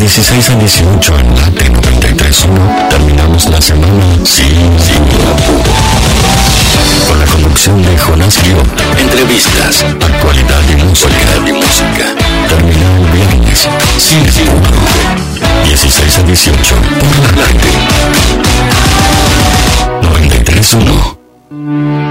16 a 18 en Late 93.1 terminamos la semana sin, apuro. Con la conducción de Jonás Guiot. Entrevistas, actualidad y música. y música. Termina el viernes sin apuro. 16 a 18 por la Late 93.1.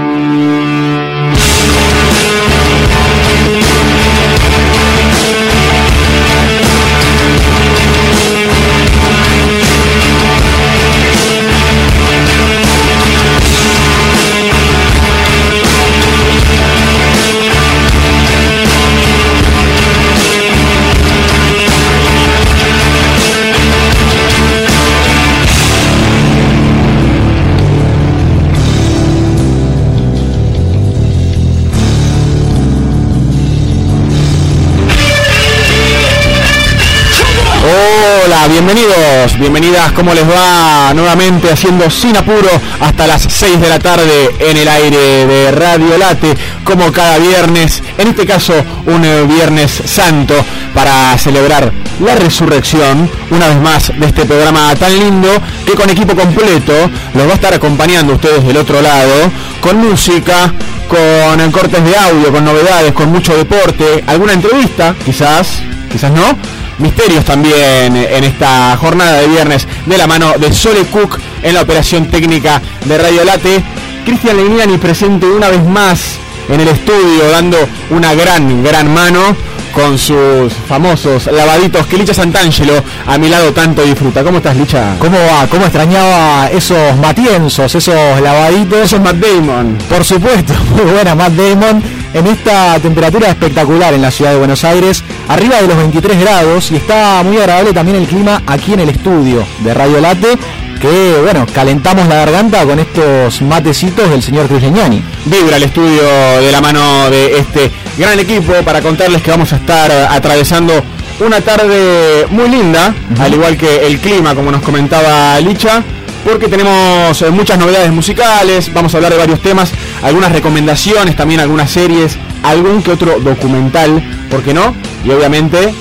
bienvenidos, bienvenidas, ¿cómo les va? Nuevamente haciendo sin apuro hasta las 6 de la tarde en el aire de Radio Late, como cada viernes, en este caso un eh, viernes santo para celebrar la resurrección, una vez más, de este programa tan lindo que con equipo completo los va a estar acompañando ustedes del otro lado, con música, con cortes de audio, con novedades, con mucho deporte, alguna entrevista, quizás, quizás no, misterios también en esta jornada de viernes de la mano de Sole Cook en la operación técnica de Radio Late. Cristian Legnani presente una vez más en el estudio dando una gran, gran mano con sus famosos lavaditos que Licha Santangelo a mi lado tanto disfruta. ¿Cómo estás, Licha? ¿Cómo va? ¿Cómo extrañaba esos matienzos, esos lavaditos? Esos Matt Damon. Por supuesto, muy buena Matt Damon. En esta temperatura espectacular en la ciudad de Buenos Aires, arriba de los 23 grados y está muy agradable también el clima aquí en el estudio de Radio Late, que bueno, calentamos la garganta con estos matecitos del señor Cris Leñani. Vibra el estudio de la mano de este gran equipo para contarles que vamos a estar atravesando una tarde muy linda, al igual que el clima, como nos comentaba Licha, porque tenemos eh, muchas novedades musicales, vamos a hablar de varios temas, algunas recomendaciones, también algunas series, algún que otro documental, ¿por qué no? Y obviamente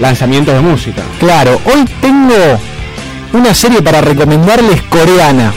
lanzamientos de música. Claro, hoy tengo una serie para recomendarles coreana.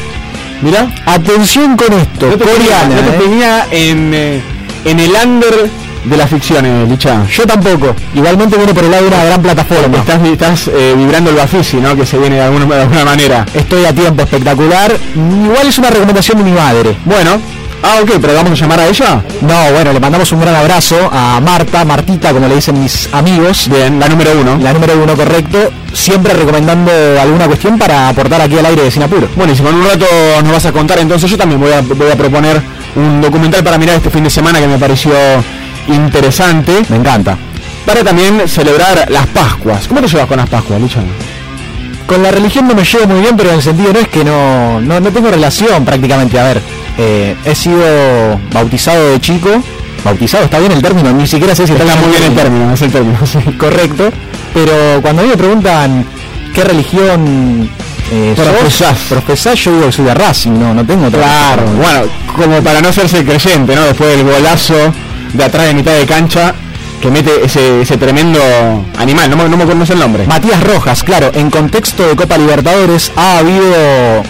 Mira, Atención con esto, no te coreana. tenía, no te ¿eh? tenía en, eh, en el under de las ficciones, Licha. Yo tampoco. Igualmente viene por el lado de una gran plataforma. Estás, estás eh, vibrando el Bafisi, ¿no? Que se viene de alguna, de alguna manera. Estoy a tiempo espectacular. Igual es una recomendación de mi madre. Bueno, ah, ok, pero vamos a llamar a ella. No, bueno, le mandamos un gran abrazo a Marta, Martita, como le dicen mis amigos. Bien, la número uno. La número uno correcto, siempre recomendando alguna cuestión para aportar aquí al aire de Sin Apuro. Buenísimo, en un rato nos vas a contar, entonces yo también voy a, voy a proponer un documental para mirar este fin de semana que me pareció interesante, Me encanta. para también celebrar las Pascuas. ¿Cómo te llevas con las Pascuas, Licha? Con la religión no me llevo muy bien, pero en el sentido no es que no, no, no tengo relación prácticamente. A ver, eh, he sido bautizado de chico. Bautizado está bien el término, ni siquiera sé si Está muy bien el término, es el término. sí. correcto, pero cuando a mí me preguntan qué religión eh, profesás, yo digo que soy de Racing, no, no tengo otra. Claro, bueno, como para no hacerse creyente, ¿no? Después del golazo de atrás de mitad de cancha que mete ese, ese tremendo animal, no me, no me acuerdo el nombre. Matías Rojas, claro, en contexto de Copa Libertadores ha habido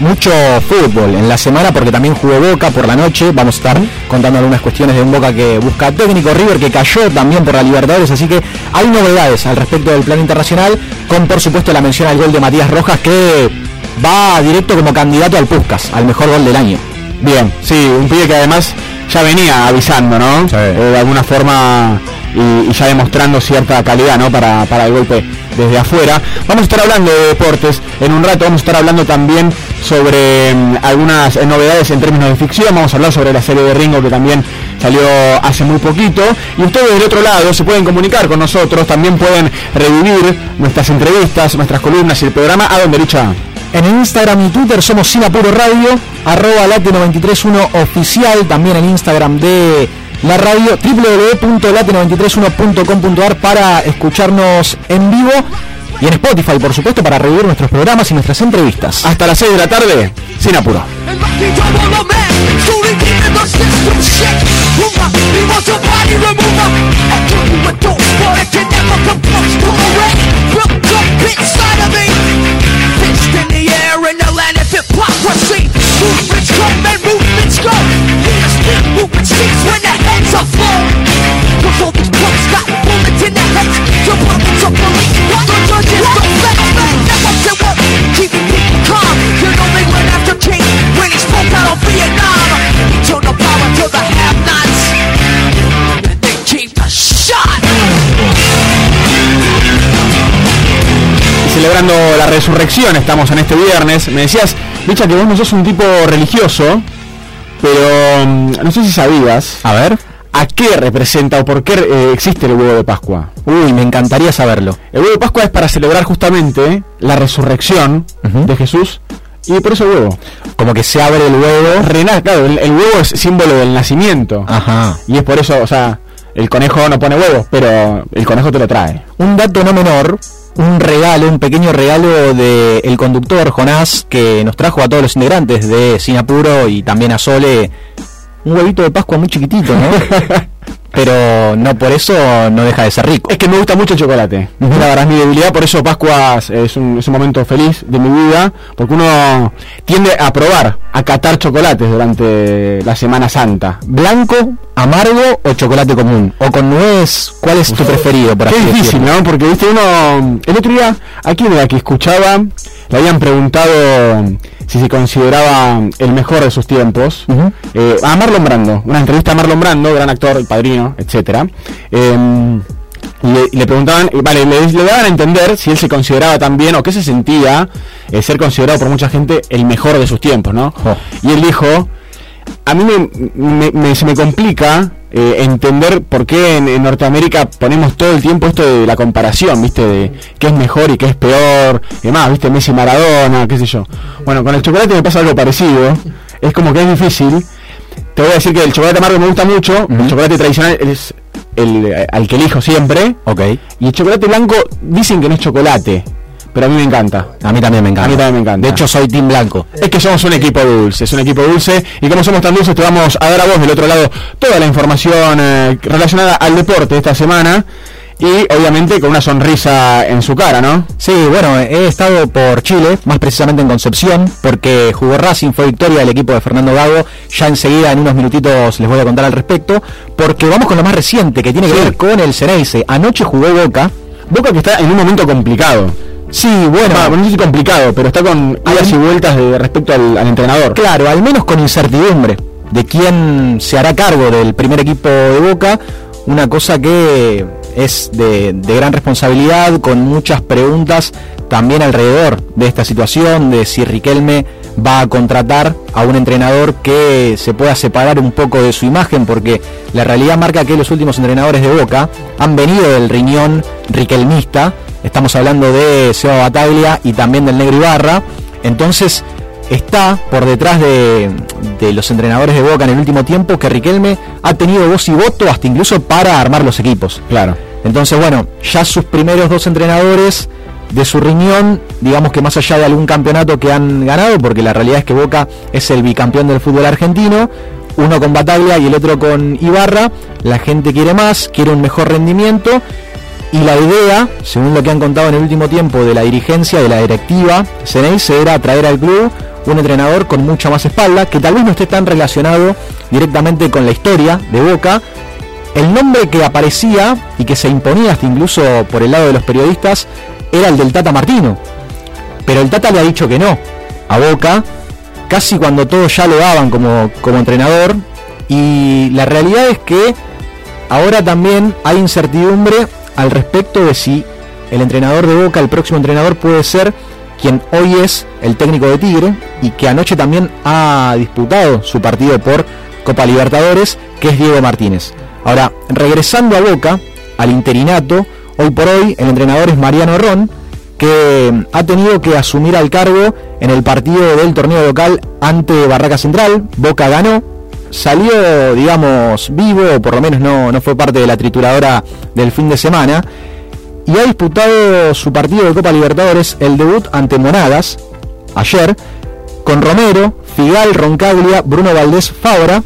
mucho fútbol en la semana porque también jugó Boca por la noche, vamos a estar contando algunas cuestiones de un Boca que busca técnico, River que cayó también por la Libertadores, así que hay novedades al respecto del plano internacional, con por supuesto la mención al gol de Matías Rojas que va directo como candidato al Puskas, al mejor gol del año. Bien, sí, un pibe que además ya venía avisando, ¿no? Sí. Eh, de alguna forma y, y ya demostrando cierta calidad, ¿no? Para, para el golpe desde afuera. Vamos a estar hablando de deportes en un rato, vamos a estar hablando también sobre mm, algunas eh, novedades en términos de ficción, vamos a hablar sobre la serie de Ringo que también salió hace muy poquito y ustedes del otro lado se pueden comunicar con nosotros, también pueden revivir nuestras entrevistas, nuestras columnas y el programa a donde Licha. En Instagram y Twitter somos Sin Apuro Radio, arroba late931 oficial, también en Instagram de la radio, www.late931.com.ar para escucharnos en vivo y en Spotify, por supuesto, para revivir nuestros programas y nuestras entrevistas. Hasta las 6 de la tarde, sin apuro in Vietnam. Celebrando la resurrección, estamos en este viernes. Me decías Licha, que vos no sos un tipo religioso, pero mm, no sé si sabías. A ver. ¿A qué representa o por qué eh, existe el huevo de Pascua? Uy, me encantaría saberlo. El huevo de Pascua es para celebrar justamente la resurrección de Jesús y por eso el huevo. Como que se abre el huevo. Rena- claro, el, el huevo es símbolo del nacimiento. Ajá. Y es por eso, o sea, el conejo no pone huevos, pero el conejo te lo trae. Un dato no menor, un regalo, un pequeño regalo del el conductor Jonás que nos trajo a todos los integrantes de Sinapuro y también a Sole un huevito de Pascua muy chiquitito, ¿no? Pero no por eso no deja de ser rico. Es que me gusta mucho el chocolate. Ujú. La verdad es mi debilidad, por eso Pascuas es un, es un momento feliz de mi vida, porque uno tiende a probar, a catar chocolates durante la Semana Santa. ¿Blanco, amargo o chocolate común? ¿O con nuez? ¿Cuál es tu preferido? Por Qué así difícil, decirlo? ¿no? Porque viste uno. El otro día, aquí era que escuchaba, le habían preguntado si se consideraba el mejor de sus tiempos. Eh, a Marlon Brando, una entrevista a Marlon Brando, gran actor, el padrino, etcétera. Eh, y le, preguntaban, y vale, le, le daban a entender si él se consideraba también o qué se sentía eh, ser considerado por mucha gente el mejor de sus tiempos, ¿no? Oh. Y él dijo, a mí me, me- me- se me complica eh, entender por qué en, en Norteamérica ponemos todo el tiempo esto de la comparación, ¿viste? De qué es mejor y qué es peor, y más, ¿viste? Messi Maradona, qué sé yo. Bueno, con el chocolate me pasa algo parecido. Es como que es difícil. Te voy a decir que el chocolate amargo me gusta mucho, el chocolate tradicional es el al que elijo siempre, Ok. y el chocolate blanco dicen que no es chocolate, pero a mí me encanta. A mí también me encanta. A mí también me encanta. De hecho, soy team blanco. Es que somos un equipo dulce, es un equipo dulce y como somos tan dulces te vamos a dar a vos del otro lado toda la información eh, relacionada al deporte de esta semana y obviamente con una sonrisa en su cara, ¿no? Sí, bueno, he estado por Chile, más precisamente en Concepción, porque jugó Racing, fue victoria del equipo de Fernando Gago. Ya enseguida, en unos minutitos, les voy a contar al respecto, porque vamos con lo más reciente, que tiene que Sí. ver con el Ceneice. Anoche jugó Boca. Boca que está en un momento complicado. Sí, bueno, Ah, no sé si complicado, pero está con idas y vueltas de respecto al, al entrenador. claro, al menos con incertidumbre de quién se hará cargo del primer equipo de Boca. Una cosa que es de, de gran responsabilidad, con muchas preguntas también alrededor de esta situación, de si Riquelme va a contratar a un entrenador que se pueda separar un poco de su imagen, porque la realidad marca que los últimos entrenadores de Boca han venido del riñón riquelmista, estamos hablando de Seba Bataglia y también del Negro Ibarra, entonces está por detrás de, de los entrenadores de Boca en el último tiempo que Riquelme ha tenido voz y voto hasta incluso para armar los equipos. Claro. Entonces, bueno, ya sus primeros dos entrenadores de su riñón, digamos que más allá de algún campeonato que han ganado, porque la realidad es que Boca es el bicampeón del fútbol argentino, uno con Bataglia y el otro con Ibarra, la gente quiere más, quiere un mejor rendimiento y la idea, según lo que han contado en el último tiempo de la dirigencia, de la directiva, Ceneice era traer al club un entrenador con mucha más espalda, que tal vez no esté tan relacionado directamente con la historia de Boca. El nombre que aparecía y que se imponía hasta incluso por el lado de los periodistas era el del Tata Martino. Pero el Tata le ha dicho que no a Boca, casi cuando todos ya lo daban como, como entrenador. Y la realidad es que ahora también hay incertidumbre al respecto de si el entrenador de Boca, el próximo entrenador, puede ser quien hoy es el técnico de Tigre y que anoche también ha disputado su partido por Copa Libertadores, que es Diego Martínez. Ahora, regresando a Boca, al interinato, hoy por hoy el entrenador es Mariano Ron, que ha tenido que asumir al cargo en el partido del torneo local ante Barraca Central. Boca ganó, salió, digamos, vivo, o por lo menos no, no fue parte de la trituradora del fin de semana, y ha disputado su partido de Copa Libertadores, el debut ante Monadas, ayer, con Romero, Figal, Roncaglia, Bruno Valdés Fabra,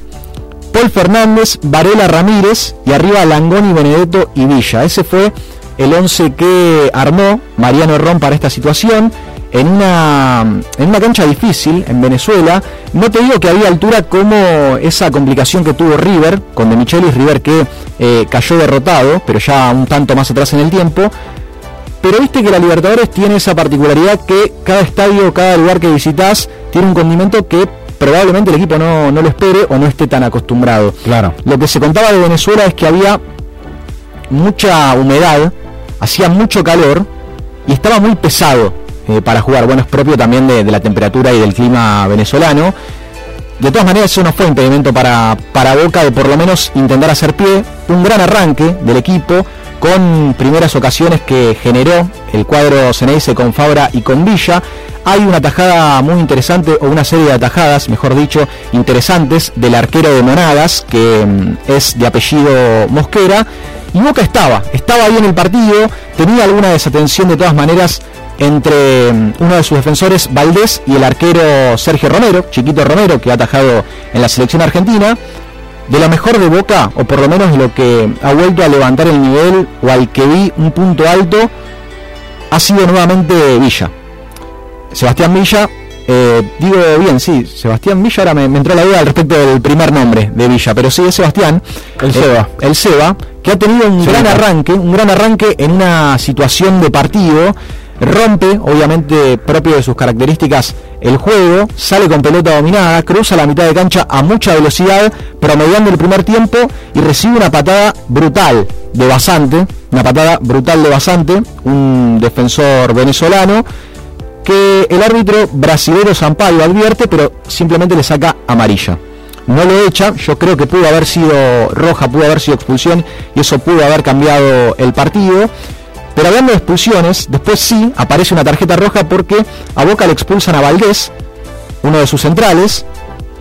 Paul Fernández, Varela Ramírez y arriba Langoni, Benedetto y Villa. Ese fue el 11 que armó Mariano Ron para esta situación en una, en una cancha difícil en Venezuela. No te digo que había altura como esa complicación que tuvo River con De Michelis, River que eh, cayó derrotado, pero ya un tanto más atrás en el tiempo. Pero viste que la Libertadores tiene esa particularidad que cada estadio, cada lugar que visitas tiene un condimento que probablemente el equipo no, no lo espere o no esté tan acostumbrado. Claro. Lo que se contaba de Venezuela es que había mucha humedad, hacía mucho calor y estaba muy pesado eh, para jugar. Bueno, es propio también de, la temperatura y del clima venezolano. De todas maneras, eso no fue impedimento para, para Boca de por lo menos intentar hacer pie. Un gran arranque del equipo con primeras ocasiones que generó el cuadro Ceneice con Fabra y con Villa. Hay una tajada muy interesante, o una serie de atajadas, mejor dicho, interesantes del arquero de Monadas, que mm, es de apellido Mosquera. Y Boca estaba, estaba ahí en el partido, tenía alguna desatención de todas maneras entre mm, uno de sus defensores, Valdés, y el arquero Sergio Romero, Chiquito Romero, que ha atajado en la selección argentina. De lo mejor de Boca, o por lo menos lo que ha vuelto a levantar el nivel, o al que vi un punto alto, ha sido nuevamente Villa. Sebastián Villa, eh, digo bien, sí, Sebastián Villa, ahora me, me entró la duda al respecto del primer nombre de Villa, pero sí es Sebastián, El eh, Seba. el Seba, que ha tenido un Sí, gran arranque, un gran arranque en una situación de partido, rompe, obviamente propio de sus características, el juego, sale con pelota dominada, cruza la mitad de cancha a mucha velocidad, promediando el primer tiempo y recibe una patada brutal de Basante, una patada brutal de Basante, un defensor venezolano, que el árbitro brasilero Sampaio advierte, pero simplemente le saca amarilla. No lo echa, yo creo que pudo haber sido roja, pudo haber sido expulsión y eso pudo haber cambiado el partido. Pero hablando de expulsiones, después sí aparece una tarjeta roja porque a Boca le expulsan a Valdés, uno de sus centrales,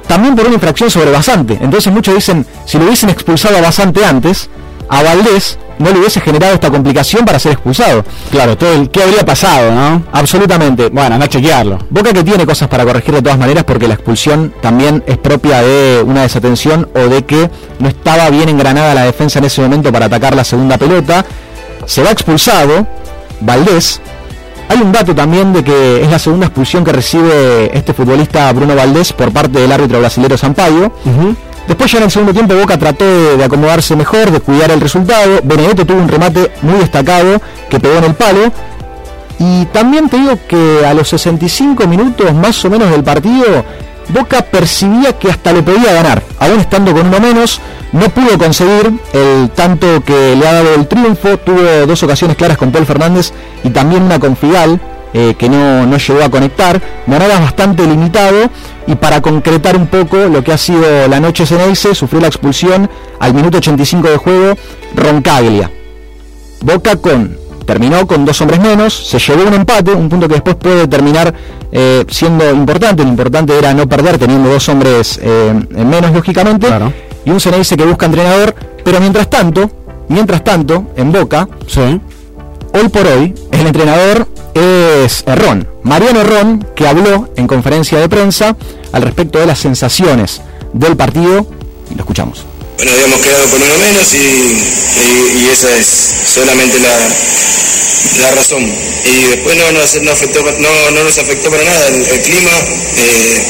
también por una infracción sobre Basante. Entonces muchos dicen, si lo hubiesen expulsado a Basante antes, a Valdés no le hubiese generado esta complicación para ser expulsado. Claro, todo el qué habría pasado, ¿no? Absolutamente. Bueno, anda a chequearlo. Boca que tiene cosas para corregir de todas maneras porque la expulsión también es propia de una desatención o de que no estaba bien engranada la defensa en ese momento para atacar la segunda pelota. Se va expulsado Valdés. Hay un dato también de que es la segunda expulsión que recibe este futbolista Bruno Valdés por parte del árbitro brasileño Sampaio. Después ya en el segundo tiempo Boca trató de, de acomodarse mejor, de cuidar el resultado. Benedetto tuvo un remate muy destacado que pegó en el palo. Y también te digo que a los 65 minutos más o menos del partido, Boca percibía que hasta le podía ganar. Aún estando con uno menos, no pudo conseguir el tanto que le ha dado el triunfo. Tuvo dos ocasiones claras con Paul Fernández y también una con Figal, eh, que no, no llegó a conectar. Moradas bastante limitado. Y para concretar un poco lo que ha sido la noche Ceneice, sufrió la expulsión al minuto 85 de juego Roncaglia. Boca con terminó con dos hombres menos, se llevó un empate, un punto que después puede terminar eh, siendo importante. Lo importante era no perder teniendo dos hombres eh, menos, lógicamente. Claro. Y un Ceneice que busca entrenador. Pero mientras tanto, mientras tanto, en Boca, Sí. hoy por hoy, el entrenador es Errón. Mariano Errón, que habló en conferencia de prensa al respecto de las sensaciones del partido. Y lo escuchamos. Bueno, habíamos quedado con uno menos y, y- esa es solamente la, la razón. Y después no nos, no afectó, no, no nos afectó para nada el, clima. eh,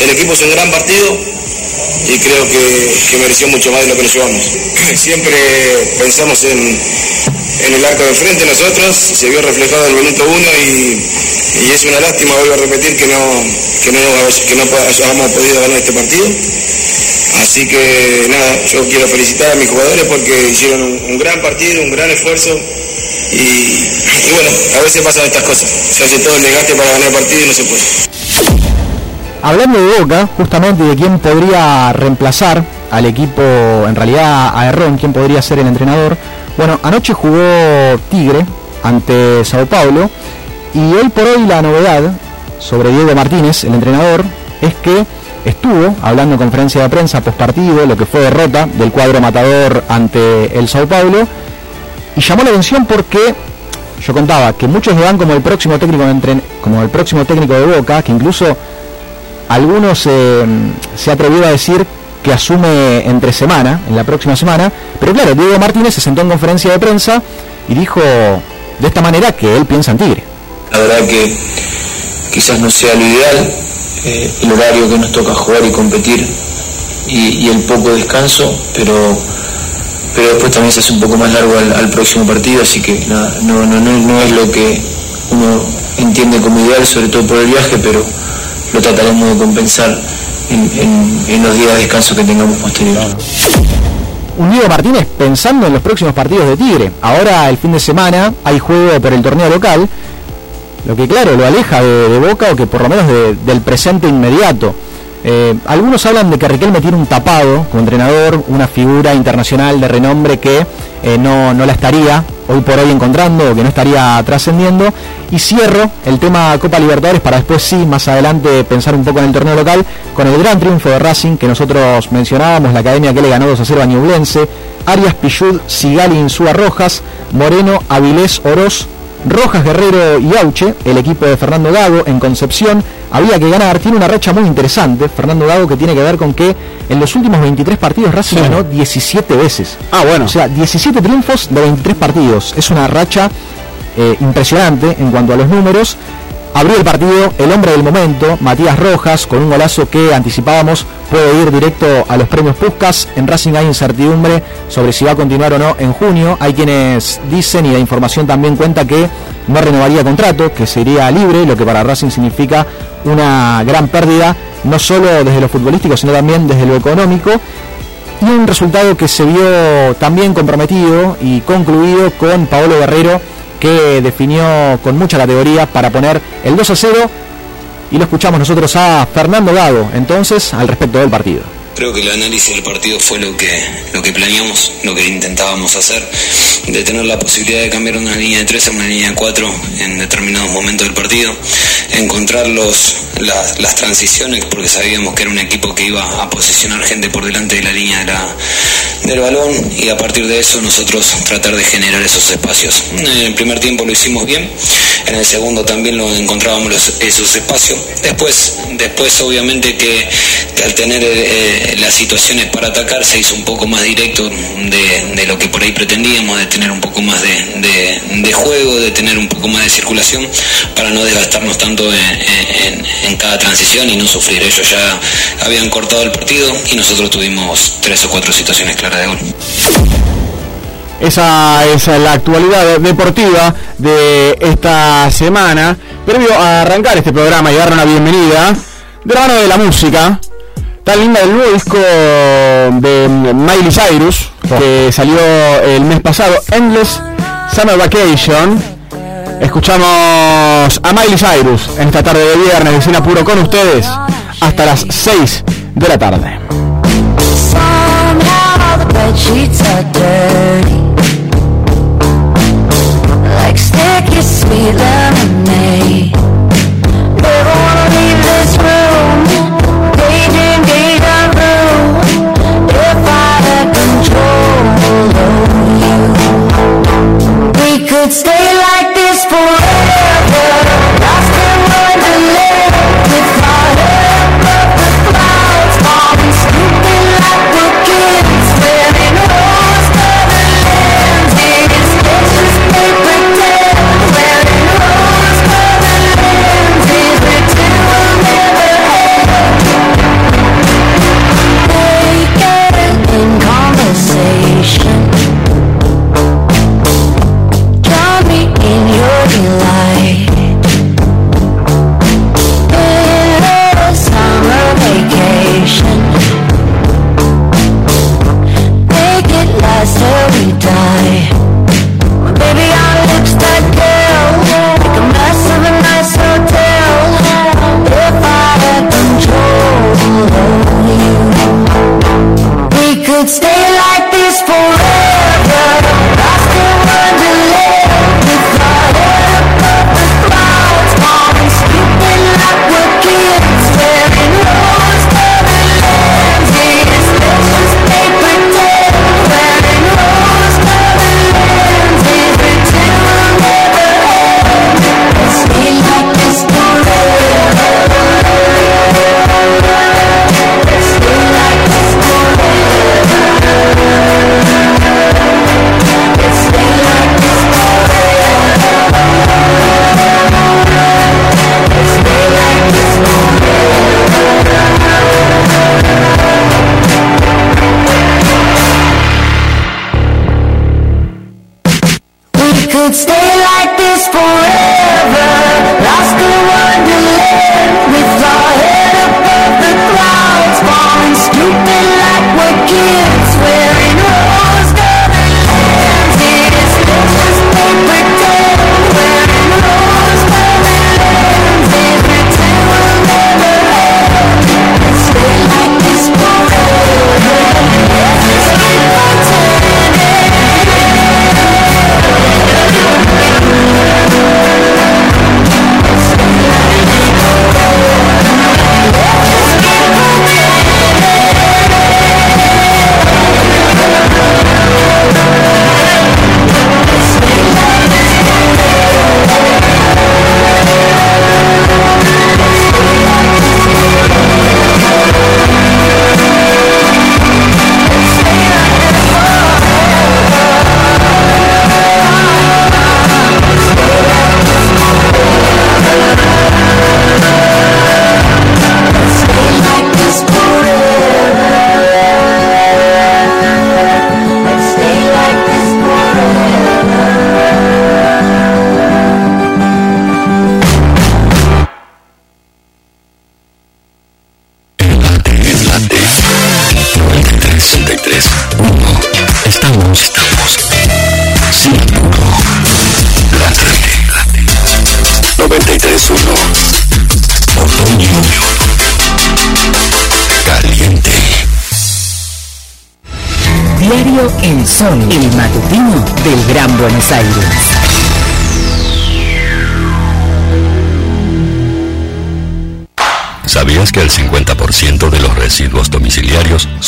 el equipo es un gran partido y creo que, mereció mucho más de lo que nos llevamos. Siempre pensamos en, en el arco de frente nosotros, se vio reflejado el minuto uno y, y es una lástima, vuelvo a repetir, que no, que no, que no hayamos podido ganar este partido. Así que nada, yo quiero felicitar a mis jugadores porque hicieron un, gran partido, un gran esfuerzo y, bueno, a veces pasan estas cosas. Se hace todo el desgaste para ganar el partido y no se puede. Hablando de Boca, justamente de quién podría reemplazar al equipo, en realidad a Errón, quién podría ser el entrenador. Bueno, anoche jugó Tigre ante Sao Paulo y hoy por hoy la novedad sobre Diego Martínez, el entrenador, es que estuvo hablando en conferencia de prensa post partido, lo que fue derrota del cuadro matador ante el Sao Paulo, y llamó la atención porque yo contaba que muchos lo dan como el próximo técnico de como el próximo técnico de Boca, que incluso algunos eh, se atrevió a decir que asume entre semana, en la próxima semana, pero claro, Diego Martínez se sentó en conferencia de prensa y dijo de esta manera que él piensa en Tigre. La verdad que quizás no sea lo ideal, el horario que nos toca jugar y competir y, el poco descanso, pero, pero después también se hace un poco más largo al, próximo partido, así que no, no, no, no es lo que uno entiende como ideal, sobre todo por el viaje, pero lo trataremos de compensar en, en- en los días de descanso que tengamos posterior. un Diego Martínez pensando en los próximos partidos de Tigre. Ahora el fin de semana hay juego por el torneo local, lo que claro lo aleja de, Boca o que por lo menos del presente inmediato. Eh, algunos hablan de que Riquelme tiene un tapado como entrenador, una figura internacional de renombre que eh, no, no, la estaría hoy por hoy encontrando o que no estaría trascendiendo. Y cierro el tema Copa Libertadores para después sí, más adelante, pensar un poco en el torneo local con el gran triunfo de Racing que nosotros mencionábamos, la academia que le ganó 2 a 0 a Arias Pichud, Sigali Insúa Rojas, Moreno, Avilés, Oroz, Rojas, Guerrero y Auche, el equipo de Fernando Gago en Concepción, había que ganar. Tiene una racha muy interesante, Fernando Gago, que tiene que ver con que en los últimos 23 partidos Racing ganó 17 veces. Ah, bueno. O sea, 17 triunfos de 23 partidos. Es una racha eh, impresionante en cuanto a los números. Abrió el partido el hombre del momento, Matías Rojas, con un golazo que anticipábamos puede ir directo a los premios Puskas. En Racing hay incertidumbre sobre si va a continuar o no en junio. Hay quienes dicen y la información también cuenta que no renovaría contrato, que sería libre, lo que para Racing significa una gran pérdida, no solo desde lo futbolístico, sino también desde lo económico. Y un resultado que se vio también comprometido y concluido con Paolo Guerrero que definió con mucha categoría para poner el 2 a 0 y lo escuchamos nosotros a Fernando Gago entonces al respecto del partido. Creo que el análisis del partido fue lo que, lo que planeamos, lo que intentábamos hacer, de tener la posibilidad de cambiar una línea de 3 a una línea de 4 en determinados momentos del partido, encontrar los, las, transiciones, porque sabíamos que era un equipo que iba a posicionar gente por delante de la línea del balón y a partir de eso nosotros tratar de generar esos espacios. En el primer tiempo lo hicimos bien, en el segundo también lo encontrábamos esos espacios. Después, después obviamente que, al tener... Eh, las situaciones para atacar se hizo un poco más directo de, lo que por ahí pretendíamos, de tener un poco más de, juego, de tener un poco más de circulación, para no desgastarnos tanto en, cada transición y no sufrir. Ellos ya habían cortado el partido y nosotros tuvimos tres o cuatro situaciones claras de gol. Esa es la actualidad deportiva de esta semana. Previo a arrancar este programa y darle una bienvenida, de la de la música, Tan linda el nuevo disco de Miley Cyrus, que salió el mes pasado, Endless Summer Vacation. Escuchamos a Miley Cyrus en esta tarde de viernes de Cine Puro con ustedes hasta las 6 de la tarde. Could stay like this forever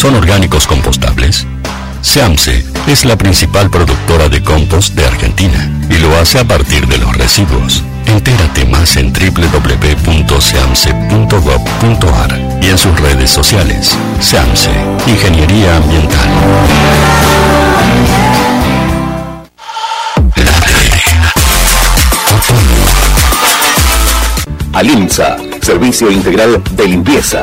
son orgánicos compostables? SEAMSE es la principal productora de compost de Argentina y lo hace a partir de los residuos. Entérate más en www.seamse.gov.ar y en sus redes sociales. SEAMSE, Ingeniería Ambiental. Alimsa, servicio integral de limpieza.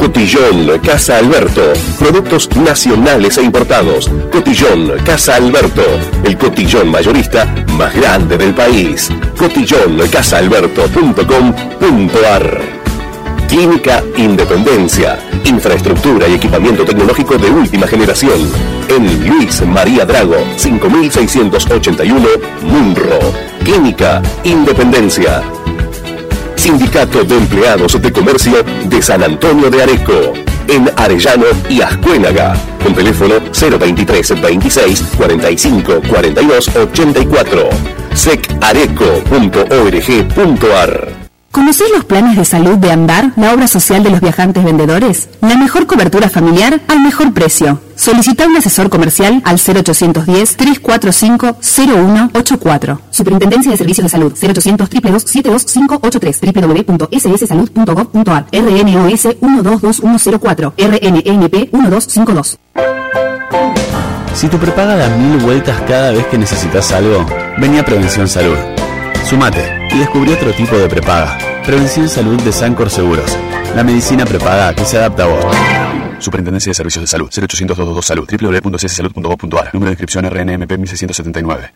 Cotillón Casa Alberto. Productos nacionales e importados. Cotillón Casa Alberto. El cotillón mayorista más grande del país. Cotilloncasaalberto.com.ar Clínica Independencia. Infraestructura y equipamiento tecnológico de última generación. En Luis María Drago, 5681, Munro. Clínica Independencia. Sindicato de Empleados de Comercio de San Antonio de Areco. En Arellano y Ascuénaga. Con teléfono 023 26 45 42 84. secareco.org.ar ¿Conocés los planes de salud de Andar, la obra social de los viajantes vendedores? La mejor cobertura familiar al mejor precio. Solicita un asesor comercial al 0810-345-0184. Superintendencia de Servicios de Salud 0800 72583 www.sssalud.gov.ar RNOS 122104 RNNP 1252 Si tu prepaga da mil vueltas cada vez que necesitas algo, vení a Prevención Salud. Sumate y descubrí otro tipo de prepaga. Prevención Salud de Sancor Seguros. La medicina prepaga que se adapta a vos. Superintendencia de Servicios de Salud. 0800 222 Salud. www.cssalud.gov.ar. Número de inscripción RNMP 1679.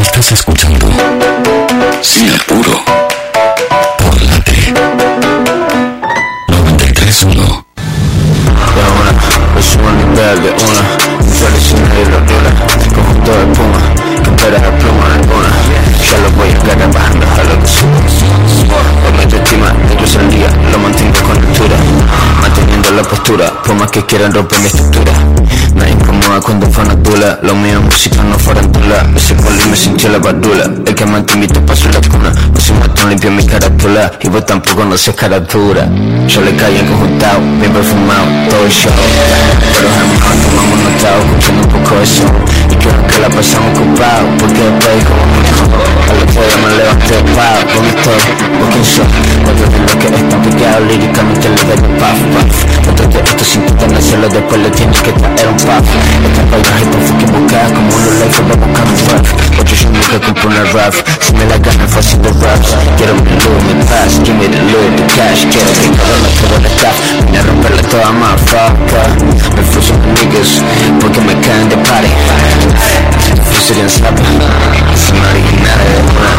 Estás escuchando Sin Apuro por Late 93.1. Es una nivel de una Tradicional y locura Conjunto de puma Que espera la pluma alguna Ya lo voy a caer bajando a lo que subo Hoy me estima de cruz al día Lo mantengo con altura Manteniendo la postura Por más que quieran romper mi estructura. Me incomoda cuando fanatula Lo mío es música no farantula Ese poli me sintió la bardula El que más te invito paso la cuna No soy matón limpio mi carátula Y vos tampoco no seas caratura Yo le caí en conjuntado Bien perfumado Todo el show. Pero jamás tomamos notado Escuchando un poco eso. Y creo que la pasamos ocupado Porque después como me A los que me levanté pa Con esto ¿Vos quién sos? Cuando de lo que es tan picado Líricamente doy un puff puff Cuando de esto sin tenerlo Después le tienes que traer un puff Esta vaina es tan fucking buscada Como un life va buscar un rap. Ocho yo nunca compro una rap Si me la ganan fácil de raps Quiero mi loot, mi paz Give me the loot, the cash. Quiero que cabrón todo el staff Vine a romperle toda motherfucker. Me fuso con niggas Porque me caen de party. Fuso bien slapa Son originales de una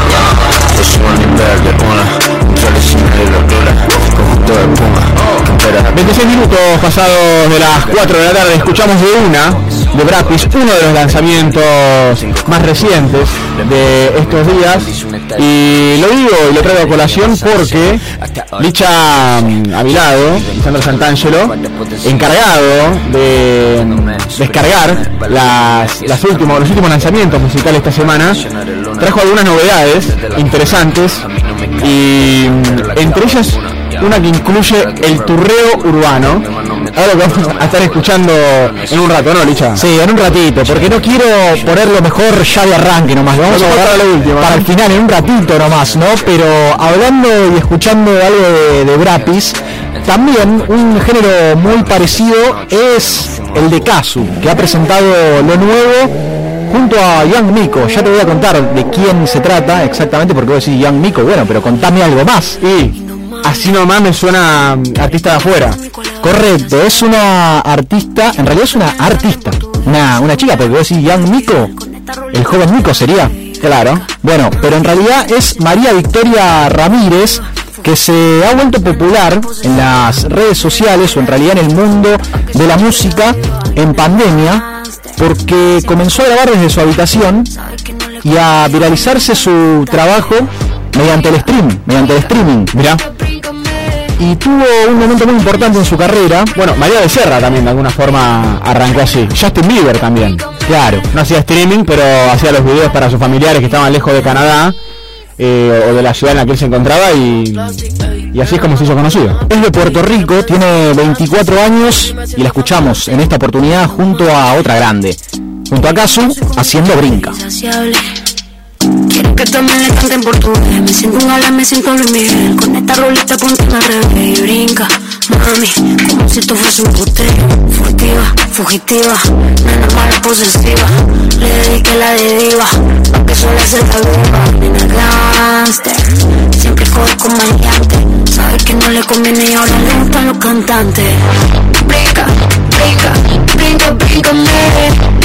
Fuso un nivel de una Tradicional y locura Conjunto de puma Que espera 26 minutos pasados de las 4 de la tarde, escuchamos de una, de Brapis, uno de los lanzamientos más recientes de estos días. Y lo digo y lo traigo a colación porque Licha a mi lado, Santangelo, encargado de mm, descargar las, los últimos lanzamientos musicales esta semana, trajo algunas novedades interesantes y mm, entre ellas una que incluye el turreo urbano. Ahora lo que vamos a estar escuchando en un rato, ¿no, Licha? Sí, en un ratito, porque no quiero ponerlo mejor ya de arranque nomás, lo vamos a Vamos a dejar lo último, para ¿no? el final, en un ratito nomás, ¿no? Pero hablando y escuchando algo de, de Brapis, también un género muy parecido es el de Kazu, que ha presentado lo nuevo junto a Young Miko. Ya te voy a contar de quién se trata exactamente, porque vos decís Young Miko, bueno, pero contame algo más. Y así nomás me suena artista de afuera. Correcto, es una artista, en realidad es una artista, una, una chica, porque vos decís Young Miko, el joven Miko sería. Claro. Bueno, pero en realidad es María Victoria Ramírez, que se ha vuelto popular en las redes sociales o en realidad en el mundo de la música en pandemia, porque comenzó a grabar desde su habitación y a viralizarse su trabajo mediante el stream, mediante el streaming. Mirá. Y tuvo un momento muy importante en su carrera. Bueno, María Becerra también de alguna forma arrancó así. Justin Bieber también. Claro. No hacía streaming, pero hacía los videos para sus familiares que estaban lejos de Canadá eh, o de la ciudad en la que él se encontraba y, y así es como se hizo conocido. Es de Puerto Rico, tiene 24 años y la escuchamos en esta oportunidad junto a otra grande, junto a Kazu, haciendo brinca. Quiero que también le canten portugués. Me siento un ala, me siento Luis Miguel. Con esta rolita ponte al revés y brinca, mami, como si esto fuese un putero. Furtiva, fugitiva, nena mala posesiva. Le dediqué la de diva, aunque suele ser la viva. Nena gangster, siempre coge con maleante. Sabe que no le conviene y ahora le gustan los cantantes. Brinca, brinca, brinca, brinca,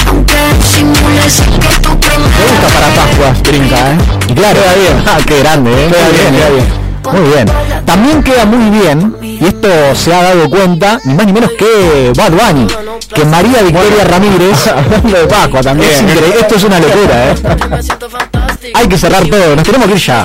aunque simule sé que tú Me gusta para Pascuas, brinca, ¿eh? Y claro, Queda bien. Ah, qué grande, ¿eh? Queda Muy bien, queda bien. Muy bien. También queda muy bien, y esto se ha dado cuenta, ni más ni menos que Bad Bunny, que María Victoria Ramírez, Hablando de Pascua también. es esto es una locura, ¿eh? Hay que cerrar todo, nos tenemos que ir ya.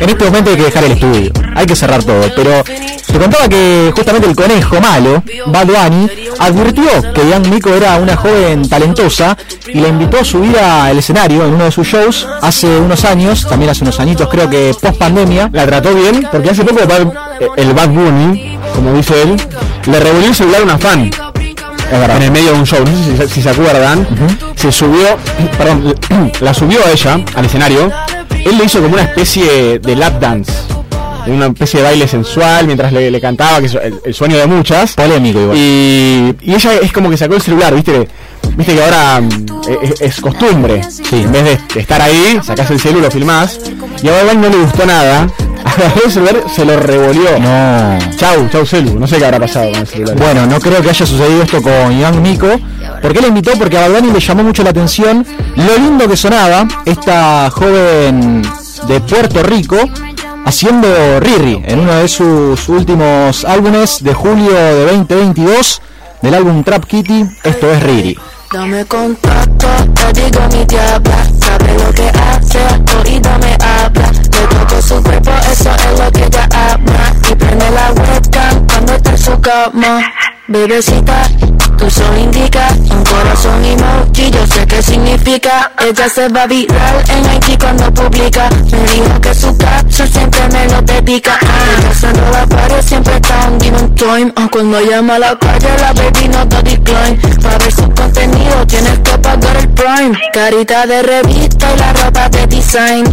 En este momento hay que dejar el estudio, hay que cerrar todo. Pero te contaba que justamente el conejo malo, Bad Bunny, advirtió que Young Miko era una joven talentosa y la invitó a subir al escenario en uno de sus shows hace unos años, también hace unos añitos, creo que post pandemia. La trató bien porque hace poco Bad- el Bad Bunny, como dice él, le revolvió el celular a una fan. En el medio de un show, no sé si, si se acuerdan, se subió, perdón, la subió a ella al escenario. Él le hizo como una especie de lap dance, una especie de baile sensual mientras le, le cantaba, que es el, el sueño de muchas. Polémico igual. Y, y ella es como que sacó el celular, viste, viste que ahora mm, es, es costumbre. En vez de, estar ahí, sacás el celular, lo filmás. Y a Bad no le gustó nada. Agarró el celular, se lo revolvió. No. Chau, chau celu. No sé qué habrá pasado con el celular. Bueno, no creo que haya sucedido esto con Young Miko. ¿Por qué la invitó? Porque a Bad le llamó mucho la atención lo lindo que sonaba esta joven de Puerto Rico haciendo Riri en uno de sus últimos álbumes de julio de 2022 del álbum Trap Kitty. Esto es Riri. Dame contacto, te digo mi diabla Sabe lo que hace, ahorita me habla Le toco su cuerpo, eso es lo que ella habla Y prende la webcam cuando está en su cama Bebecita, tú solo indicas Un corazón emoji, yo sé qué significa. Ella se va viral en Haití cuando publica. Me dijo que su caption siempre me lo dedica. Ella usando la pared siempre está on given time. Ah, Cuando llama a la calle la baby no da decline. Para ver su contenido tienes que pagar el prime. Carita de revista y la ropa de design.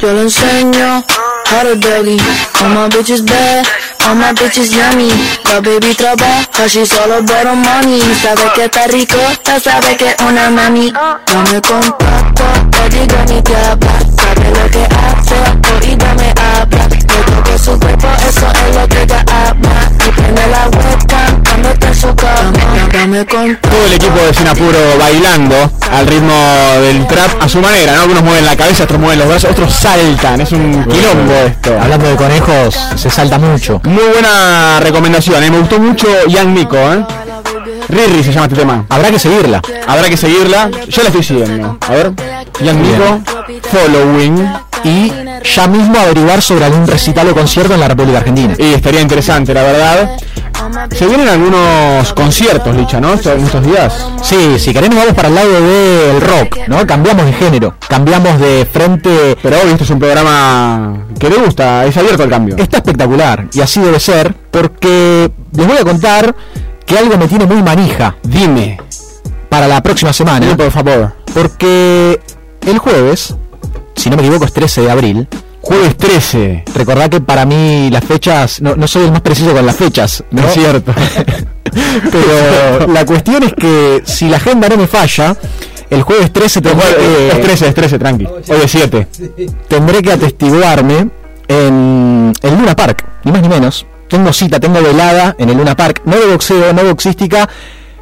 Yo le enseño how to doggy All my bitches bad, all my bitches yummy. La baby trabaja, she's all about money Sabe que está rico, ya sabe que una mami. Dame contacto, te digo mi diabla Sabe lo que hace, ahorita me habla Le toco su cuerpo, eso es lo que ella habla Y prende la webcam cuando está en su cama Dame contacto Todo el equipo de Sinapuro bailando al ritmo del trap a su manera, ¿no? Algunos mueven la cabeza, otros mueven los brazos, otros saltan. Es un quilombo esto. Hablando de conejos, se salta mucho. Muy buena recomendación, ¿eh? me gustó mucho Young Miko, ¿eh? Riri se llama este tema. Habrá que seguirla. Habrá que seguirla. Yo la estoy siguiendo. A ver. Young Miko, Following. Y ya mismo averiguar sobre algún recital o concierto en la República Argentina. Y estaría interesante, la verdad. Se vienen algunos conciertos, Licha, ¿no? En estos días. Sí, si queremos vamos para el lado del rock, ¿no? Cambiamos de género, cambiamos de frente. Pero obvio, esto es un programa que le gusta, es abierto al cambio. Está espectacular y así debe ser, porque les voy a contar que algo me tiene muy manija. Dime. Para la próxima semana. Dime, por favor. Porque el jueves, si no me equivoco, es 13 de abril. Jueves 13. Recordad que para mí las fechas, no, no soy el más preciso con las fechas, ¿no? Es cierto. Pero la cuestión es que si la agenda no me falla, el jueves 13 tendré que, Es 13, es 13, tranqui. Hoy es 7. tendré que atestiguarme en el Luna Park, ni más ni menos, tengo cita, tengo velada en el Luna Park, no de boxeo, no boxística,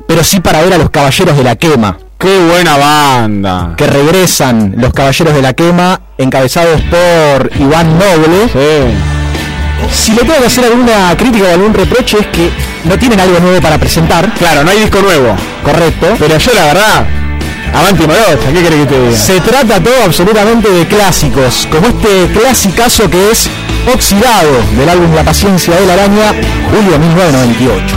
pero sí para ver a los Caballeros de la Quema. ¡Qué buena banda! Que regresan los Caballeros de la Quema, encabezados por Iván Noble. Si le tengo que hacer alguna crítica o algún reproche es que no tienen algo nuevo para presentar. Claro, no hay disco nuevo. Correcto. Pero yo la verdad, Avanti Morocha, ¿qué querés que te diga? Se trata todo absolutamente de clásicos, como este clasicazo que es Oxidado, del álbum La Paciencia de la Araña, julio 1998.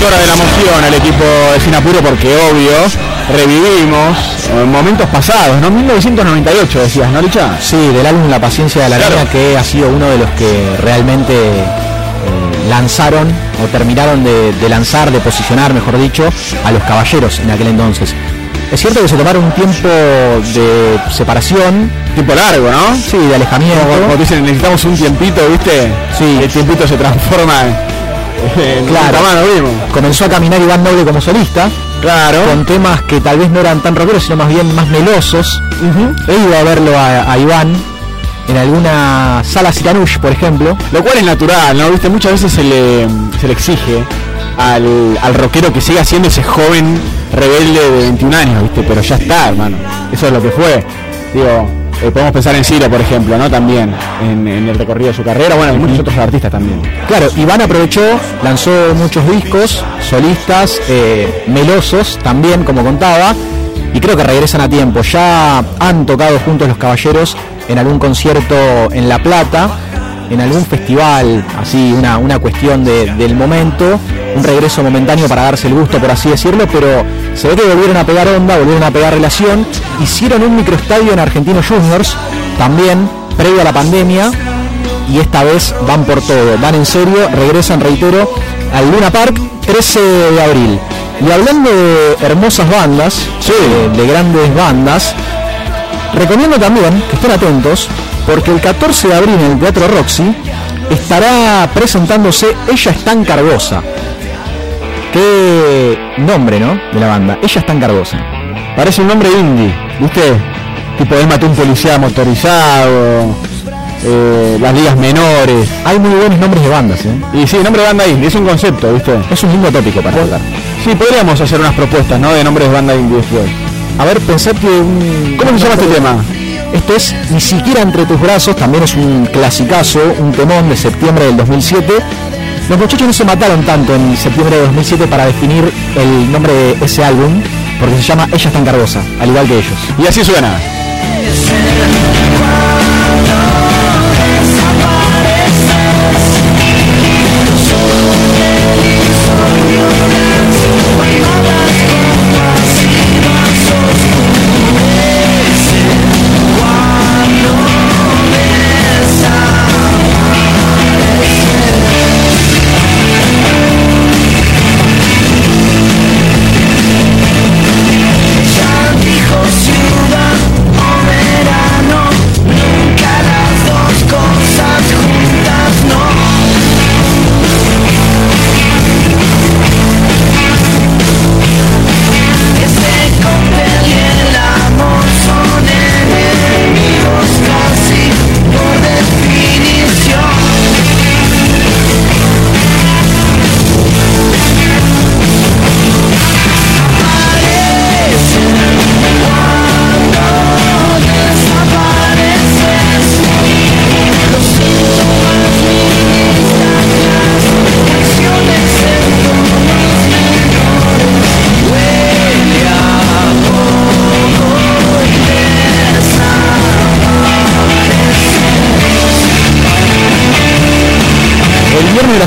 Llora de la emoción el equipo de Sinapuro porque obvio revivimos eh, momentos pasados, ¿no? 1998 decías, ¿no? Sí, del álbum La Paciencia de la Claro. Que ha sido uno de los que realmente eh, lanzaron o terminaron de, de lanzar, de posicionar, mejor dicho, a los caballeros en aquel entonces. Es cierto que se tomaron un tiempo de separación. Tiempo largo, ¿no? Sí, de alejamiento. Como, dicen, necesitamos un tiempito, ¿viste? Sí. El tiempito se transforma Claro. Comenzó a caminar Iván Noble como solista. Claro. Con temas que tal vez no eran tan rockeros, sino más bien más melosos. He ido a verlo a, a Iván en alguna sala Citanush, por ejemplo. Lo cual es natural, ¿no? ¿Viste? Muchas veces se le, se le exige al, al rockero que siga siendo ese joven rebelde de 21 años, ¿viste? Pero ya está, hermano. Eso es lo que fue. Digo, eh, podemos pensar en Ciro, por ejemplo, ¿no? También, en, el recorrido de su carrera. Bueno, muchos otros artistas también. Claro, Iván aprovechó, lanzó muchos discos, solistas, eh, melosos también, como contaba, y creo que regresan a tiempo. Ya han tocado juntos los caballeros en algún concierto en La Plata, en algún festival, así, una, una cuestión de- del momento, un regreso momentáneo para darse el gusto, por así decirlo, pero se ve que volvieron a pegar onda, volvieron a pegar relación, hicieron un microestadio en Argentinos Juniors, también, previo a la pandemia, y esta vez van por todo, van en serio, regresan, reitero, al Luna Park 13 de abril. Y hablando de hermosas bandas, de, de grandes bandas, recomiendo también que estén atentos, porque el 14 de abril en el Teatro Roxy estará presentándose Ella es tan cargosa. Qué nombre, ¿no? De la banda, Ella es tan cargosa. Parece un nombre indie, ¿viste? Tipo, él mató un policía motorizado, eh, las ligas menores. Hay muy buenos nombres de bandas, ¿eh? Y sí, nombre de banda indie, es un concepto, ¿viste? Es un lindo tópico para hablar. Sí, podríamos hacer unas propuestas, ¿no? De nombres de banda indie después. A ver, pensad que un... ¿Cómo se llama este tema? Esto es Ni siquiera entre tus brazos, también es un clasicazo, un temón de septiembre del 2007. Los muchachos no se mataron tanto en septiembre de 2007 para definir el nombre de ese álbum, porque se llama Ella es tan cargosa, al igual que ellos. Y así suena.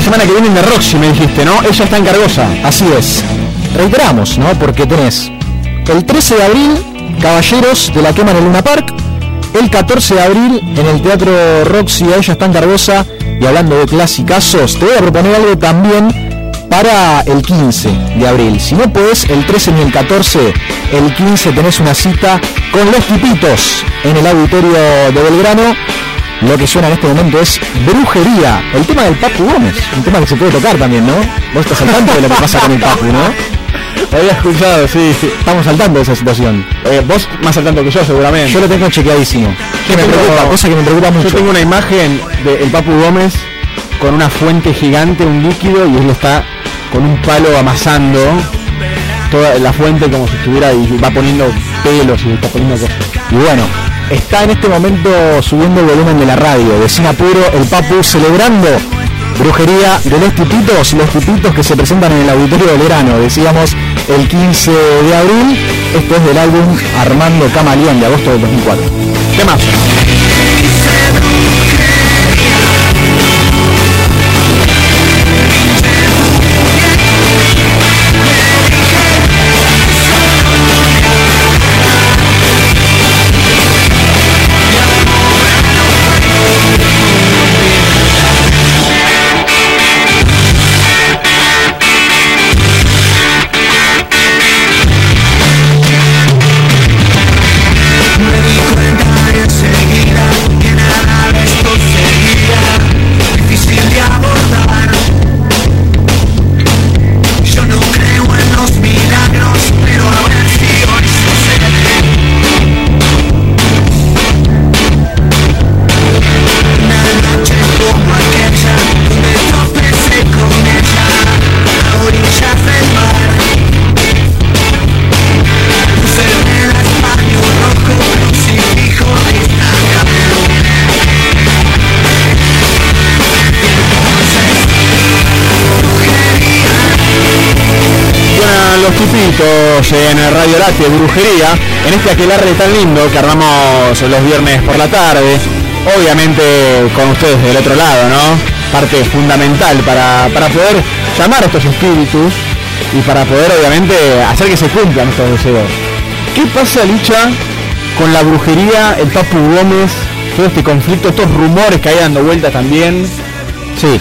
Semana que viene en de Roxy, me dijiste, ¿no? Ella está en Cargosa. Así es. Reiteramos, ¿no? Porque tenés el 13 de abril, Caballeros de la Quema en el Luna Park. El 14 de abril, en el Teatro Roxy, ella está en Cargosa. Y hablando de clasicazos, te voy a proponer algo también para el 15 de abril. Si no puedes, el 13 ni el 14, el 15 tenés una cita con los tipitos en el auditorio de Belgrano. Lo que suena en este momento es brujería. El tema del Papu Gómez. Un tema que se puede tocar también, ¿no? Vos estás al tanto de lo que pasa con el Papu, ¿no? Lo había escuchado, sí, sí. Estamos al tanto de esa situación. Eh, vos más al tanto que yo, seguramente. Yo lo tengo chequeadísimo. Que me tengo- preocupa, cosa que me preocupa mucho. Yo tengo una imagen del Papu Gómez con una fuente gigante, un líquido, y él está con un palo amasando toda la fuente como si estuviera y va poniendo pelos y está poniendo cosas. Y bueno, está en este momento subiendo el volumen de la radio de Sin Apuro, el Papu celebrando brujería de los tipitos, los tipitos que se presentan en el auditorio del verano, decíamos el 15 de abril. Esto es del álbum Armando Camaleón de agosto del 2004. ¿Qué más? Tipitos en Radio Late, brujería, en este aquelarre tan lindo que armamos los viernes por la tarde. Obviamente con ustedes del otro lado, ¿no? Parte fundamental para, para poder llamar a estos espíritus y para poder obviamente hacer que se cumplan estos deseos. ¿Qué pasa, Licha, con la brujería, el Papu Gómez, todo este conflicto, estos rumores que hay dando vueltas también? Sí,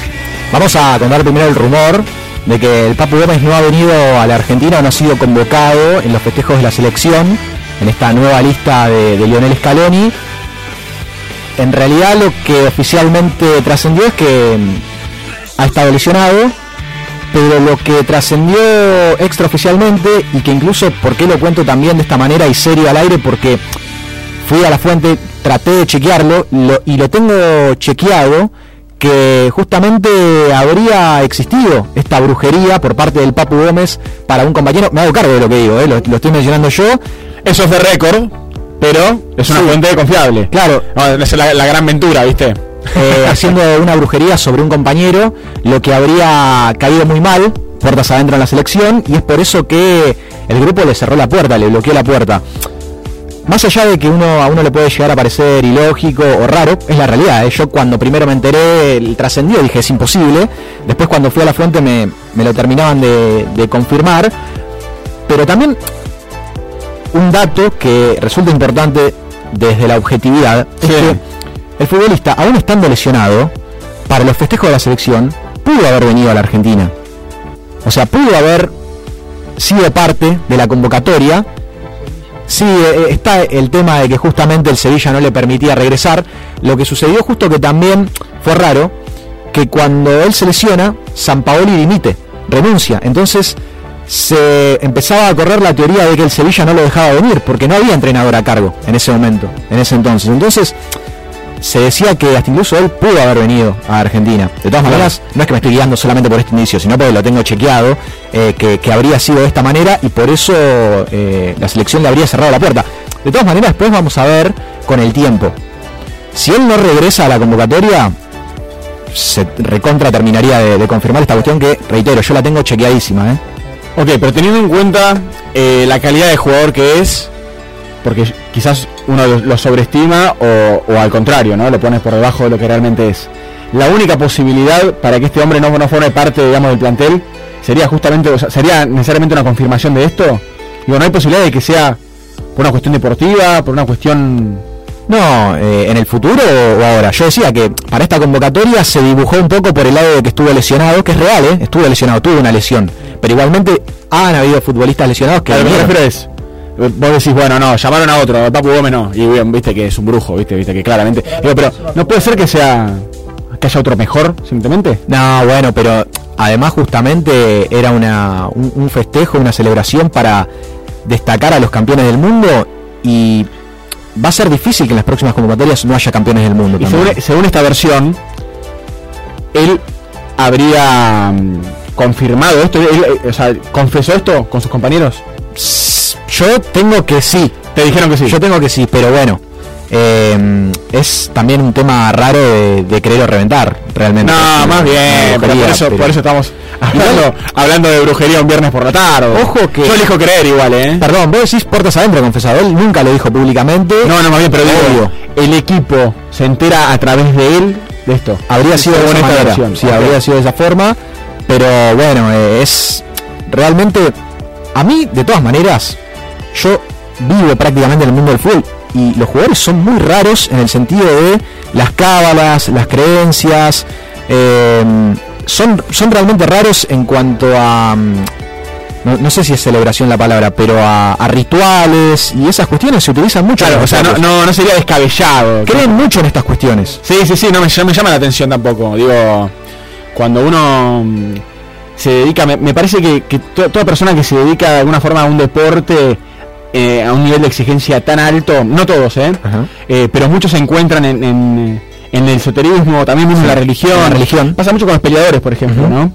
vamos a contar primero el rumor de que el Papu Gómez no ha venido a la Argentina, no ha sido convocado en los festejos de la selección, en esta nueva lista de, Lionel Scaloni. En realidad lo que oficialmente trascendió es que mm, ha estado lesionado, pero lo que trascendió extraoficialmente y que incluso, ¿por qué lo cuento también de esta manera y serio al aire? Porque fui a la fuente, traté de chequearlo lo- y lo tengo chequeado que justamente habría existido esta brujería por parte del Papu Gómez para un compañero. Me hago cargo de lo que digo, ¿eh? lo, lo estoy mencionando yo. Eso es de récord, pero es una Sí. fuente confiable. Claro, No, es la, la gran ventura, ¿viste? eh, haciendo una brujería sobre un compañero, lo que habría caído muy mal, puertas adentro en la selección, y es por eso que el grupo le cerró la puerta, le bloqueó la puerta. Más allá de que uno a uno le puede llegar a parecer ilógico o raro, es la realidad. ¿eh? Yo cuando primero me enteré, el trascendió, dije es imposible. Después cuando fui a la fuente me, me lo terminaban de, de confirmar. Pero también un dato que resulta importante desde la objetividad es que el futbolista, aún estando lesionado, para los festejos de la selección, pudo haber venido a la Argentina. O sea, pudo haber sido parte de la convocatoria. Sí, eh, está el tema de que justamente el Sevilla no le permitía regresar. Lo que sucedió justo que también fue raro, que cuando él se lesiona, San Paoli dimite, renuncia. Entonces se empezaba a correr la teoría de que el Sevilla no lo dejaba venir, porque no había entrenador a cargo en ese momento, en ese entonces. Entonces se decía que hasta incluso él pudo haber venido a Argentina. De todas maneras, no es que me estoy guiando solamente por este indicio, sino porque lo tengo chequeado, eh, que, que habría sido de esta manera y por eso eh, la selección le habría cerrado la puerta. De todas maneras, después vamos a ver con el tiempo. Si él no regresa a la convocatoria, se recontra terminaría de, de confirmar esta cuestión que, reitero, yo la tengo chequeadísima. ¿eh? Ok, pero teniendo en cuenta eh, la calidad de jugador que es, porque quizás uno lo, sobreestima o, o al contrario, ¿no? Lo pones por debajo de lo que realmente es. la única posibilidad para que este hombre no, no forme parte, digamos, del plantel sería justamente, o sea, sería necesariamente una confirmación de esto. Digo, no hay posibilidad de que sea por una cuestión deportiva, por una cuestión No, eh, en el futuro o ahora. Yo decía que para esta convocatoria se dibujó un poco por el lado de que estuvo lesionado, que es real, ¿eh? Estuvo lesionado, tuvo una lesión. Pero igualmente han habido futbolistas lesionados que... A lo que me vinieron. refiero es, vos decís, bueno, no, llamaron a otro, a Papu Gómez no, y bien, viste que es un brujo, viste, viste que claramente. Digo, pero no puede ser que sea que haya otro mejor, simplemente. No, bueno, pero además justamente era una, un, un festejo, una celebración para destacar a los campeones del mundo y va a ser difícil que en las próximas convocatorias no haya campeones del mundo. Y según, según esta versión, él habría mm, confirmado esto, él, eh, o sea, confesó esto con sus compañeros. Yo tengo que sí. Te dijeron que sí. Yo tengo que sí, pero bueno. eh, es también un tema raro de, de querer o reventar, realmente. No, más bien, pero por eso, pero- por eso estamos hablando, hablando de brujería un viernes por la tarde. Ojo que. Yo elijo creer igual, ¿eh? Perdón, vos decís puertas adentro, confesado. Él nunca lo dijo públicamente. No, no, más bien, pero digo, el equipo se entera a través de él de esto. Habría sido de esa manera. Sí, habría sido de esa forma. Pero bueno, eh, es realmente. A mí, de todas maneras, yo vivo prácticamente en el mundo del fútbol. Y los jugadores son muy raros en el sentido de las cábalas, las creencias. eh, son, son realmente raros en cuanto a. mm, No, no sé si es celebración la palabra, pero a, a rituales y esas cuestiones se utilizan mucho. Claro, o sea, no, no, no sería descabellado. Creen mucho en estas cuestiones. Sí, sí, sí, no me, me llama la atención tampoco. Digo, cuando uno mm, se dedica, me, me parece que, que to- toda persona que se dedica de alguna forma a un deporte eh, a un nivel de exigencia tan alto, no todos, ¿eh? Eh, pero muchos se encuentran en, en, en el esoterismo, también mismo en la religión. la religión. Pasa mucho con los peleadores, por ejemplo, ¿no?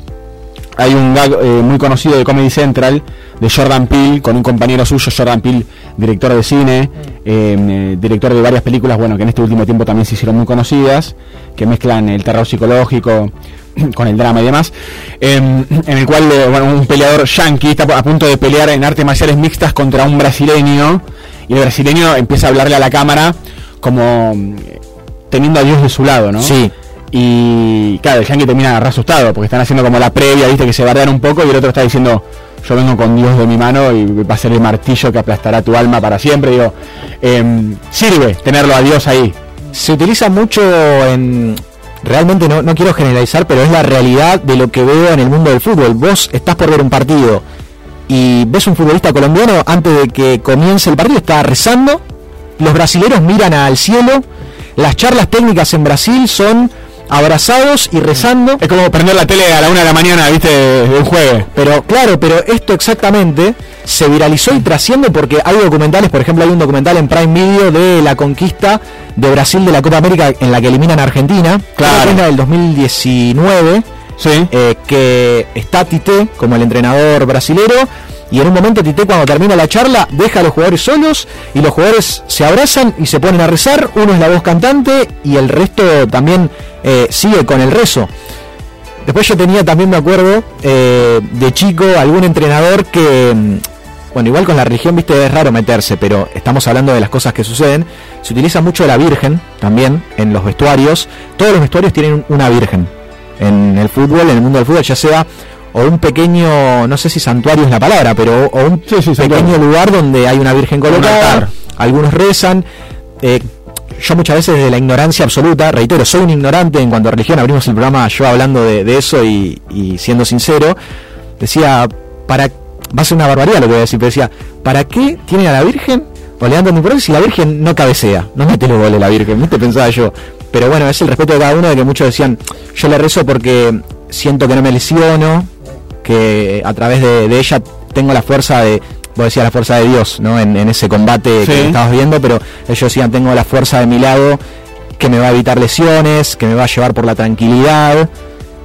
Hay un gag eh, muy conocido de Comedy Central de Jordan Peele con un compañero suyo, Jordan Peele, director de cine, eh, eh, director de varias películas, bueno, que en este último tiempo también se hicieron muy conocidas, que mezclan el terror psicológico con el drama y demás, eh, en el cual eh, bueno, un peleador yankee está a punto de pelear en artes marciales mixtas contra un brasileño y el brasileño empieza a hablarle a la cámara como mm, teniendo a Dios de su lado, ¿no? Sí. Y claro, el Yankee termina asustado porque están haciendo como la previa, viste, que se bardean un poco y el otro está diciendo, yo vengo con Dios de mi mano y va a ser el martillo que aplastará tu alma para siempre. Digo, em, sirve tenerlo a Dios ahí. se utiliza mucho en realmente no, no quiero generalizar pero es la realidad de lo que veo en el mundo del fútbol. Vos estás por ver un partido y ves un futbolista colombiano antes de que comience el partido está rezando los brasileros miran al cielo las charlas técnicas en Brasil son abrazados y rezando Es como prender la tele a la una de la mañana, viste, de un jueves. pero claro, pero esto exactamente se viralizó y trasciende porque hay documentales, por ejemplo, hay un documental en Prime Video de la conquista de Brasil de la Copa América en la que eliminan a Argentina, Claro. es la del 2019, Sí. eh, que está Tite como el entrenador brasilero. Y en un momento Tite cuando termina la charla deja a los jugadores solos y los jugadores se abrazan y se ponen a rezar. Uno es la voz cantante y el resto también eh, sigue con el rezo. Después yo tenía también, me acuerdo, eh, de chico, algún entrenador que, mm, bueno, igual con la religión, viste, es raro meterse, pero estamos hablando de las cosas que suceden. Se utiliza mucho la Virgen también en los vestuarios. Todos los vestuarios tienen una Virgen en el fútbol, en el mundo del fútbol, ya sea o un pequeño, no sé si santuario es la palabra, pero o un Sí, sí, pequeño lugar donde hay una Virgen colocada. Algunos rezan. eh, yo muchas veces de la ignorancia absoluta, reitero, soy un ignorante en cuanto a religión, abrimos el programa yo hablando de, de eso y, y siendo sincero, decía, para, va a ser una barbaridad lo que voy a decir, pero decía, ¿para qué tienen a la Virgen o le dan tanto importancia si la Virgen no cabecea? No mete los goles la Virgen, ¿viste? Pensaba yo. Pero bueno, es el respeto de cada uno de que muchos decían, yo le rezo porque siento que no me lesiono, que a través de, de ella tengo la fuerza de, vos decías la fuerza de Dios, ¿no? En, en ese combate Sí. que estabas viendo, pero ellos decían, tengo la fuerza de mi lado que me va a evitar lesiones, que me va a llevar por la tranquilidad.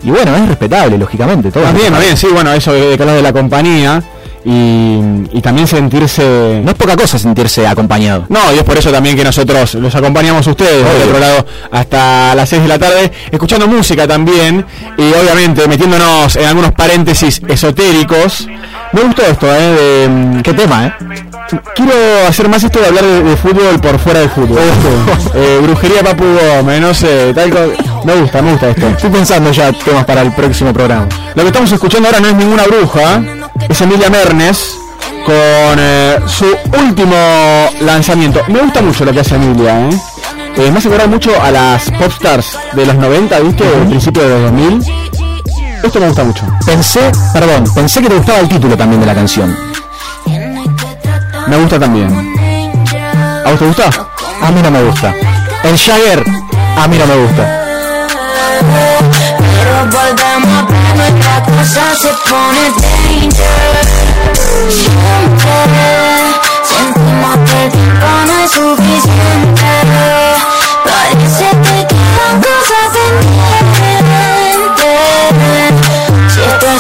Y bueno, es respetable, lógicamente, todo. Más bien, más bien, sí, bueno, eso de hablas de la compañía y, y también sentirse... No es poca cosa sentirse acompañado. No, y es por eso también que nosotros los acompañamos a ustedes del Obvio. otro lado hasta las 6 de la tarde, escuchando música también y obviamente metiéndonos en algunos paréntesis esotéricos. Me gustó esto, ¿eh? De, mm, ¿Qué tema, eh? Quiero hacer más esto de hablar de, de fútbol por fuera del fútbol. Eh, brujería Papu Gómez, no sé, tal Me gusta, me gusta esto. Estoy pensando ya temas para el próximo programa. Lo que estamos escuchando ahora no es ninguna bruja, es Emilia Mernes con eh, su último lanzamiento. Me gusta mucho lo que hace Emilia, ¿eh? Eh, me hace acordar mucho a las popstars de los 90, ¿viste? Del principio de los 2000. Esto me gusta mucho. Pensé, perdón, pensé que te gustaba el título también de la canción. Me gusta también. ¿A vos te gusta? A mí no me gusta. El Jagger, a mí no me gusta. Pero volvemos a ver nuestra cosa se pone danger Siempre sentimos que el tiempo no es suficiente Parece que quedan cosas pendientes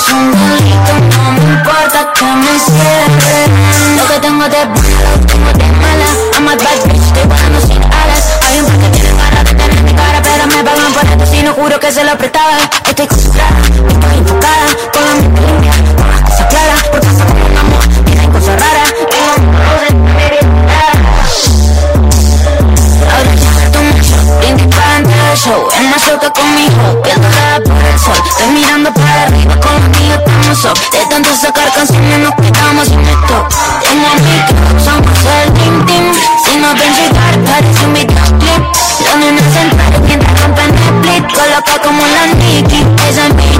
un delito no me importa que me cierren Lo que tengo de bueno lo tengo de mala I'm a bad bitch, estoy volando sin alas Hay un par que tienen ganas de tener mi cara Pero me pagan por esto si no juro que se lo prestaba Estoy concentrada, estoy enfocada Con la mente con las cosas claras Porque pasa como un amor, tienen cosas raras show. En más que conmigo, la por el sol. Estoy mirando para arriba, con estamos up De tanto sacar canciones nos quedamos sin esto Tengo micro, somos el team team. Si no ven llegar, parece un videoclip Los nenes sentados mientras rompen el split. Coloca como la Nicki, esa es mi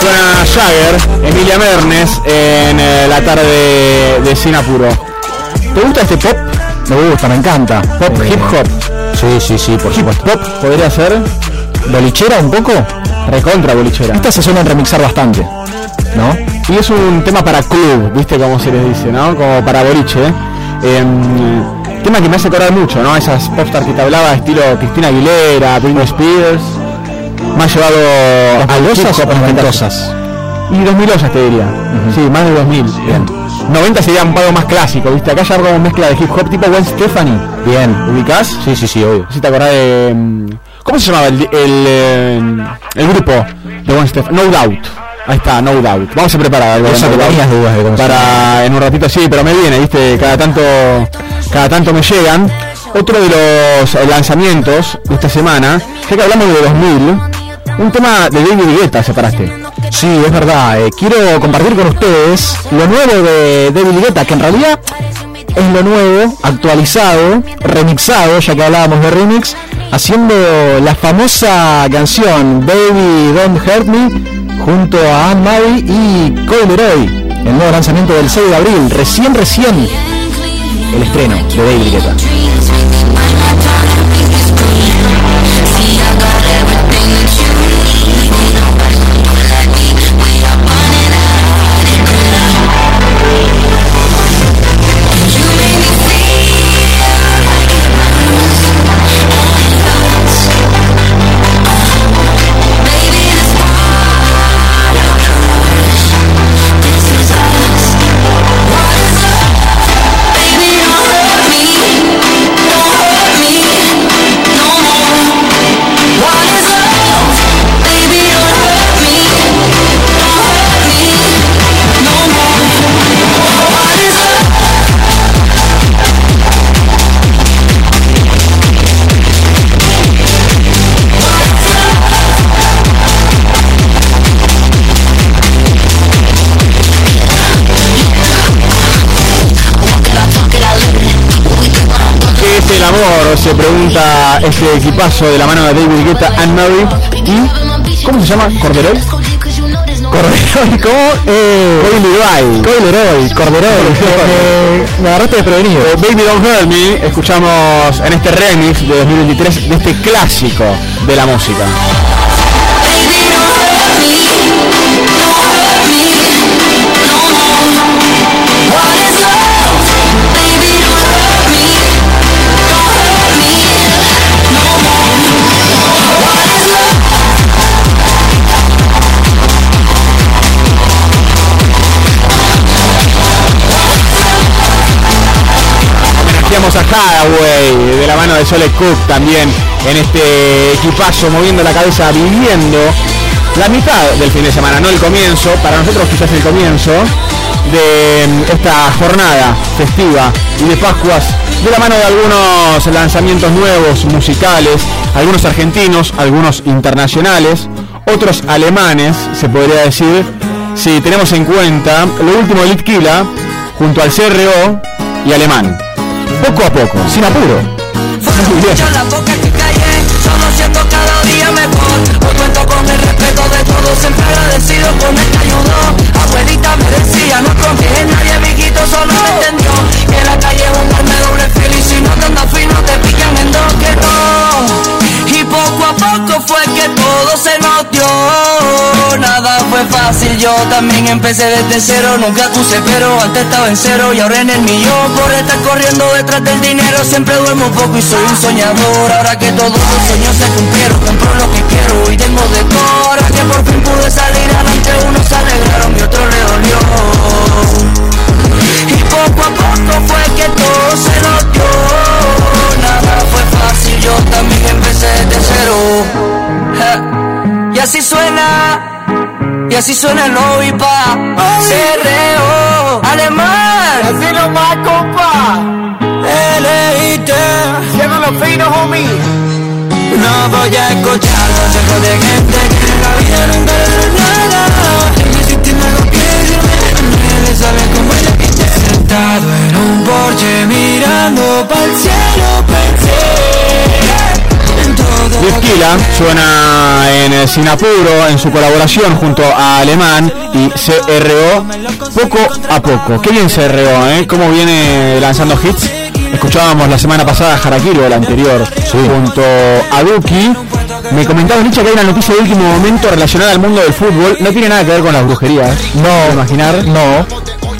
Suena Jagger, Emilia Mernes en eh, la tarde de, de Sin Apuro. ¿Te gusta este pop? Me gusta, me encanta. Pop, Eh, hip hop. Sí, sí, sí, por supuesto. Pop podría ser ¿Bolichera un poco? recontra bolichera. Estas se suelen remixar bastante, ¿no? Y es un tema para club, ¿viste cómo se les dice, no? Como para boliche. Em, tema que me hace acordar mucho, ¿no? Esas popstars que te hablaba, estilo Cristina Aguilera, Britney Spears. Me ha llevado a ¿Noventosas hip hop o caso. Y 2000 te diría. Sí, más de 2000. Bien. 90 sería un pago más clásico, ¿viste? Acá ya como mezcla de hip hop tipo Gwen Stefani. Bien. ¿Ubicás? Sí, sí, sí, obvio. Si te acordás de... mm, ¿Cómo se llamaba el, el, eh, el grupo de Gwen Stefani? No Doubt. Ahí está, No Doubt. Vamos a preparar algo. Eso tenías dudas de Para en un ratito sí, pero me viene, ¿viste? Cada tanto, cada tanto me llegan. Otro de los lanzamientos de esta semana, ya que hablamos de 2000, un tema de David Guetta separaste. Sí, es verdad. eh, quiero compartir con ustedes lo nuevo de David Guetta, que en realidad es lo nuevo, actualizado, remixado, ya que hablábamos de remix, haciendo la famosa canción Baby Don't Hurt Me junto a Anne Marie y Cole Leroy, el nuevo lanzamiento del 6 de abril, recién, recién el estreno de David Guetta. Se pregunta este equipazo de la mano de David Guetta, Anne Marie y... ¿Cómo se llama? ¿Corderoy? Corderoy, ¿cómo? Eh, Cole Leroy. Cole Leroy, Corderoy. eh, me agarraste desprevenido. Eh, Baby Don't Hurt Me, escuchamos en este remix de 2023 de este clásico de la música. Homenajeamos a Hathaway de la mano de Sole Cook también en este equipazo moviendo la cabeza, viviendo la mitad del fin de semana, no el comienzo, para nosotros quizás el comienzo, de mm, esta jornada festiva y de Pascuas de la mano de algunos lanzamientos nuevos musicales, algunos argentinos, algunos internacionales, otros alemanes, se podría decir, si tenemos en cuenta lo último de Litkila junto al CRO y Alemán. Poco a poco, sin apuro. Me decía, no confíes solo entendió. Que la calle Nada fue fácil, yo también empecé desde cero. Nunca puse pero, antes estaba en cero y ahora en el millón. Por estar corriendo detrás del dinero, siempre duermo poco y soy un soñador. Ahora que todos los sueños se cumplieron, compro lo que quiero y tengo de Ahora que por fin pude salir adelante, unos se alegraron y otros le dolió. Y poco a poco fue que todo se nos dio. Nada fue fácil, yo también empecé desde cero. Y así suena, y así suena el lobby pa. CRO, alemán. Así nomás, compa. LIT. Siendo los finos, homie. No voy a escuchar consejos de gente que en la vida nunca le nada. En mi sistema no quiere nadie sabe cómo es la que Sentado en un porche mirando pa'l cielo pensé Litkila suena en eh, Sinapuro en su colaboración junto a Alemán y CRO poco a poco. Qué bien CRO, ¿eh? Cómo viene lanzando hits. Escuchábamos la semana pasada a Harakiri, o la anterior, junto a Duki. Me comentaba Licha que hay una noticia de último momento relacionada al mundo del fútbol. No tiene nada que ver con las brujerías. No, imaginar. No,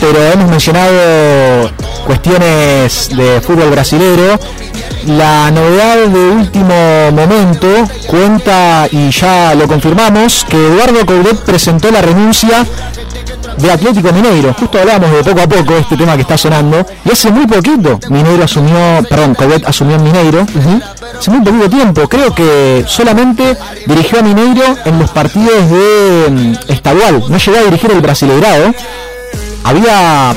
pero hemos mencionado cuestiones de fútbol brasilero. La novedad de último momento cuenta, y ya lo confirmamos, que Eduardo Coudet presentó la renuncia de Atlético Mineiro. Justo hablábamos de poco a poco este tema que está sonando. Y hace muy poquito Mineiro asumió, perdón, Coudet asumió en Mineiro. Hace muy poquito tiempo. Creo que solamente dirigió a Mineiro en los partidos de Estadual. No llegó a dirigir el Brasileirado. Había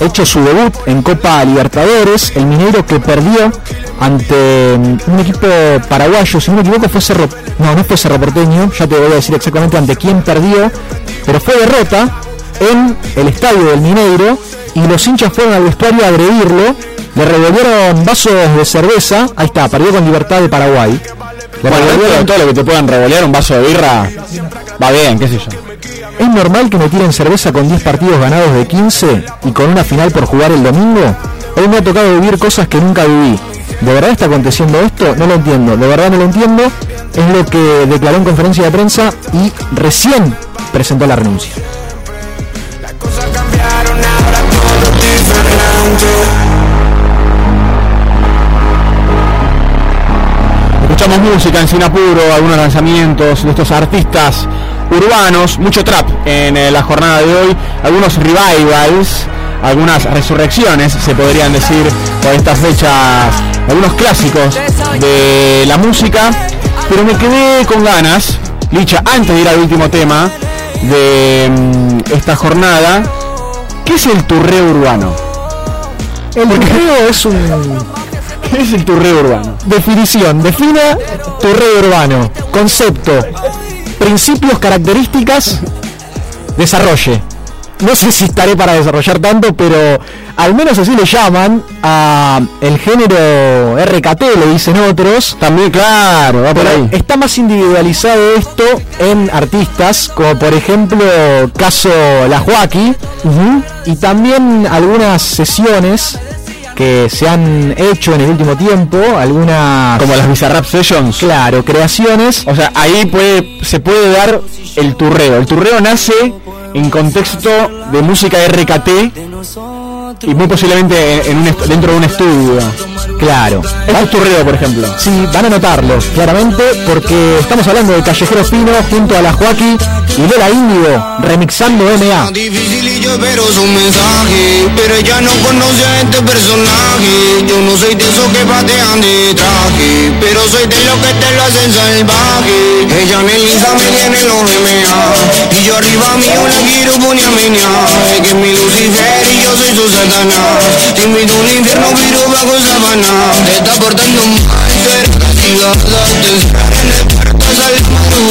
hecho su debut en Copa Libertadores, el Mineiro que perdió ante mm, un equipo paraguayo, si no me equivoco fue Cerro, no, no fue Cerro Porteño, ya te voy a decir exactamente ante quién perdió, pero fue derrota en el estadio del Mineiro y los hinchas fueron al vestuario a agredirlo, le revolvieron vasos de cerveza, ahí está, perdió con Libertad de Paraguay. Le Bueno, revolvieron- todo lo que te puedan revolear un vaso de birra, va bien, qué sé yo. ¿Es normal que me tiren cerveza con 10 partidos ganados de 15 y con una final por jugar el domingo? Hoy me ha tocado vivir cosas que nunca viví. ¿De verdad está aconteciendo esto? No lo entiendo. De verdad no lo entiendo. Es lo que declaró en conferencia de prensa y recién presentó la renuncia. Escuchamos música en Sinapuro, algunos lanzamientos de estos artistas urbanos, mucho trap en eh, la jornada de hoy, algunos revivals, algunas resurrecciones, se podrían decir, por estas fechas, algunos clásicos de la música, pero me quedé con ganas, Licha, antes de ir al último tema de mm, esta jornada, ¿qué es el turreo urbano? El turreo es un... ¿Qué es el turreo urbano? Definición, defina turreo urbano. Concepto, principios, características, desarrolle. No sé si estaré para desarrollar tanto, pero al menos así le llaman a el género RKT, le dicen otros. También, claro, va por ahí. está más individualizado esto en artistas, como por ejemplo caso La Joaquí, y también algunas sesiones que se han hecho en el último tiempo, algunas... Como las Bizarrap Sessions. Claro, creaciones. O sea, ahí puede, se puede dar el turreo. El turreo nace en contexto de música RKT y muy posiblemente en un est- dentro de un estudio. Claro. Es turreo, por ejemplo. Sí, van a notarlo claramente porque estamos hablando de Callejero Fino junto a la Joaquín y Lola Índigo remixando MA. Difícil y yo espero su mensaje Pero ella no conoce a este personaje Yo no soy de esos que patean de traje Pero soy de los que te lo hacen salvaje Ella Melissa me tiene los MA Y yo arriba mío le quiero poner a menear Es que es mi Lucifer y yo soy Satanás Te invito a un infierno está portando mal, eres castigada Te en el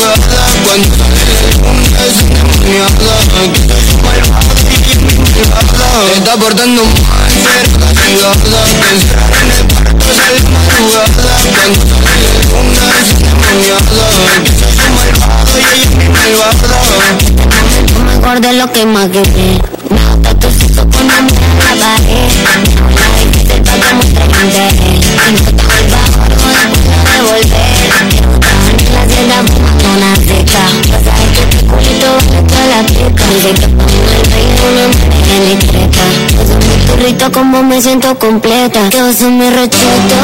hasta Cuando sales de luna es endemoniada Que soy su malvada y mi malvada Te está mal, castigada Te en el hasta Cuando sales de luna es endemoniada Que soy su malvada y mi malvada mejor de lo que imaginé. Me como me siento completa vos sos mi recheto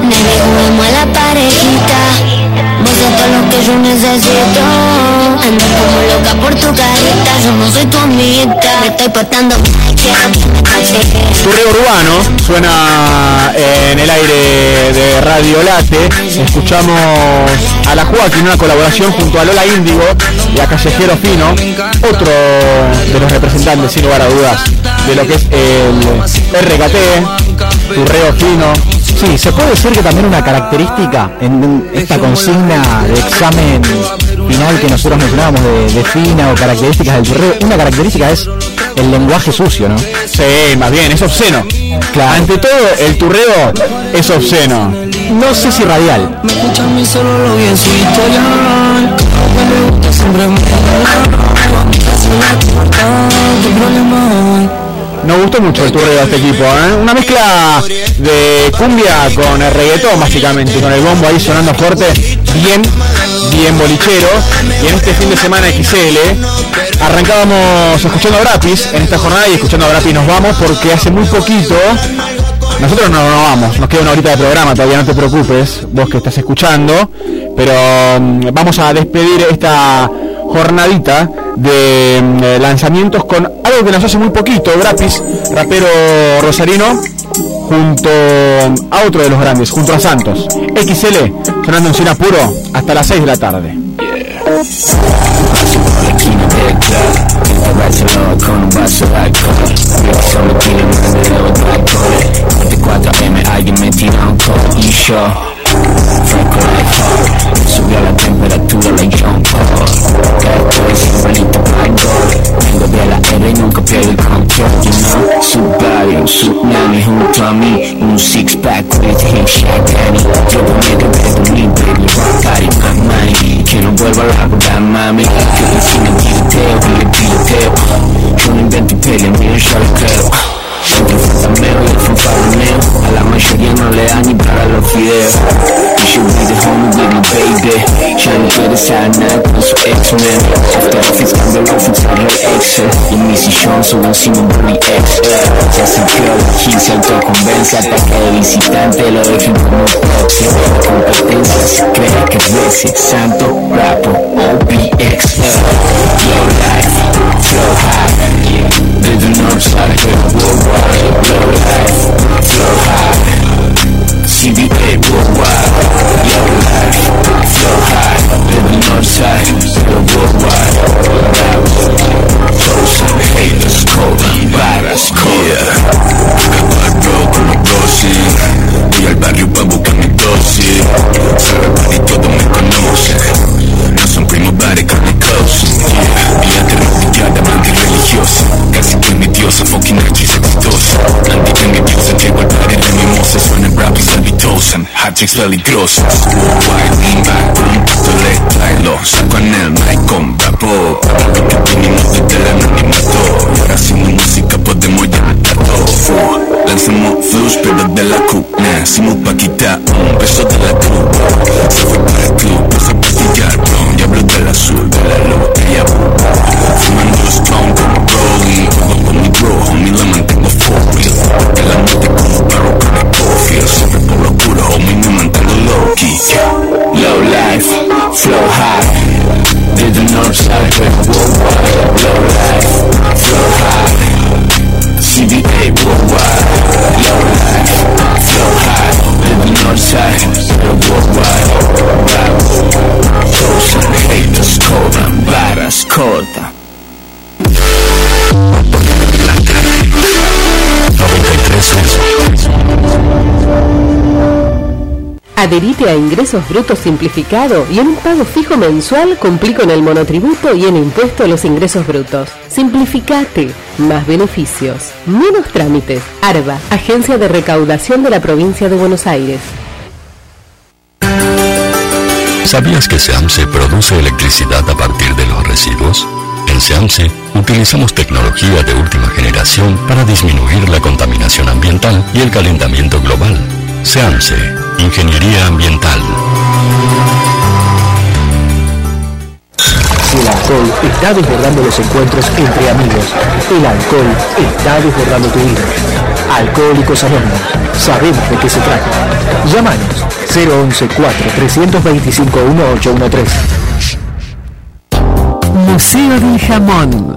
Nene, juguemos a la parejita Todo lo que yo necesito Ando como loca por tu carita Yo no soy tu amiguita Me estoy portando Turreo urbano suena en el aire de Radio Late. Escuchamos a la Joaquín, una colaboración junto a Lola Índigo y a Callejero Fino, otro de los representantes, sin lugar a dudas, de lo que es el RKT, Turreo Fino. Sí, se puede decir que también una característica en esta consigna de examen final que nosotros mencionábamos de, de fina o características del turreo, una característica es el lenguaje sucio, ¿no? Sí, más bien, es obsceno. Claro. Ante todo, el turreo es obsceno. No sé si radial. Me escucha solo en su gusta siempre me Nos gustó mucho el turreo de este equipo, ¿eh? Una mezcla de cumbia con el reggaetón, básicamente, con el bombo ahí sonando fuerte, bien, bien bolichero. Y en este fin de semana XL arrancábamos escuchando a Brapis en esta jornada y escuchando a Brapis nos vamos porque hace muy poquito nosotros no nos vamos, nos queda una horita de programa, todavía no te preocupes, vos que estás escuchando, pero mm, vamos a despedir esta jornadita de mm, lanzamientos con algo que nos hace muy poquito, Grapis, rapero rosarino, junto a otro de los grandes, junto a Santos. XL, sonando en Puro, hasta las 6 de la tarde. Tsunami junto a me. Un six pack with him, Shaq Danny Yo prometo que mi baby. Body, my money. Que no vuelva a la mami Que me siga tiroteo, que le piloteo Yo no invento pelea, mío yo lo creo entre el fantameo y el fanfarroneo A la mayoría no le da ni para los fideos You should be the homie with me baby. Ya no quiere saber nada con su ex-man After Office cambio el outfit a Ray Excel Y mi sillón sube un Bully X Ya se quedó la Gil se autoconvence Hasta que de visitante lo dejen como un proxy competencia se cree que es Messi Santo, Rapo, OBX Low life, flow high Living upside worldwide, low life, flow high. CBA worldwide, low life, flow high. Living upside worldwide, cold. Barro con los dosis Voy al barrio pa' buscar mi dosis. Sabe par y todo me conoce. No son primos bares, carne close Yeah, vida de rodillada, antirreligiosa Casi que mi diosa, fucking archis exitosa Anti-envidiosa, llego al par y la mimosa Suena rap y salvitosa Hot chicks peligrosas. Worldwide, lean back, por un pistolet, tráelo Saco en el mic con rapo Para lo que vinimos desde el anonimato Y ahora podemos llenar todo Lanzamos flows pero de la cuna Hicimos pa' quitar un beso de la cruz Se fue para el club, puse a pastillar bro Y hablo del azul, de la luz, Adherite a Ingresos Brutos Simplificado y en un pago fijo mensual cumplí con el monotributo y en impuesto a los ingresos brutos. Simplificate. Más beneficios. Menos trámites. ARBA, Agencia de Recaudación de la Provincia de Buenos Aires. ¿Sabías que SEAMSE produce electricidad a partir de los residuos? En SEAMSE utilizamos tecnología de última generación para disminuir la contaminación ambiental y el calentamiento global. SEAMSE, Ingeniería Ambiental. Si el alcohol está desbordando los encuentros entre amigos, el alcohol está desbordando tu vida. Alcohólicos Anónimos, sabemos de qué se trata. Llámanos 011 4 325 1813. Museo del Jamón.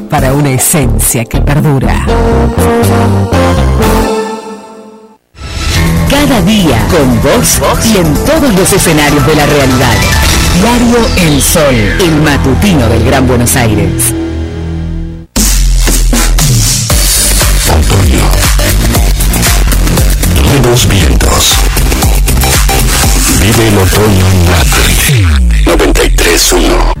para una esencia que perdura. Cada día con vos y en todos los escenarios de la realidad. Diario El Sol, el matutino del Gran Buenos Aires. Otoño. Nuevos vientos. Vive el otoño en Late 93.1.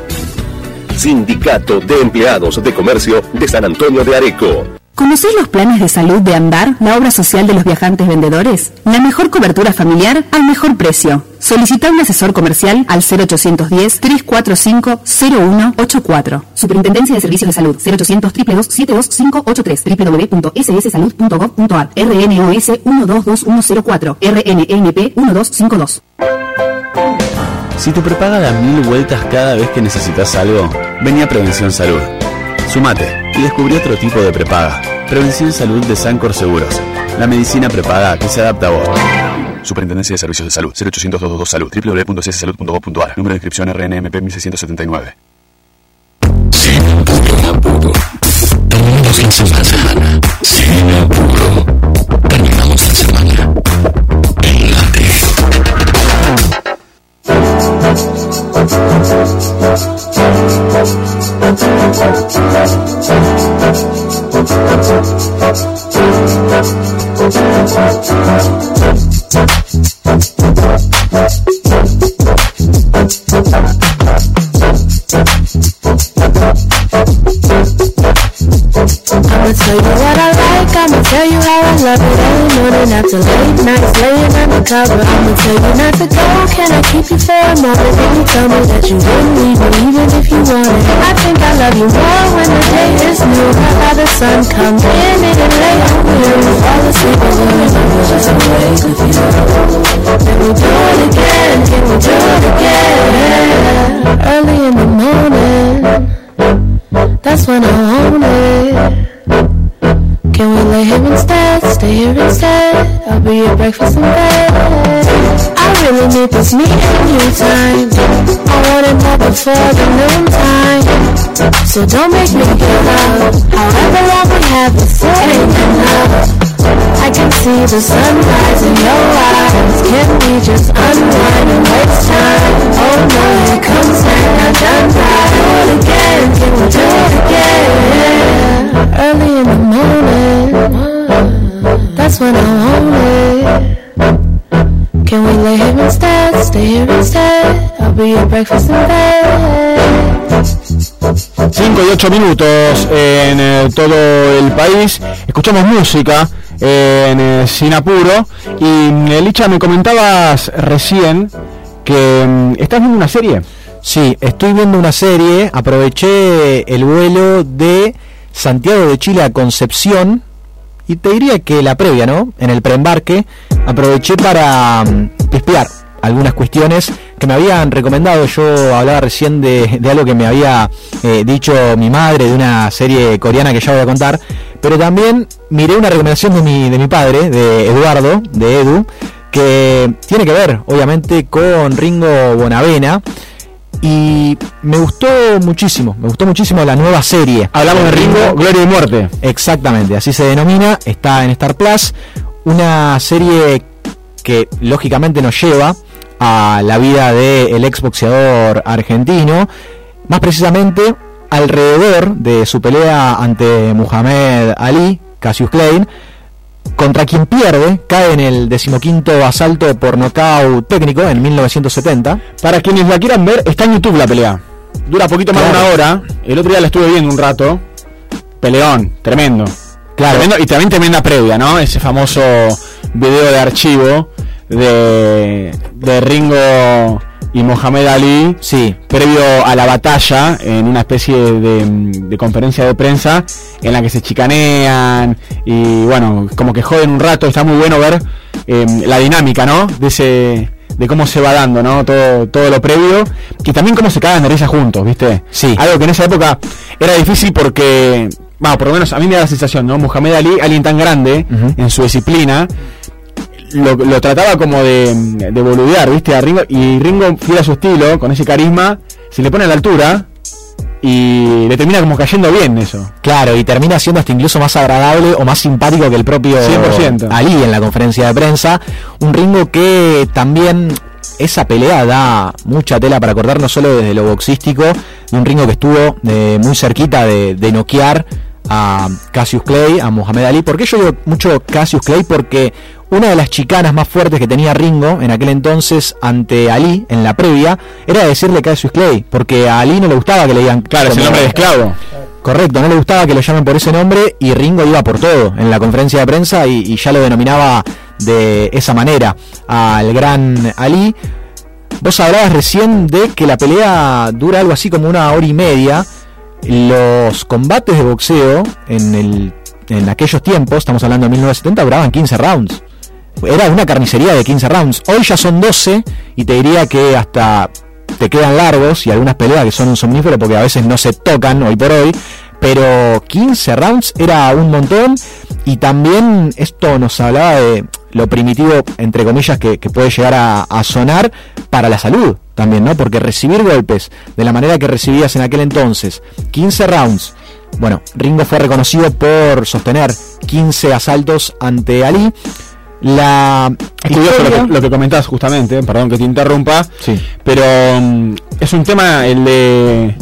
Sindicato de Empleados de Comercio de San Antonio de Areco. ¿Conocés los planes de salud de Andar, la obra social de los viajantes vendedores? La mejor cobertura familiar al mejor precio. Solicita un asesor comercial al 0810-345-0184. Superintendencia de Servicios de Salud 0800 72583 www.sssalud.gov.ar RNOS 122104 RNNP 1252 Si tu prepaga da mil vueltas cada vez que necesitas algo, vení a Prevención Salud. Sumate y descubrí otro tipo de prepaga. Prevención Salud de Sancor Seguros. La medicina prepaga que se adapta a vos. Superintendencia de Servicios de Salud 0800 222 Salud www.cssalud.gov.ar Número de inscripción RNMP 1679 Sin apuro. Terminamos la semana. Sin apuro. Tell you what I like, I'ma tell you how I love it Morning after late nights laying undercover I'ma tell you not to go, can I keep you for a moment? Then you tell me that you wouldn't leave me even if you wanted? I think I love you more when the day is new. I how the sun comes in and it lay on you. Fall asleep and when I'm just awake with you. Can we do it again, can we do it again? Early in the morning. That's when I want it. Can we lay here instead? Stay here instead. I'll be your breakfast in bed. I really need this me and you time. I want it more before the noontime. So don't make me give up. However long we have this ain't enough. I can see the sunrise in your eyes. Can we just unwind and waste time? Oh no, here comes night, not done. Do it again, can we do it again? early in the morning. That's when I want it. Can we lay here instead? Stay here instead. I'll be your breakfast in bed. 5 y 8 minutos en eh, todo el país. Escuchamos música eh, en eh, Sin Apuro. Y mm, Elicha, me comentabas recién que mm, estás viendo una serie. Sí, estoy viendo una serie. Aproveché el vuelo de Santiago de Chile a Concepción. Y te diría que la previa, ¿no? En el preembarque, aproveché para mm, espiar algunas cuestiones que me habían recomendado. Yo hablaba recién de, de algo que me había eh, dicho mi madre, de una serie coreana que ya voy a contar. Pero también miré una recomendación de mi, de mi padre, de Eduardo, de Edu, que tiene que ver, obviamente, con Ringo Bonavena. Y me gustó muchísimo, me gustó muchísimo la nueva serie. Hablamos de Ringo, Gloria y Muerte. Exactamente, así se denomina, está en Star Plus. Una serie que lógicamente nos lleva a la vida del exboxeador argentino, más precisamente alrededor de su pelea ante Muhammad Ali, Cassius Clay, contra quien pierde, cae en el decimoquinto asalto por nocaut técnico en 1970. Para quienes la quieran ver, está en YouTube la pelea. Dura poquito más de Claro. una hora. El otro día la estuve viendo un rato. Peleón, tremendo. Claro. Tremendo, y también tremenda previa, ¿no? Ese famoso video de archivo de, de Ringo y Mohamed Ali. Sí. Previo a la batalla, en una especie de, de conferencia de prensa, en la que se chicanean y, bueno, como que joden un rato. Está muy bueno ver eh, la dinámica, ¿no? De ese de cómo se va dando, ¿no? Todo, todo lo previo y también cómo se cagan de risa juntos, ¿viste? Sí. Algo que en esa época era difícil porque, bueno, por lo menos a mí me da la sensación, ¿no? Muhammad Ali, alguien tan grande en su disciplina, lo, lo trataba como de, de boludear, ¿viste? A Ringo, y Ringo, fiel a su estilo, con ese carisma, se le pone a la altura y le termina como cayendo bien eso. Claro, y termina siendo hasta incluso más agradable o más simpático que el propio 100%. Ali en la conferencia de prensa. Un Ringo que también esa pelea da mucha tela para cortar, no solo desde lo boxístico, de un Ringo que estuvo eh, muy cerquita de, de noquear a Cassius Clay, a Muhammad Ali. ¿Por qué yo digo mucho Cassius Clay? Porque una de las chicanas más fuertes que tenía Ringo en aquel entonces ante Ali, en la previa, era decirle Cassius Clay, porque a Ali no le gustaba que le digan Claro, es el nombre de esclavo. Correcto, no le gustaba que lo llamen por ese nombre y Ringo iba por todo en la conferencia de prensa y, y ya lo denominaba de esa manera al gran Ali. Vos hablabas recién de que la pelea dura algo así como una hora y media. Los combates de boxeo en, el, en aquellos tiempos, estamos hablando de 1970, duraban 15 rounds. Era una carnicería de 15 rounds. Hoy ya son 12 y te diría que hasta te quedan largos y algunas peleas que son un somnífero porque a veces no se tocan hoy por hoy. Pero 15 rounds era un montón y también esto nos hablaba de lo primitivo, entre comillas, que, puede llegar a, a sonar para la salud también, ¿no? Porque recibir golpes de la manera que recibías en aquel entonces, 15 rounds, bueno, Ringo fue reconocido por sostener 15 asaltos ante Ali. La Es curioso lo que, lo que comentabas justamente, perdón que te interrumpa, pero mm, es un tema el de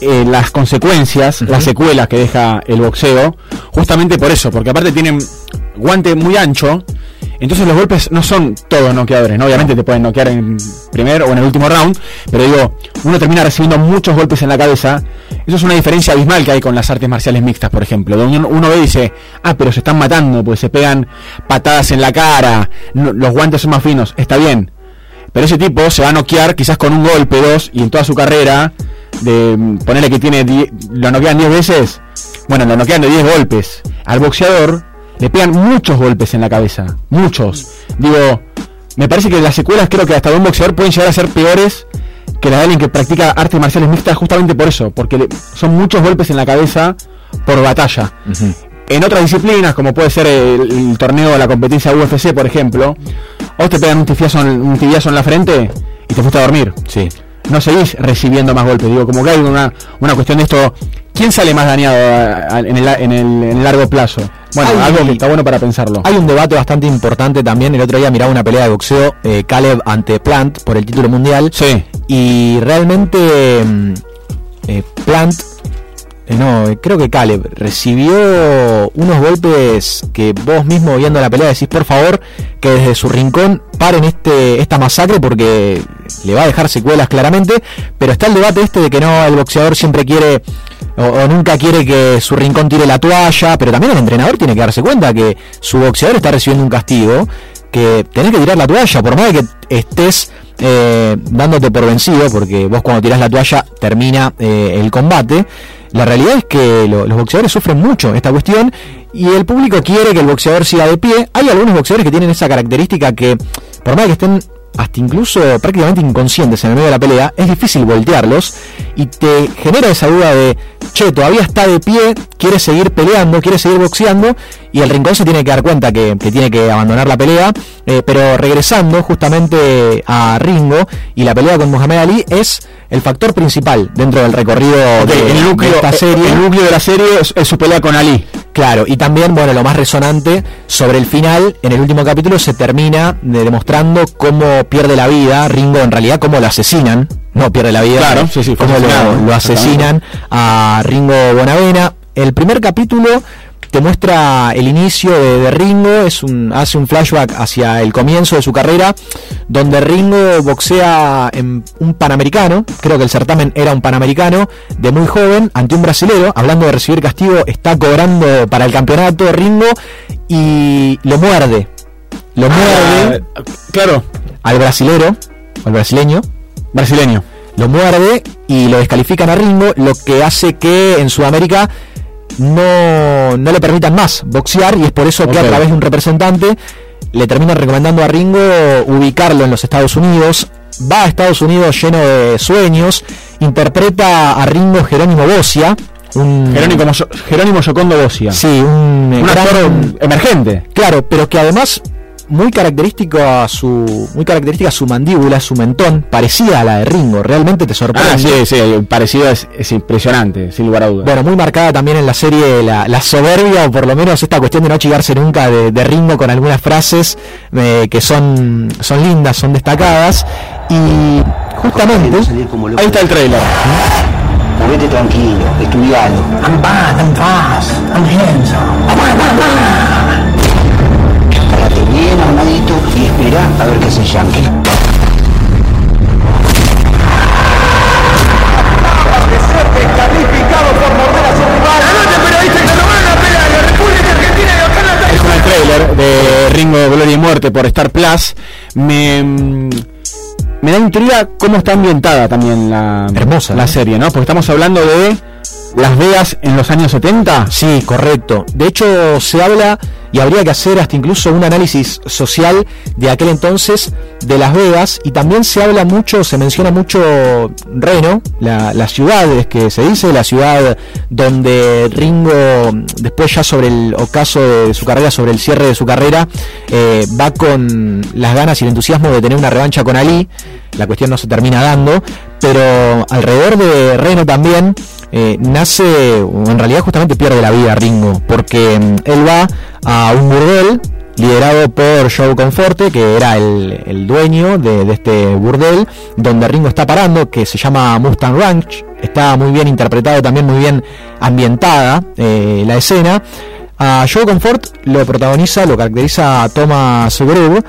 eh, las consecuencias, las secuelas que deja el boxeo, justamente por eso, porque aparte tienen guante muy ancho, entonces los golpes no son todos noqueadores, ¿no? Obviamente te pueden noquear en primer o en el último round, pero digo, uno termina recibiendo muchos golpes en la cabeza, eso es una diferencia abismal que hay con las artes marciales mixtas, por ejemplo, donde uno, ve y dice, ah, pero se están matando, pues se pegan patadas en la cara, los guantes son más finos, está bien, pero ese tipo se va a noquear quizás con un golpe, dos, y en toda su carrera, de ponerle que tiene, die- lo noquean 10 veces, bueno, lo noquean de 10 golpes. Al boxeador le pegan muchos golpes en la cabeza, muchos. Digo, me parece que las secuelas creo que hasta de un boxeador pueden llegar a ser peores que las de alguien que practica artes marciales mixtas justamente por eso, porque le- son muchos golpes en la cabeza por batalla. En otras disciplinas, como puede ser el, el torneo, la competencia UFC, por ejemplo, vos te pegan un tibiazo, en, un tibiazo en la frente y te fuiste a dormir. Sí. No seguís recibiendo más golpes. Digo, como que hay una, una cuestión de esto. ¿Quién sale más dañado a- a- en, el, en, el, en el largo plazo? Bueno, Hay- algo que está bueno para pensarlo. Hay un debate bastante importante también. El otro día miraba una pelea de boxeo, eh, Caleb ante Plant por el título mundial. Sí. Y realmente mm, eh, Plant Eh, no, eh, creo que Caleb recibió unos golpes que vos mismo viendo la pelea decís, por favor, que desde su rincón paren este, esta masacre porque le va a dejar secuelas claramente, pero está el debate este de que no, el boxeador siempre quiere o, nunca quiere que su rincón tire la toalla, pero también el entrenador tiene que darse cuenta que su boxeador está recibiendo un castigo, que tenés que tirar la toalla, por más de que estés eh, dándote por vencido, porque vos cuando tirás la toalla termina eh, el combate. La realidad es que lo- los boxeadores sufren mucho esta cuestión y el público quiere que el boxeador siga de pie. Hay algunos boxeadores que tienen esa característica que, por más que estén hasta incluso prácticamente inconscientes en el medio de la pelea, es difícil voltearlos y te genera esa duda de, che, todavía está de pie, quiere seguir peleando, quiere seguir boxeando y el rincón se tiene que dar cuenta que, que tiene que abandonar la pelea, eh, pero regresando justamente a Ringo y la pelea con Muhammad Ali es el factor principal dentro del recorrido de, el, núcleo, de esta serie. el núcleo de la serie es, es su pelea con Ali. Claro, y también, bueno, lo más resonante sobre el final, en el último capítulo se termina de- demostrando cómo pierde la vida Ringo, en realidad cómo lo asesinan, no pierde la vida, Claro, sí, sí, cómo lo, lo asesinan a Ringo Bonavena. El primer capítulo te muestra el inicio de, de Ringo, es un, hace un flashback hacia el comienzo de su carrera, donde Ringo boxea en un panamericano, creo que el certamen era un panamericano, de muy joven, ante un brasilero, hablando de recibir castigo, está cobrando para el campeonato Ringo y lo muerde. Lo muerde. claro. Al brasilero, al brasileño. Brasileño. Lo muerde y lo descalifican a Ringo, lo que hace que en Sudamérica no, no le permitan más boxear y es por eso que a través de un representante le terminan recomendando a Ringo ubicarlo en los Estados Unidos. Va a Estados Unidos lleno de sueños, interpreta a Ringo Jerónimo Bocia. Un, Jerónimo, Jerónimo Yocondo Bocia. Sí, un, Un gran- actor emergente. Claro, pero que además muy característico a su muy característica a su mandíbula, su mentón, parecida a la de Ringo, realmente te sorprende. Ah, sí, sí, el parecido es, es impresionante, sin lugar a dudas. Bueno, muy marcada también en la serie la, la soberbia, o por lo menos esta cuestión de no achigarse nunca de, de Ringo con algunas frases eh, que son, son lindas, son destacadas. Y justamente. Ahí está el trailer. Movete tranquilo, estudialo. I'm bad, I'm fast, I'm handsome. Bien armadito y espera a ver qué se yankee. Es con el trailer de Ringo Gloria y Muerte por Star Plus. Me, me da intriga cómo está ambientada también la, Hermosa, la ¿no? serie, ¿no? Porque estamos hablando de Las Vegas en los años 70. Sí, correcto. De hecho, se habla y habría que hacer hasta incluso un análisis social de aquel entonces de Las Vegas y también se habla mucho, se menciona mucho Reno, la, ciudad, es que se dice, la ciudad donde Ringo, después ya sobre el ocaso de su carrera, sobre el cierre de su carrera, eh, va con las ganas y el entusiasmo de tener una revancha con Ali. La cuestión no se termina dando, pero alrededor de Reno también eh, nace, en realidad justamente pierde la vida Ringo, porque mm, él va a un burdel liderado por Joe Conforte, que era el, el dueño de, de este burdel, donde Ringo está parando, que se llama Mustang Ranch. Está muy bien interpretado, también muy bien ambientada eh, la escena. A Joe Comfort lo protagoniza, lo caracteriza Thomas Groove.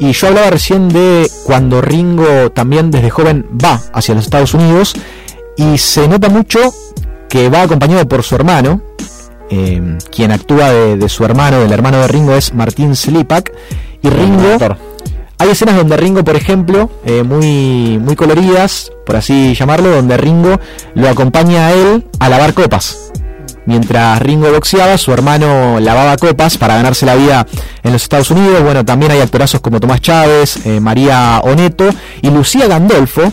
Y yo hablaba recién de cuando Ringo también desde joven va hacia los Estados Unidos y se nota mucho que va acompañado por su hermano, eh, quien actúa de, de su hermano, del hermano de Ringo es Martín Slipak y Ringo hay escenas donde Ringo, por ejemplo, eh, muy, muy coloridas, por así llamarlo, donde Ringo lo acompaña a él a lavar copas. Mientras Ringo boxeaba, su hermano lavaba copas para ganarse la vida en los Estados Unidos. Bueno, también hay actorazos como Tomás Chávez, eh, María Oneto y Lucía Gandolfo.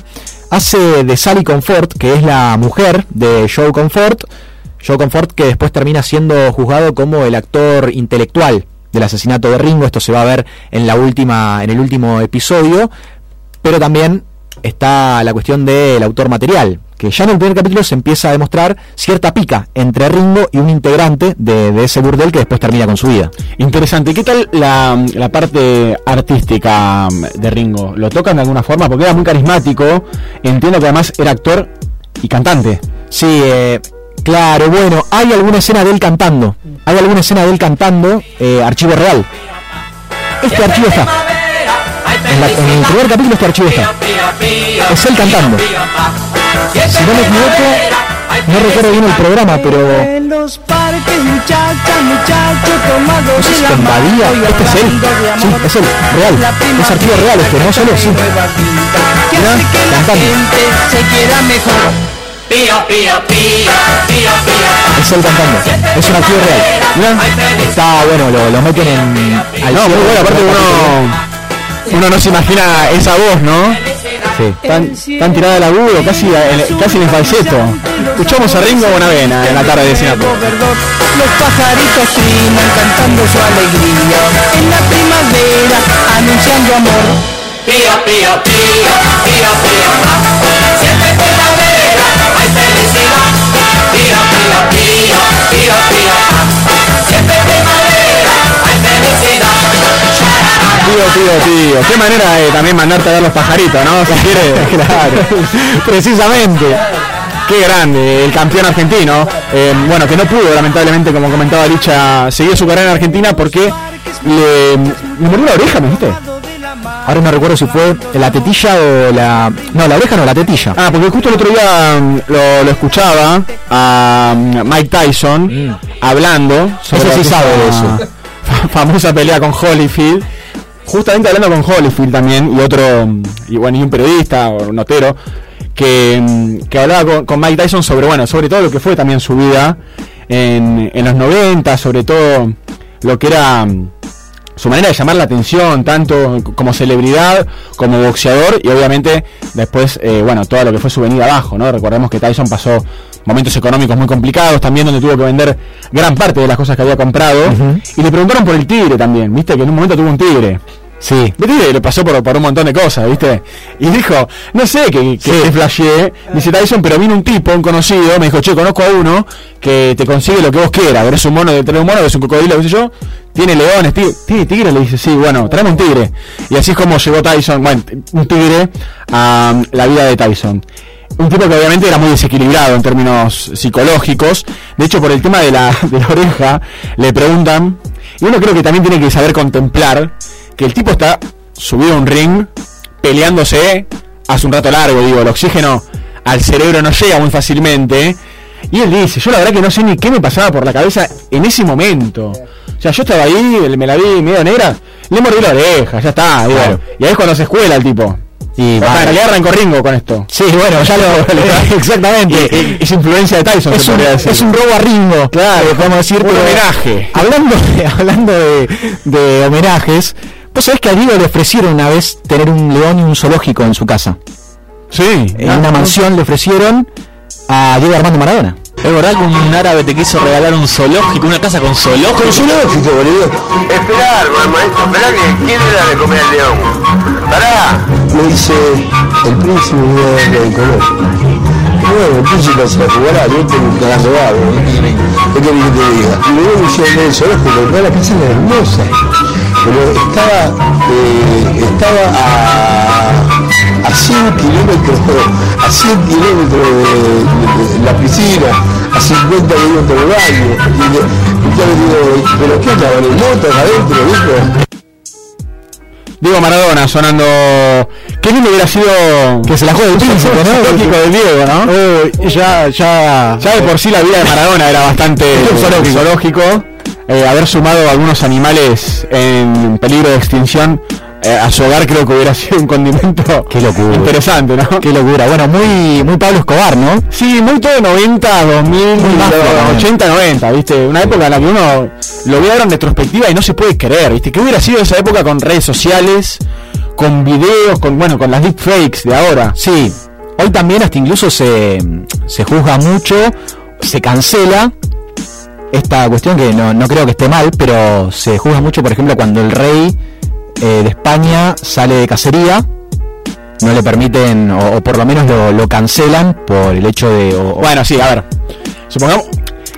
Hace de Sally Comfort, que es la mujer de Joe Comfort. Joe Comfort que después termina siendo juzgado como el actor intelectual del asesinato de Ringo. Esto se va a ver en la última, en el último episodio. Pero también está la cuestión del autor material, que ya en el primer capítulo se empieza a demostrar cierta pica entre Ringo y un integrante de, de ese burdel que después termina con su vida. Interesante. ¿Qué tal la, la parte artística mm, de Ringo? ¿Lo tocan de alguna forma? Porque era muy carismático. Entiendo que además era actor y cantante. Sí, eh, Claro, bueno, hay alguna escena de él cantando. Hay alguna escena de él cantando, eh, archivo real. Este archivo está. En, la- en el primer capítulo este archivo está. Es él cantando. Si no me equivoco, no recuerdo bien el programa, pero En los parques, muchachas, muchachos, tomados no sé de si invadía. y Este es él. Sí, es él, real. Es archivo real este, no solo sí. Pío. Es él cantando. Es un archivo real. Mirá, Está bueno, lo, lo meten en. al No, muy bueno, aparte el uno, uno no se imagina esa voz, ¿no? Tan, tan tirada al agudo, casi, en- casi en el falseto. Escuchamos a Ringo Bonavena en la tarde de Singapur. Los pajaritos trinan cantando su alegría. En la primavera anunciando amor. Pío, pío, pío, pío, pío. Tío, tío. Qué manera de también mandarte a ver los pajaritos, ¿no? Si quieres. claro. Precisamente. Qué grande, el campeón argentino. Eh, bueno, que no pudo, lamentablemente, como comentaba Licha, seguir su carrera en Argentina porque le, le mordió la oreja, ¿me dijiste? Ahora no recuerdo si fue la tetilla o la. No, la oreja no, la tetilla. Ah, porque justo el otro día mm, lo, lo escuchaba a mm, Mike Tyson hablando sobre sí esa sabe de eso. fa- famosa pelea con Holyfield. Justamente hablando con Holyfield también y otro, mm, y bueno, y un periodista o un notero que, mm, que hablaba con, con Mike Tyson sobre, bueno, sobre todo lo que fue también su vida en, en los 90, sobre todo lo que era mm, su manera de llamar la atención, tanto como celebridad, como boxeador, y obviamente después, eh, bueno, todo lo que fue su venida abajo, ¿no? Recordemos que Tyson pasó momentos económicos muy complicados, también donde tuvo que vender gran parte de las cosas que había comprado, y le preguntaron por el tigre también, viste, que en un momento tuvo un tigre. Sí. ¿Viste? Le pasó por, por un montón de cosas, ¿viste? Y dijo, no sé que, que te flasheé, dice Tyson, pero vino un tipo, un conocido, me dijo, che, conozco a uno que te consigue lo que vos quieras, eres un mono de un mono, es un cocodrilo, qué sé yo, tiene leones, tigre, ¿tiene tigre? Le dice, sí, bueno, traeme un tigre. Y así es como llegó Tyson, bueno, un tigre a um, la vida de Tyson. Un tipo que obviamente era muy desequilibrado en términos psicológicos. De hecho, por el tema de la, de la oreja, le preguntan, y uno creo que también tiene que saber contemplar que el tipo está subido a un ring peleándose hace un rato largo, digo, el oxígeno al cerebro no llega muy fácilmente. Y él dice, yo la verdad que no sé ni qué me pasaba por la cabeza en ese momento. O sea, yo estaba ahí, me la vi medio negra, le mordí la oreja, ya está, digo. Claro. Y ahí es cuando se escuela el tipo. Y va- en realidad arrancó Ringo con esto. Sí, bueno, ya lo. exactamente. Y- y- Es influencia de Tyson, es, se un, decir. es un robo a Ringo. Claro, podemos decir. Un homenaje. Hablando, de, hablando de, de homenajes, vos sabés que a Diego le ofrecieron una vez tener un león y un zoológico en su casa. Sí. En una mansión le ofrecieron a Diego Armando Maradona. Es verdad que un árabe te quiso regalar un zoológico, una casa con zoológico. Con zoológico, boludo. Esperar, maestro, esperá que quién le da de comer al león. Pará. Me dice el príncipe de del color. Bueno, el príncipe se la jugará, yo tengo un cagando vago. ¿Qué querés que te diga? Y luego me hicieron el zoológico, toda la casa era hermosa. Pero estaba, eh, estaba a, a 100 kilómetros, a 100 kilómetros de, de- de la piscina, a 50 kilómetros del baño. Y, le- yo le digo, ¿pero qué andaban en motos adentro, dijo? Diego Maradona sonando. Qué lindo hubiera sido. Que se la juegue el príncipe, ¿no? Del Diego, ¿no? Ya, ya. Ya de por sí la vida de Maradona era bastante Zoológico. Eh, haber sumado algunos animales en peligro de extinción eh, a su hogar creo que hubiera sido un condimento Qué locura. interesante, ¿no? Qué locura. Bueno, muy, muy Pablo Escobar, ¿no? Sí, muy todo 90, 2000, Muy mafia también. 80, 90, ¿viste? Una época en la que uno lo ve ahora en retrospectiva y no se puede creer, ¿viste? ¿Qué hubiera sido esa época con redes sociales, con videos, con, bueno, con las deepfakes de ahora? Sí. Hoy también hasta incluso se, se juzga mucho, se cancela esta cuestión que no, no creo que esté mal, pero se juzga mucho, por ejemplo, cuando el rey eh, de España sale de cacería, no le permiten, o, o por lo menos lo, lo cancelan por el hecho de... o- Bueno, sí, a ver. Supongamos.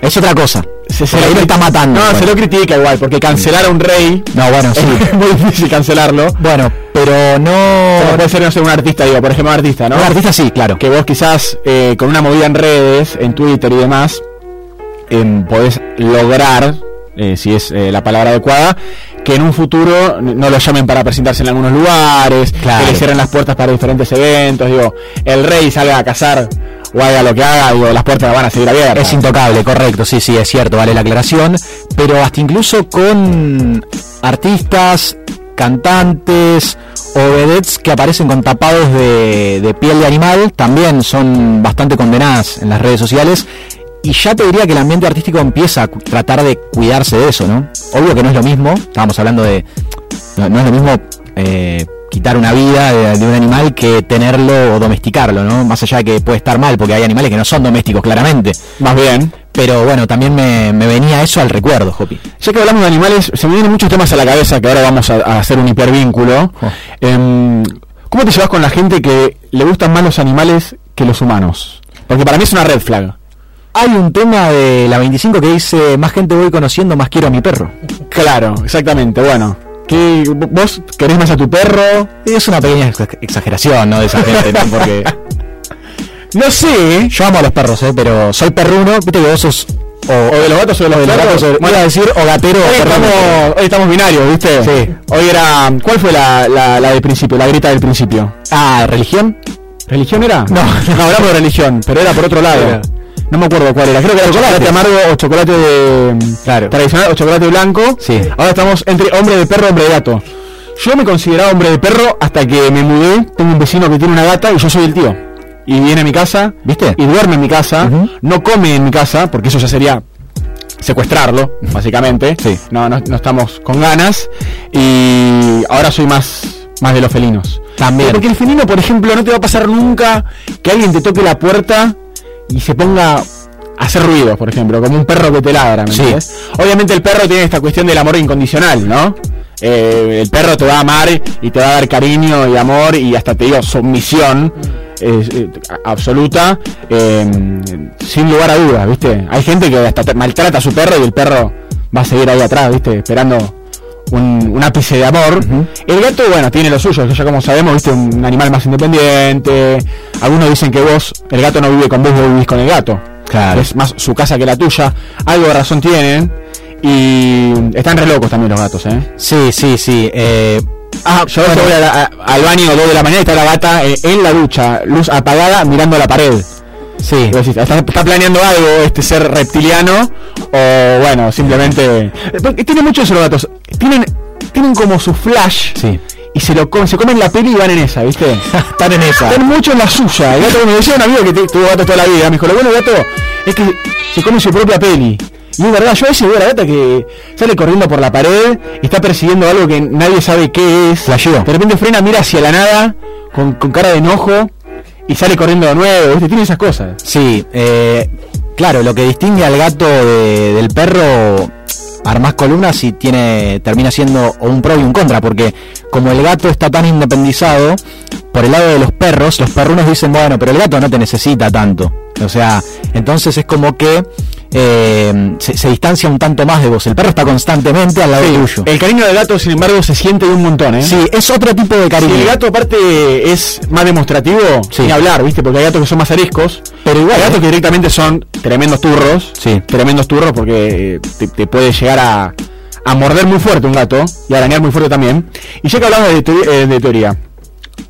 es otra cosa. Se, se ahí lo está matando. No, Bueno. se lo critica igual, porque cancelar a un rey No, bueno, sí. es muy difícil cancelarlo. bueno, pero no... Puede ser, no sé, un artista, digo, por ejemplo, un artista, ¿no? Un artista sí, claro. Que vos quizás eh, con una movida en redes, en Twitter y demás, em, podés lograr, eh, si es eh, la palabra adecuada, que en un futuro no lo llamen para presentarse en algunos lugares, Claro. que le cierren las puertas para diferentes eventos, digo, el rey salga a cazar o haga lo que haga, digo, las puertas van a seguir abiertas. Es intocable, correcto, sí, sí, es cierto, vale la aclaración. Pero hasta incluso con artistas, cantantes o vedettes que aparecen con tapados de, de piel de animal, también son bastante condenadas en las redes sociales. Y ya te diría que el ambiente artístico empieza a tratar de cuidarse de eso, ¿no? Obvio que no es lo mismo, estábamos hablando de... No, no es lo mismo eh, quitar una vida de, de un animal que tenerlo o domesticarlo, ¿no? Más allá de que puede estar mal, porque hay animales que no son domésticos, claramente. Más bien. Pero bueno, también me, me venía eso al recuerdo, Jopi. Ya que hablamos de animales, se me vienen muchos temas a la cabeza que ahora vamos a, a hacer un hipervínculo. Em, ¿Cómo te llevas con la gente que le gustan más los animales que los humanos? Porque para mí es una red flag. Hay un tema de la 25 que dice, más gente voy conociendo, más quiero a mi perro. Claro, exactamente. Bueno, ¿qué, ¿vos querés más a tu perro? Es una pequeña ex- exageración, ¿no? De esa gente, ¿no? Porque... No sé. Yo amo a los perros, ¿eh? Pero soy perruno, viste que vos sos... O, O de los gatos o de los de los gatos, o- iba a decir o gatero o Hoy estamos, hoy estamos binarios, ¿viste? Sí. Hoy era. ¿Cuál fue la, la, la del principio? La grita del principio. Ah, ¿religión? ¿Religión era? No, no hablamos de religión, pero era por otro lado. Era. No me acuerdo cuál era. Creo que era chocolate amargo o chocolate de, Claro. tradicional o chocolate blanco. Sí. Ahora estamos entre hombre de perro, hombre de gato. Yo me consideraba hombre de perro hasta que me mudé. Tengo un vecino que tiene una gata y yo soy el tío. Y viene a mi casa, ¿Viste? Y duerme en mi casa. No come en mi casa, porque eso ya sería secuestrarlo, básicamente. Sí. No, no, no estamos con ganas. Y ahora soy más, más de los felinos. También. Porque el felino, por ejemplo, no te va a pasar nunca que alguien te toque la puerta y se ponga a hacer ruidos, por ejemplo, como un perro que te ladra, ¿me Sí. entiendes? Obviamente el perro tiene esta cuestión del amor incondicional, ¿no? Eh, el perro te va a amar y te va a dar cariño y amor y hasta te digo sumisión eh, eh, absoluta, eh, sin lugar a dudas, ¿viste? Hay gente que hasta maltrata a su perro y el perro va a seguir ahí atrás, ¿viste? Esperando un, un ápice de amor. El gato, bueno, tiene lo suyo, ya como sabemos, viste, un animal más independiente. Algunos dicen que vos, el gato no vive con vos, vos vivís con el gato. Claro. Es más su casa que la tuya. Algo de razón tienen. Y están re locos también los gatos, ¿eh? Sí, sí, sí. Eh, Ah, yo a veces voy a la- a- al baño 2 de la mañana y está la gata eh, en la ducha, luz apagada, mirando la pared. Sí. Decís, ¿Está, está planeando algo este ser reptiliano o bueno, simplemente... Porque tiene mucho eso los gatos. Tienen, tienen como su flash Sí. y se lo comen, se comen la peli y van en esa, ¿viste? Están en esa. Están mucho en la suya. El gato, me decía un amigo que tuvo gato toda la vida, me dijo, lo bueno gato es que se come su propia peli. Y es verdad, yo a veces veo a la gata que sale corriendo por la pared y está persiguiendo algo que nadie sabe qué es. Flasheo. De repente frena, mira hacia la nada, con, con cara de enojo, y sale corriendo de nuevo. Tiene esas cosas. Sí, eh, claro, lo que distingue al gato de- del perro, armás columnas y tiene, termina siendo un pro y un contra, porque como el gato está tan independizado, por el lado de los perros, los perrunos dicen, bueno, pero el gato no te necesita tanto. O sea, entonces es como que eh, se, se distancia un tanto más de vos. El perro está constantemente al lado tuyo. El cariño del gato, sin embargo, se siente de un montón, ¿eh? Sí, es otro tipo de cariño. Si el gato aparte es más demostrativo, Sí. ni hablar, ¿viste? Porque hay gatos que son más ariscos. Pero igual, Hay gatos ¿eh? que directamente son tremendos turros. Sí. Tremendos turros porque eh, te, te puede llegar a, a morder muy fuerte un gato y a arañar muy fuerte también. Y ya que hablamos de teoría,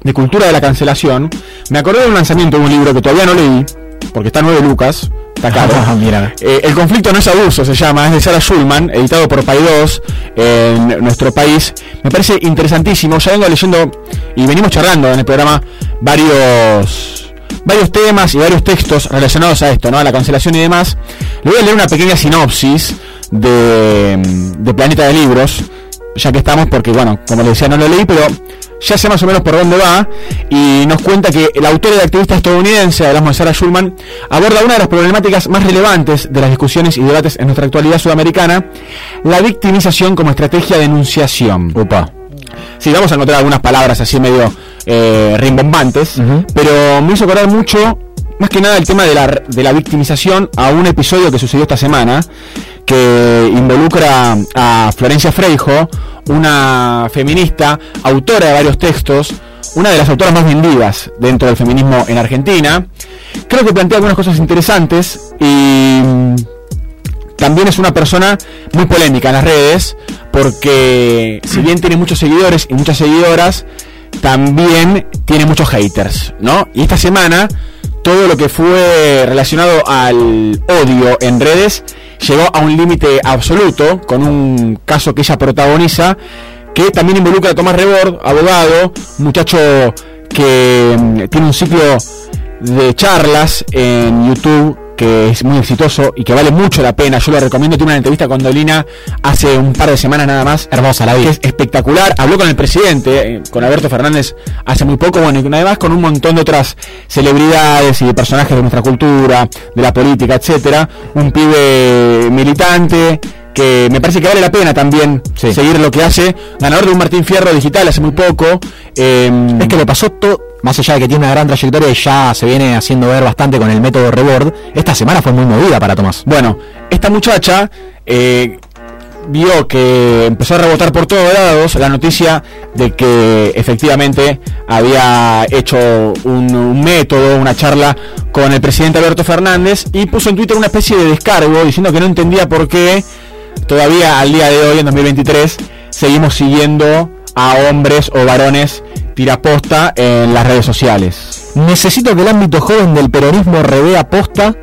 de cultura de la cancelación, me acordé de un lanzamiento de un libro que todavía no leí, porque está 9 lucas, está caro. Ah, mira. Eh, el conflicto no es abuso, se llama, es de Sarah Schulman, editado por Paidós en nuestro país. Me parece interesantísimo. Ya vengo leyendo y venimos charlando en el programa varios varios temas y varios textos relacionados a esto, ¿no? A la cancelación y demás. Le voy a leer una pequeña sinopsis de, de Planeta de Libros, ya que estamos, porque bueno, como les decía, no lo leí, pero ya sé más o menos por dónde va, y nos cuenta que el autor y activista estadounidense, hablamos de Sarah Schulman, aborda una de las problemáticas más relevantes de las discusiones y debates en nuestra actualidad sudamericana, la victimización como estrategia de enunciación. Opa. Sí, vamos a encontrar algunas palabras así medio eh, rimbombantes, pero me hizo acordar mucho, más que nada, el tema de la, de la victimización a un episodio que sucedió esta semana, que involucra a Florencia Freijo, una feminista, autora de varios textos, una de las autoras más vendidas dentro del feminismo en Argentina. Creo que plantea algunas cosas interesantes y mm, también es una persona muy polémica en las redes, porque si bien tiene muchos seguidores y muchas seguidoras, también tiene muchos haters, ¿no? Y esta semana todo lo que fue relacionado al odio en redes llegó a un límite absoluto con un caso que ella protagoniza que también involucra a Tomás Rebord, abogado, muchacho que mm, tiene un ciclo de charlas en YouTube que es muy exitoso y que vale mucho la pena. Yo lo recomiendo. Tuve una entrevista con Dolina hace un par de semanas nada más. Hermosa la vi. Que es espectacular. Habló con el presidente, eh, con Alberto Fernández, hace muy poco. Bueno, y además con un montón de otras celebridades y de personajes de nuestra cultura, de la política, etcétera. Un pibe militante que me parece que vale la pena también seguir lo que hace. Ganador de un Martín Fierro digital hace muy poco. es que le pasó todo, más allá de que tiene una gran trayectoria y ya se viene haciendo ver bastante con el método Rebord, esta semana fue muy movida para Tomás. Bueno, esta muchacha eh, vio que empezó a rebotar por todos lados la noticia de que efectivamente había hecho un, un método, una charla con el presidente Alberto Fernández y puso en Twitter una especie de descargo diciendo que no entendía por qué todavía al día de hoy, en 2023, seguimos siguiendo a hombres o varones tiraposta en las redes sociales. Necesito que el ámbito joven del peronismo revea posta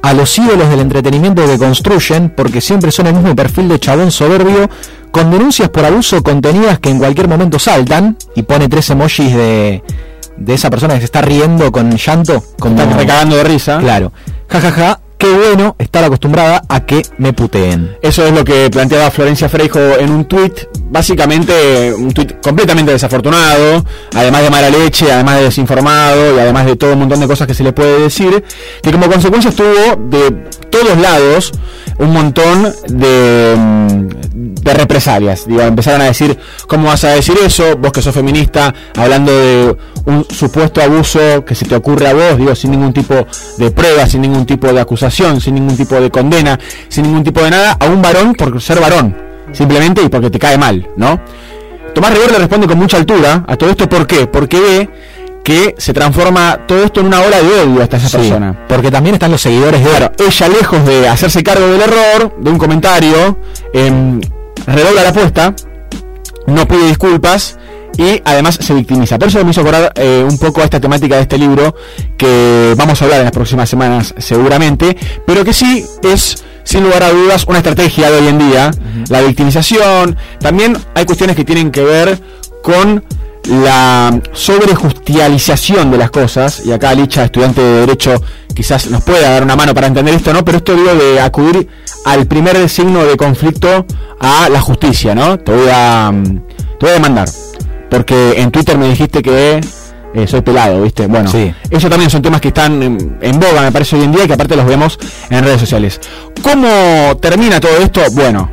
a los ídolos del entretenimiento que construyen, porque siempre son el mismo perfil de chabón soberbio, con denuncias por abuso contenidas que en cualquier momento saltan, y pone tres emojis de, de esa persona que se está riendo con llanto, como Está recagando de risa. Claro. Ja, ja, ja. Qué bueno estar acostumbrada a que me puteen. Eso es lo que planteaba Florencia Freijo en un tuit, básicamente un tuit completamente desafortunado, además de mala leche, además de desinformado y además de todo un montón de cosas que se le puede decir, que como consecuencia estuvo de todos lados un montón de, mm, de represalias. Digo, empezaron a decir, ¿cómo vas a decir eso? Vos que sos feminista, hablando de un supuesto abuso que se te ocurre a vos, digo, sin ningún tipo de prueba, sin ningún tipo de acusación, sin ningún tipo de condena, sin ningún tipo de nada, a un varón por ser varón, simplemente y porque te cae mal, ¿no? Tomás Rebord le responde con mucha altura a todo esto, ¿por qué? Porque ve que se transforma todo esto en una ola de odio hasta esa Sí, persona. Porque también están los seguidores de Claro, ella lejos de hacerse cargo del error, de un comentario, em, redobla la apuesta, no pide disculpas y además se victimiza. Por eso me hizo acordar eh, un poco a esta temática de este libro que vamos a hablar en las próximas semanas seguramente, pero que sí es sin lugar a dudas una estrategia de hoy en día, la victimización, también hay cuestiones que tienen que ver con la sobrejustialización de las cosas, y acá Licha, estudiante de Derecho, quizás nos pueda dar una mano para entender esto, ¿no? Pero esto digo de acudir al primer signo de conflicto a la justicia, ¿no? Te voy a, mm, te voy a demandar, porque en Twitter me dijiste que eh, soy pelado, ¿viste? Bueno, Sí. eso también son temas que están en, en boga, me parece, hoy en día, y que aparte los vemos en redes sociales. ¿Cómo termina todo esto? Bueno,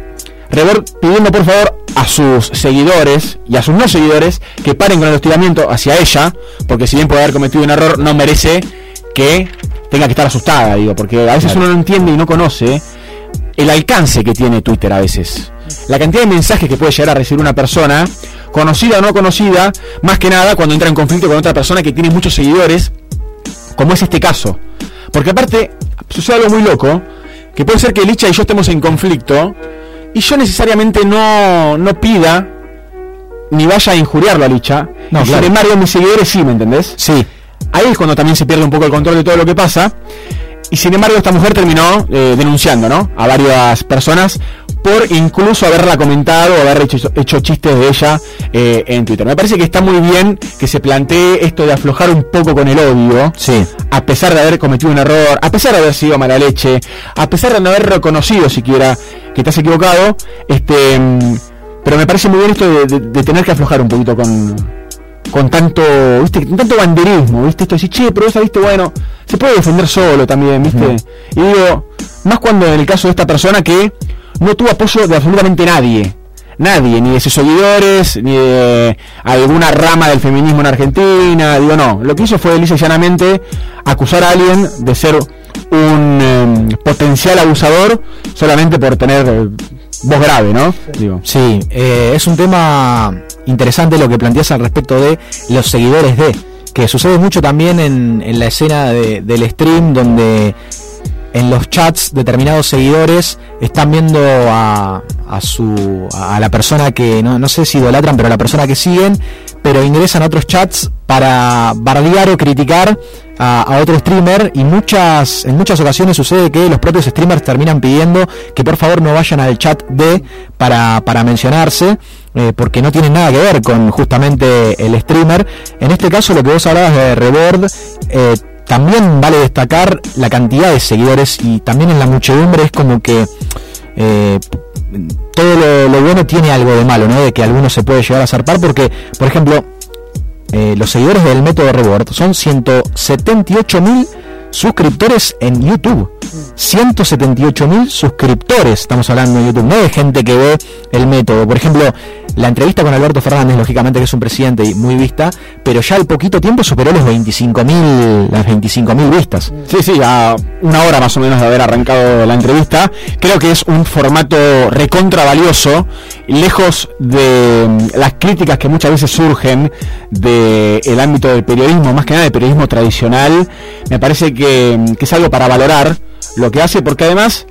Rebord pidiendo por favor a sus seguidores y a sus no seguidores que paren con el hostigamiento hacia ella, porque si bien puede haber cometido un error, no merece que tenga que estar asustada, digo, porque a veces Claro. uno no entiende y no conoce el alcance que tiene Twitter a veces. La cantidad de mensajes que puede llegar a recibir una persona, conocida o no conocida, más que nada cuando entra en conflicto con otra persona que tiene muchos seguidores, como es este caso. Porque aparte, sucede algo muy loco, que puede ser que Licha y yo estemos en conflicto, y yo necesariamente no, no pida, ni vaya a injuriarlo a Licha, No, y claro. sin embargo mis seguidores sí, ¿me entendés? Sí. Ahí es cuando también se pierde un poco el control de todo lo que pasa. Y sin embargo, esta mujer terminó eh, denunciando, ¿no? A varias personas por incluso haberla comentado o haber hecho, hecho chistes de ella eh, en Twitter. Me parece que está muy bien que se plantee esto de aflojar un poco con el odio. Sí. A pesar de haber cometido un error, a pesar de haber sido mala leche, a pesar de no haber reconocido siquiera que te has equivocado, este, mm, pero me parece muy bien esto de, de- de tener que aflojar un poquito con, con tanto, viste, con tanto banderismo, viste, esto de decir, che, pero esa, viste, bueno, se puede defender solo también, viste. Y digo, más cuando en el caso de esta persona que no tuvo apoyo de absolutamente nadie. Nadie, ni de sus seguidores, ni de alguna rama del feminismo en Argentina, digo, no. Lo que hizo fue lisa y llanamente acusar a alguien de ser un em, potencial abusador solamente por tener eh, voz grave, ¿no? Digo. Sí, eh, es un tema interesante lo que planteas al respecto de los seguidores de, que sucede mucho también en, en la escena de- del stream donde en los chats determinados seguidores están viendo a, a su a la persona que no, no sé si idolatran, pero a la persona que siguen, pero ingresan a otros chats para bardear o criticar a, a otro streamer y muchas en muchas ocasiones sucede que los propios streamers terminan pidiendo que por favor no vayan al chat de para, para mencionarse eh, porque no tienen nada que ver con justamente el streamer. En este caso lo que vos hablabas de Reward eh, también vale destacar la cantidad de seguidores y también en la muchedumbre es como que eh, todo lo, bueno tiene algo de malo, ¿no? De que alguno se puede llegar a zarpar porque, por ejemplo, los seguidores del método Reward son 178 mil suscriptores en YouTube. 178 mil suscriptores, estamos hablando en YouTube, no de gente que ve el método. Por ejemplo, la entrevista con Alberto Fernández, lógicamente que es un presidente y muy vista, pero ya al poquito tiempo superó los 25 mil, las 25 mil vistas. Sí, sí, a una hora más o menos de haber arrancado la entrevista. Creo que es un formato recontra valioso, lejos de mm, las críticas que muchas veces surgen del ámbito del periodismo, más que nada del periodismo tradicional. Me parece que, mm, que es algo para valorar lo que hace, porque además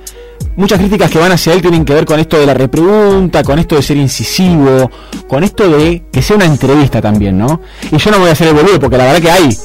muchas críticas que van hacia él tienen que ver con esto de la repregunta, con esto de ser incisivo, con esto de que sea una entrevista también, ¿no? Y yo no voy a hacer el boludo porque la verdad que hay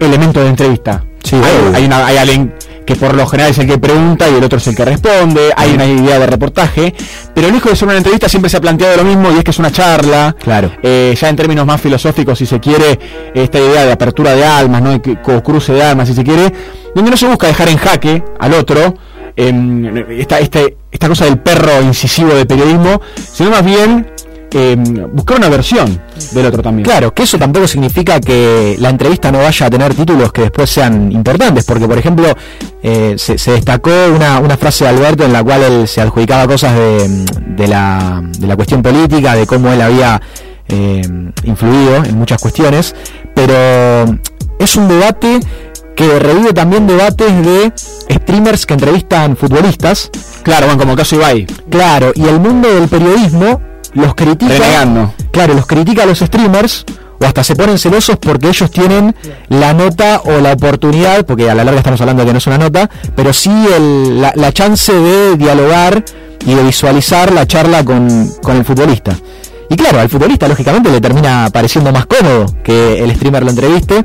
elementos de entrevista. Sí, hay, hay, una- hay alguien que por lo general es el que pregunta y el otro es el que responde, hay una idea de reportaje, pero lejos de ser una entrevista siempre se ha planteado lo mismo y es que es una charla, Claro. eh, ya en términos más filosóficos, si se quiere, esta idea de apertura de almas, ¿no? co- cruce de almas, si se quiere, donde no se busca dejar en jaque al otro, em, esta, este- esta cosa del perro incisivo de periodismo, sino más bien em, buscar una versión del otro también. Claro, que eso tampoco significa que la entrevista no vaya a tener títulos que después sean importantes, porque por ejemplo eh, se, destacó una, una frase de Alberto en la cual él se adjudicaba cosas de, de la, de la cuestión política, de cómo él había eh, influido en muchas cuestiones, pero es un debate que revive también debates de streamers que entrevistan futbolistas. Claro, bueno, como caso Ibai. Claro, y el mundo del periodismo los critica. Renegando. Claro, los critica a los streamers o hasta se ponen celosos porque ellos tienen la nota o la oportunidad, porque a la larga estamos hablando de que no es una nota, pero sí el- la, la chance de dialogar y de visualizar la charla con, con el futbolista. Y claro, al futbolista lógicamente le termina pareciendo más cómodo que el streamer lo entreviste.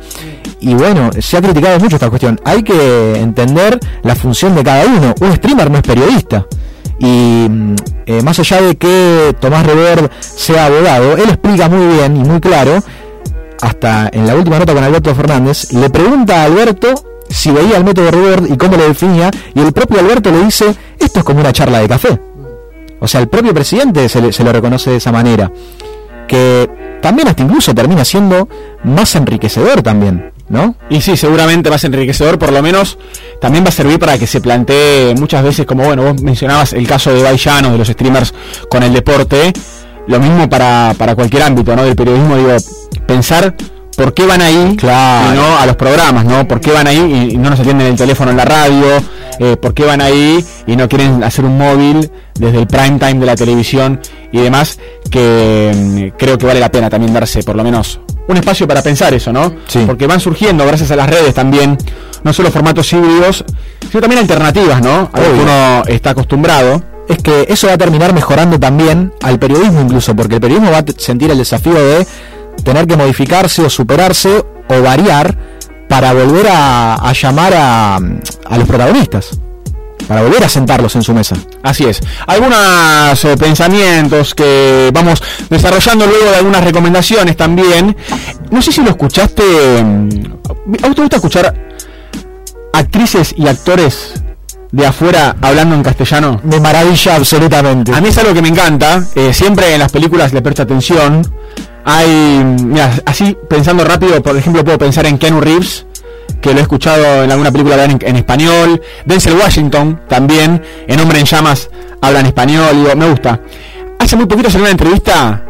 Y bueno, se ha criticado mucho esta cuestión. Hay que entender la función de cada uno. Un streamer no es periodista. Y mm, eh, más allá de que Tomás Reverd sea abogado, él explica muy bien y muy claro, hasta en la última nota con Alberto Fernández, le pregunta a Alberto si veía el método Reverd y cómo lo definía, y el propio Alberto le dice, esto es como una charla de café. O sea, el propio presidente se, le- se lo reconoce de esa manera. Que también hasta incluso termina siendo más enriquecedor también, ¿no? Y sí, seguramente más enriquecedor, por lo menos también va a servir para que se plantee muchas veces, como bueno, vos mencionabas el caso de Baillano, de los streamers con el deporte, lo mismo para, para cualquier ámbito, ¿no? Del periodismo, digo, pensar por qué van ahí Claro. y no a los programas, ¿no? ¿Por qué van ahí y, no nos atienden el teléfono en la radio? Eh, ¿Por qué van ahí y no quieren hacer un móvil desde el prime time de la televisión y demás? Que mm, creo que vale la pena también darse por lo menos un espacio para pensar eso, ¿no? Sí. Porque van surgiendo gracias a las redes también, no solo formatos híbridos, sino también alternativas, ¿no? A lo que uno está acostumbrado. es que eso va a terminar mejorando también al periodismo incluso, porque el periodismo va a sentir el desafío de tener que modificarse o superarse o variar para volver a, a llamar a, a los protagonistas, para volver a sentarlos en su mesa. Así es. Algunos eh, pensamientos que vamos desarrollando luego de algunas recomendaciones también. No sé si lo escuchaste. mm, ¿A te gusta escuchar actrices y actores de afuera hablando en castellano? Me maravilla absolutamente. A mí es algo que me encanta. eh, siempre en las películas le presto atención. Hay, mira, así pensando rápido, por ejemplo, puedo pensar en Keanu Reeves, que lo he escuchado en alguna película en, en español. Denzel Washington también, en Hombre en Llamas, habla en español. Digo, me gusta. Hace muy poquito salió una entrevista.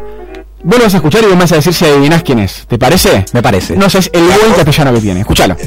Vos lo vas a escuchar y vos me vas a decir si adivinás quién es. ¿Te parece? Me parece. No sé, es el buen castellano que tiene. Escúchalo.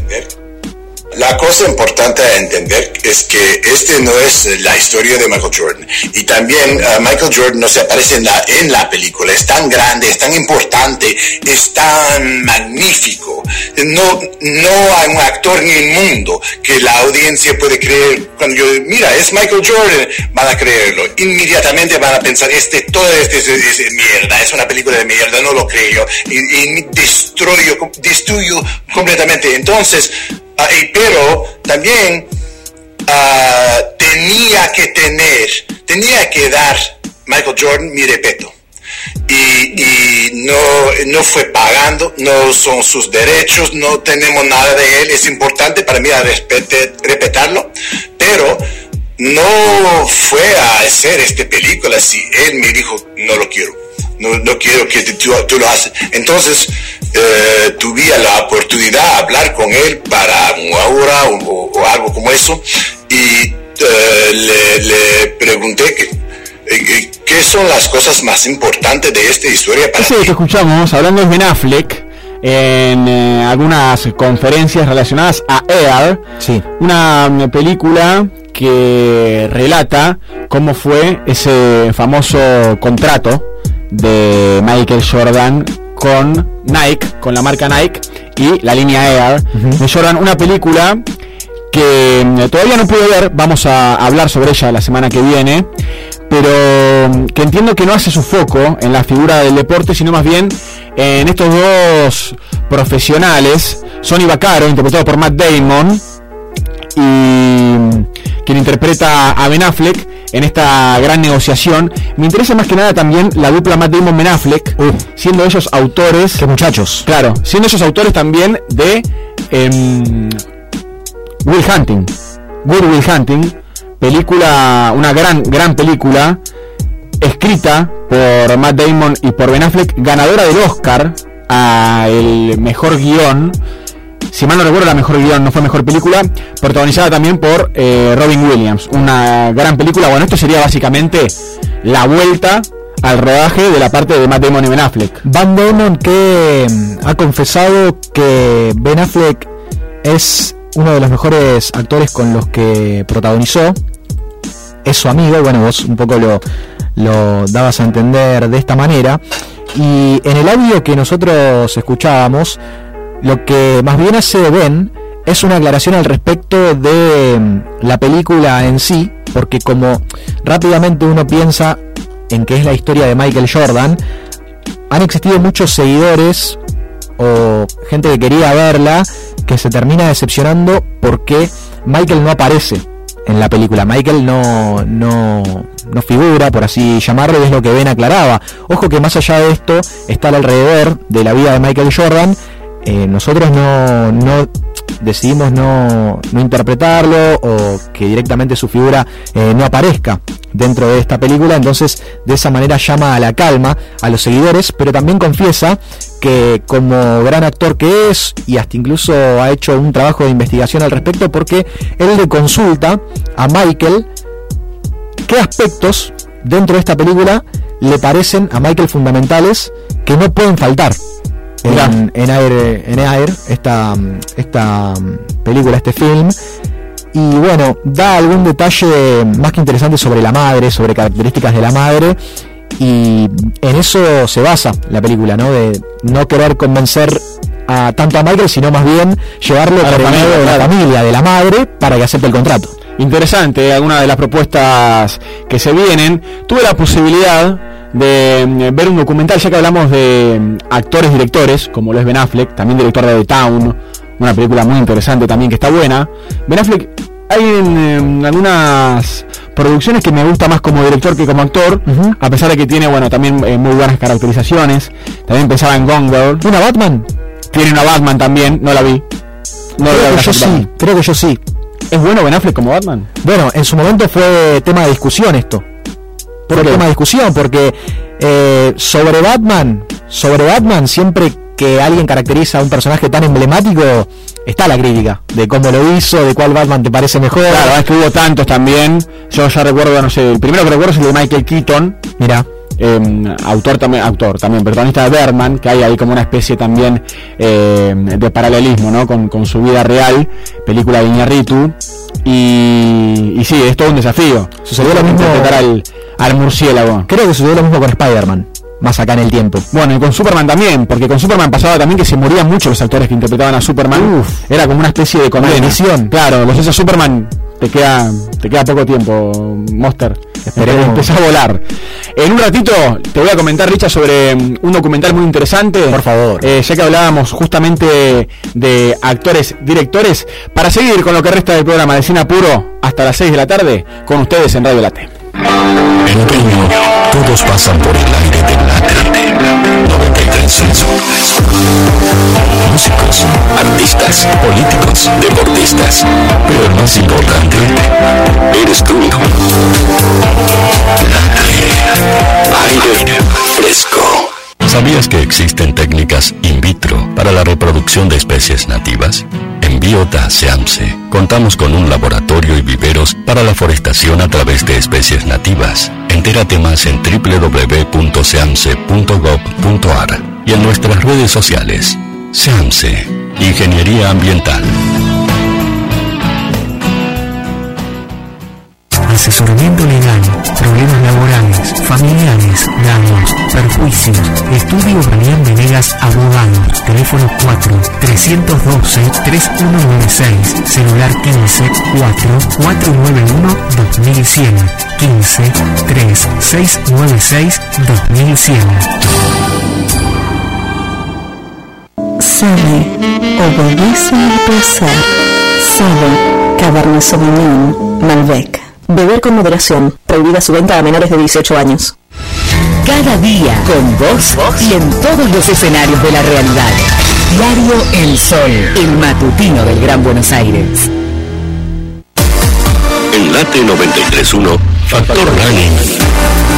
La cosa importante a entender es que este no es la historia de Michael Jordan. Y también eh, Michael Jordan no se aparece en la, en la película. Es tan grande, es tan importante, es tan magnífico. no, no hay un actor en el mundo que la audiencia puede creer. Cuando yo, mira, es Michael Jordan, van a creerlo. Inmediatamente van a pensar, este, todo este es, es- es mierda, es una película de mierda, no lo creo. Y, y destruyo, destruyo completamente. Entonces, y- pero también ah, tenía que tener, tenía que dar Michael Jordan mi respeto. Y, y no, no fue pagando, no son sus derechos, no tenemos nada de él, es importante para mí a respetarlo, pero no fue a hacer esta película si él me dijo, no lo quiero, no, no quiero que tú, tú lo haces. Entonces, eh, tuve la oportunidad de hablar con él para una hora o, o- o algo como eso y eh, le, le pregunté que, eh, qué son las cosas más importantes de esta historia para Ese que escuchamos hablando es Ben Affleck en eh, algunas conferencias relacionadas a Air, una mm, película que relata cómo fue ese famoso contrato de Michael Jordan con Nike, con la marca Nike y la línea Air. De Jordan, una película que mm, todavía no pude ver, vamos a hablar sobre ella la semana que viene, pero mm, que entiendo que no hace su foco en la figura del deporte, sino más bien en estos dos profesionales, Sonny Vaccaro, interpretado por Matt Damon, y mm, quien interpreta a Ben Affleck en esta gran negociación. Me interesa más que nada también la dupla Matt Damon Ben Affleck, siendo ellos autores. Qué muchachos. Claro, siendo ellos autores también de em, Will Hunting. Good Will Hunting, película, una gran, gran película, escrita por Matt Damon y por Ben Affleck, ganadora del Oscar a el mejor guion. Si mal no recuerdo, la mejor guion no fue mejor película, protagonizada también por eh, Robin Williams. Una gran película. Bueno, esto sería básicamente la vuelta al rodaje de la parte de Matt Damon y Ben Affleck. Van Damon que mm, ha confesado que Ben Affleck es uno de los mejores actores con los que protagonizó. Es su amigo, bueno, vos un poco lo, lo dabas a entender de esta manera. Y en el audio que nosotros escuchábamos, lo que más bien hace Ben es una aclaración al respecto de mm, la película en sí, porque como rápidamente uno piensa en que es la historia de Michael Jordan, han existido muchos seguidores o gente que quería verla que se termina decepcionando porque Michael no aparece en la película. Michael no, no, no figura, por así llamarlo, y es lo que Ben aclaraba. Ojo que más allá de esto está al alrededor de la vida de Michael Jordan. Eh, nosotros no, decidimos no, no interpretarlo o que directamente su figura eh, no aparezca dentro de esta película, entonces de esa manera llama a la calma a los seguidores, pero también confiesa que como gran actor que es y hasta incluso ha hecho un trabajo de investigación al respecto porque él le consulta a Michael qué aspectos dentro de esta película le parecen a Michael fundamentales que no pueden faltar en, en Air, en Air esta, esta película, este film. Y bueno, da algún detalle más que interesante sobre la madre, sobre características de la madre. Y en eso se basa la película, ¿no? De no querer convencer a tanto a Michael, sino más bien llevarlo A la por el lado de la familia, de la madre, para que acepte el contrato. Interesante, algunas de las propuestas que se vienen. Tuve la posibilidad de mm, ver un documental, ya que hablamos de mm, actores directores, como lo es Ben Affleck, también director de The Town, una película muy interesante también que está buena. Ben Affleck, hay en, em, algunas producciones que me gusta más como director que como actor, a pesar de que tiene, bueno, también eh, muy buenas caracterizaciones. También pensaba en Gone Girl. ¿Una Batman? Tiene una Batman también, no la vi. No creo la vi que yo sí, creo que yo sí. ¿Es bueno Ben Affleck como Batman? Bueno, en su momento fue tema de discusión esto. ¿Por qué? tema de discusión porque eh, sobre Batman, sobre Batman siempre que alguien caracteriza a un personaje tan emblemático está la crítica de cómo lo hizo, de cuál Batman te parece mejor. Claro, es que hubo tantos también. Yo ya recuerdo, no sé, el primero que recuerdo es el de Michael Keaton. Mira. autor también, autor también, protagonista de Berman, que hay ahí como una especie también eh, de paralelismo, ¿no? Con, con su vida real, película de Iñárritu. Y, y sí, es todo un desafío. Sucedió lo mismo- Interpretar al, al murciélago. Creo que sucedió lo mismo con Spider-Man. más acá en el tiempo. Bueno, y con Superman también, porque con Superman pasaba también que se morían mucho los actores que interpretaban a Superman. Era como una especie de condena. Claro, los esos Superman te queda, te queda poco tiempo, Monster. Esperemos. Empezá a volar. En un ratito te voy a comentar, Richa, sobre mm, un documental muy interesante. Por favor. Eh, ya que hablábamos justamente de actores, directores, para seguir con lo que resta del programa de Cine Apuro hasta las 6 de la tarde, con ustedes en Radio Late. En otoño, todos pasan por el aire de Late 93 Músicos, artistas, políticos, deportistas. Pero el más importante, eres tú. Aire fresco. ¿Sabías que existen técnicas in vitro para la reproducción de especies nativas? En Biota Seamse contamos con un laboratorio y viveros para la forestación a través de especies nativas. Entérate más en www.seamse.gov.ar y en nuestras redes sociales. Seamse, Ingeniería Ambiental. Asesoramiento legal, problemas laborales, familiares, daños, perjuicios. Estudio Daniel Venegas Abogado. Teléfono 4 312 3196. Celular 15 4 491 2100. 15 3 696 2100. Sabe, obedece al placer. Sabe, Cabernet Sauvignon, Malbec. Beber con moderación. Prohibida su venta a menores de 18 años. Cada día con vos y en todos los escenarios de la realidad. Diario El Sol, el matutino del Gran Buenos Aires. En Late 93.1, Factor Running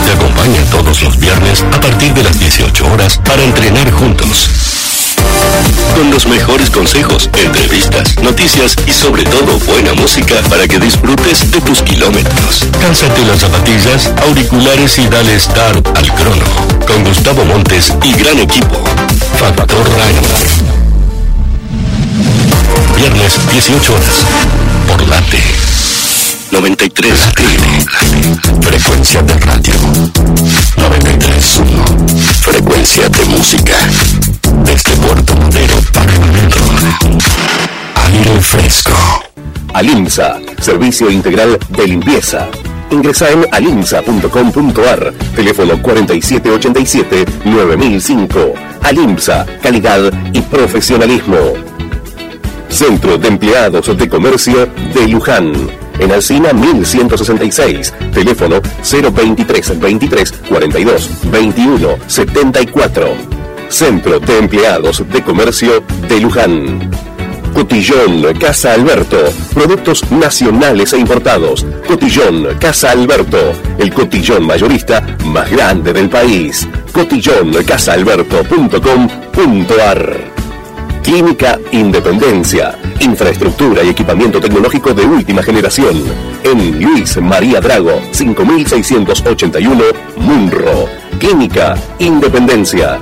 te acompaña todos los viernes a partir de las 18 horas para entrenar juntos. Con los mejores consejos, entrevistas, noticias y sobre todo buena música para que disfrutes de tus kilómetros. Cálzate las zapatillas, auriculares y dale start al crono. Con Gustavo Montes y gran equipo. Factor Running. Viernes 18 horas. Por Late. 93 Late. Frecuencia de radio. 93.1. Frecuencia de música. Desde Puerto Madero para. Aire fresco. Alimsa, servicio integral de limpieza. Ingresa en alimsa.com.ar, teléfono 4787-9005. Alimsa, calidad y profesionalismo. Centro de Empleados de Comercio de Luján. En Alcina 1166. Teléfono 023 23 42 21 74. Centro de Empleados de Comercio de Luján. Cotillón Casa Alberto. Productos nacionales e importados. Cotillón Casa Alberto. El cotillón mayorista más grande del país. Cotillóncasaalberto.com.ar Clínica Independencia. Infraestructura y equipamiento tecnológico de última generación. En Luis María Drago, 5681, Munro. Clínica Independencia.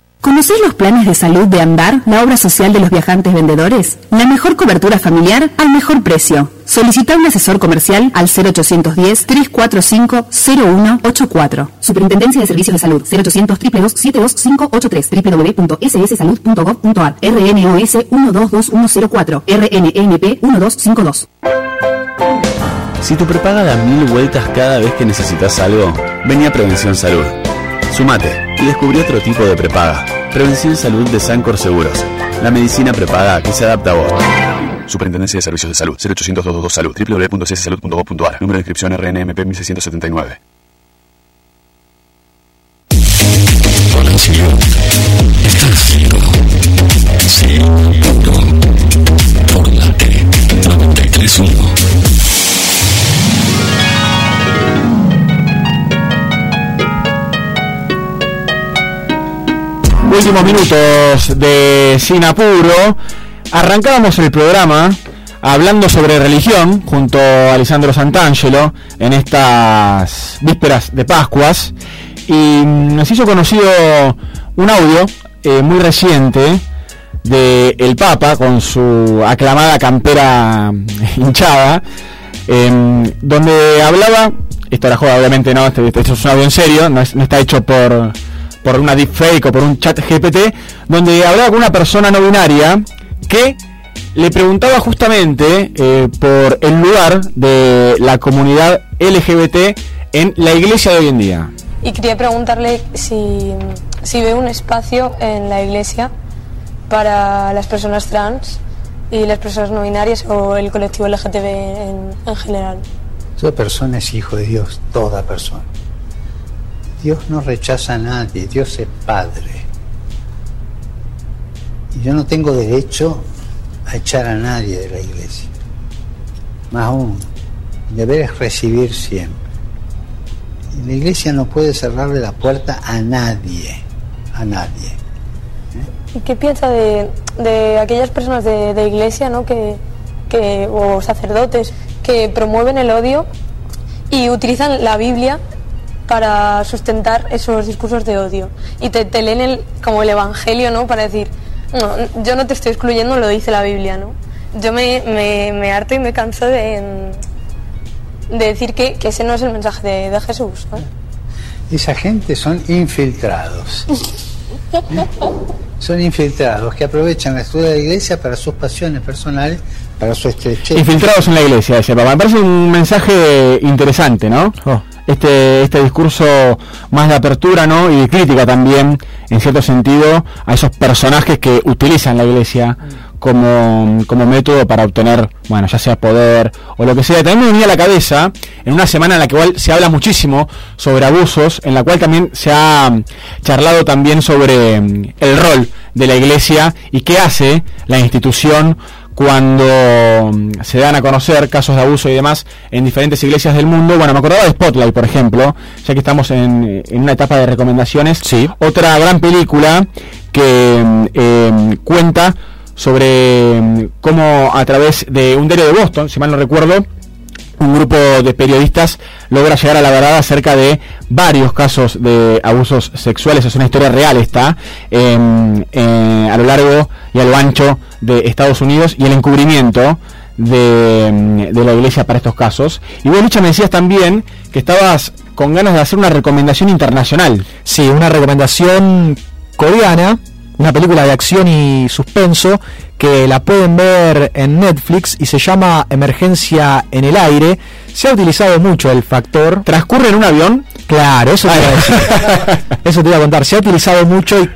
¿Conocés los planes de salud de Andar, la obra social de los viajantes vendedores? La mejor cobertura familiar al mejor precio. Solicita un asesor comercial al 0810-345-0184. Superintendencia de Servicios de Salud 0800 72583 www.sssalud.gov.ar RNOS 122104 RNNP 1252 Si tu prepaga da mil vueltas cada vez que necesitas algo, vení a Prevención Salud. Sumate y descubrí otro tipo de prepaga. Prevención Salud de Sancor Seguros. La medicina prepaga que se adapta a vos. Superintendencia de Servicios de Salud. 0800 222 Salud. www.cssalud.gov.ar. Número de inscripción RNMP 1679. Conexión. Está cero. Sí, punto. Por Late 93.1. Últimos minutos de Sin Apuro. Arrancábamos el programa hablando sobre religión junto a Alessandro Santangelo en estas vísperas de Pascuas y nos hizo conocido un audio eh, muy reciente de el Papa con su aclamada campera hinchada, em, donde hablaba, esto era joda obviamente no, este es un audio en serio, no está hecho por, por una deepfake o por un chat GPT, donde hablaba con una persona no binaria que le preguntaba justamente eh, por el lugar de la comunidad LGBT en la iglesia de hoy en día. Y quería preguntarle si, si ve un espacio en la iglesia para las personas trans y las personas no binarias o el colectivo LGTB en, en general. Toda persona es hijo de Dios, toda persona. Dios no rechaza a nadie, Dios es Padre. Y yo no tengo derecho a echar a nadie de la iglesia. Más aún, el deber es recibir siempre. Y la iglesia no puede cerrarle la puerta a nadie, a nadie. ¿Y qué piensa de, de aquellas personas de, de iglesia ¿no? que, que, o sacerdotes que promueven el odio y utilizan la Biblia para sustentar esos discursos de odio? Y te, te leen el, como el Evangelio ¿no? para decir, no, yo no te estoy excluyendo, lo dice la Biblia. ¿no? Yo me, me, me harto y me canso de, de decir que, que ese no es el mensaje de, de Jesús. ¿no? Esa gente son infiltrados. Son infiltrados que aprovechan la estructura de la iglesia para sus pasiones personales, para su estrechez. Infiltrados en la iglesia, ese papá. Me parece un mensaje interesante, ¿no? Este, este discurso más de apertura, ¿no? Y de crítica también, en cierto sentido, a esos personajes que utilizan la iglesia como, como método para obtener, bueno, ya sea poder o lo que sea. También me venía a la cabeza, en una semana en la que se habla muchísimo sobre abusos, en la cual también se ha charlado también sobre mm, el rol de la iglesia y qué hace la institución cuando mm, se dan a conocer casos de abuso y demás en diferentes iglesias del mundo. Bueno, me acordaba de Spotlight, por ejemplo, ya que estamos en, en una etapa de recomendaciones. Sí. Otra gran película que eh, cuenta sobre mm, cómo a través de un diario de Boston, si mal no recuerdo, un grupo de periodistas logra llegar a la verdad acerca de varios casos de abusos sexuales. Es una historia real esta, em, eh, a lo largo y a lo ancho de Estados Unidos y el encubrimiento de, em, de la iglesia para estos casos. Y vos, Lucha, me decías también que estabas con ganas de hacer una recomendación internacional. Sí, una recomendación coreana, una película de acción y suspenso que la pueden ver en Netflix y se llama Emergencia en el aire. Se ha utilizado mucho el factor. ¿Transcurre en un avión? Claro, eso te iba a decir. eso te iba a contar. Se ha utilizado mucho y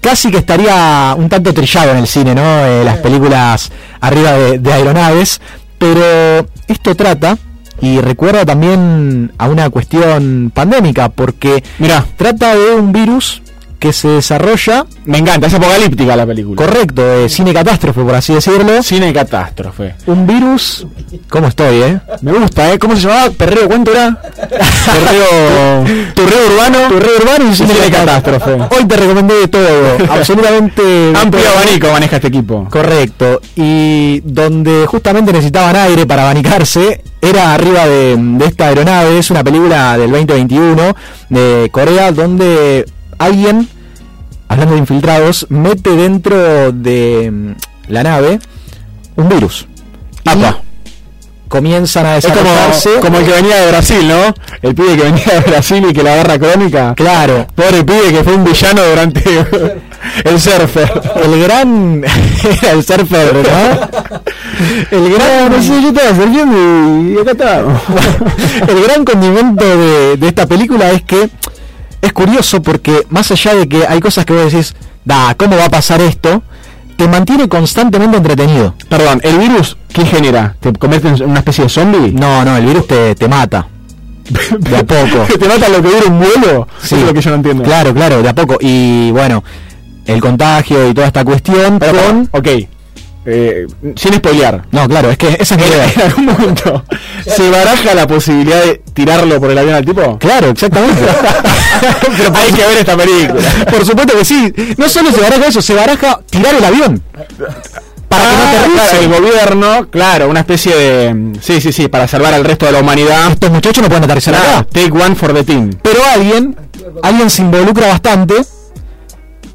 casi que estaría un tanto trillado en el cine, ¿no? Eh, las películas arriba de, de aeronaves. Pero esto trata y recuerda también a una cuestión pandémica porque Mira, trata de un virus que se desarrolla. me encanta, es apocalíptica la película. Correcto, eh, cine catástrofe, por así decirlo. Cine catástrofe. Un virus. ¿Cómo estoy, eh? Me gusta, ¿eh? ¿Cómo se llamaba? ¿Perreo cuánto era? Perreo... Turreo urbano. Turreo urbano y cine, cine catástrofe. Hoy te recomendé de todo, absolutamente. Amplio abanico maneja este equipo. Correcto. Y donde justamente necesitaban aire para abanicarse, era arriba de, de esta aeronave. Es una película del 2021 de Corea donde alguien, hablando de infiltrados, mete dentro de mm, la nave un virus. Y comienzan a Es como, desarrollarse. como el que venía de Brasil, ¿no? El pibe que venía de Brasil y que la agarra crónica. Claro. Pobre pibe que fue un villano durante el surfer. El gran. era el surfer, ¿no? El gran. No sé, yo estaba surfeando y acá estábamos. el gran condimento de, de esta película es que es curioso porque más allá de que hay cosas que vos decís, da, ¿cómo va a pasar esto? Te mantiene constantemente entretenido. Perdón, ¿el virus qué genera? ¿Te convierte en una especie de zombie? No, no, el virus te, te mata. De a poco. ¿Te mata lo que dura un vuelo? Sí. Eso es lo que yo no entiendo. Claro, claro, de a poco. Y bueno, el contagio y toda esta cuestión Pero, con... ok. Eh, sin spoilear. No, claro, es que esa es mi idea. En algún momento se baraja la posibilidad de tirarlo por el avión al tipo. Claro, exactamente. Pero hay que ver esta película. Por supuesto que sí. No solo se baraja eso, se baraja tirar el avión. para que no te risen. el gobierno, claro, una especie de sí, sí, sí, para salvar al resto de la humanidad. Estos muchachos no pueden aterrizar Claro, acá. take one for the team. Pero alguien, alguien se involucra bastante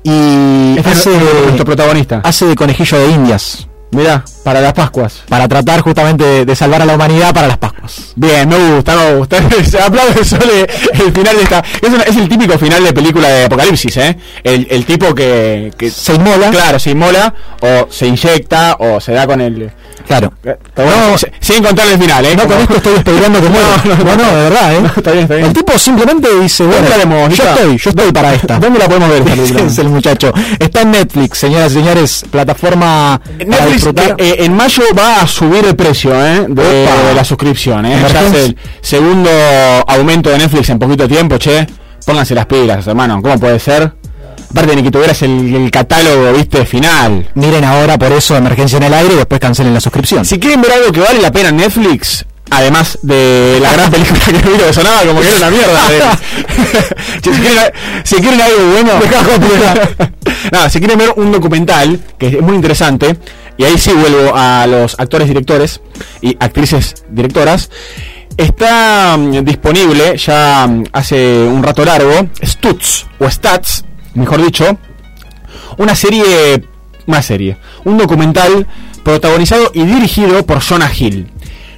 y Este es hace, nuestro protagonista. hace de conejillo de indias Mirá, para las Pascuas. para tratar justamente de, de salvar a la humanidad para las Pascuas. Bien, me gusta, me gusta. Se aplaude solo el final de esta. Es, una- es el típico final de película de apocalipsis, ¿eh? El, el tipo que, que. Se inmola. Claro, se inmola, o se inyecta, o se da con el. Claro. No. se- sin contar el final, ¿eh? No, con esto estoy esperando que muera. No, No, de verdad, ¿eh? Está bien, está bien. El tipo simplemente dice, bueno, ¿Dónde la vemos, yo estoy, yo estoy para esta. ¿Dónde la podemos ver esta película? es el muchacho. Está en Netflix, señoras y señores, plataforma Netflix eh, eh, en mayo va a subir el precio ¿eh? de, la suscripción. ¿eh? Ya es el segundo aumento de Netflix en poquito tiempo, che. Pónganse las pilas, hermano. ¿Cómo puede ser? Aparte de que tuvieras el, el catálogo, viste, final. Miren ahora por eso Emergencia en el Aire y después cancelen la suscripción. Si quieren ver algo que vale la pena en Netflix, además de la gran película que vi que sonaba como que era una mierda. quieren, si quieren algo bueno, Nada, si quieren ver un documental que es muy interesante, y ahí sí vuelvo a los actores directores y actrices directoras, está mm, disponible ya mm, hace un rato largo, Stutz o Stats, mejor dicho, una serie, una serie, un documental protagonizado y dirigido por Jonah Hill.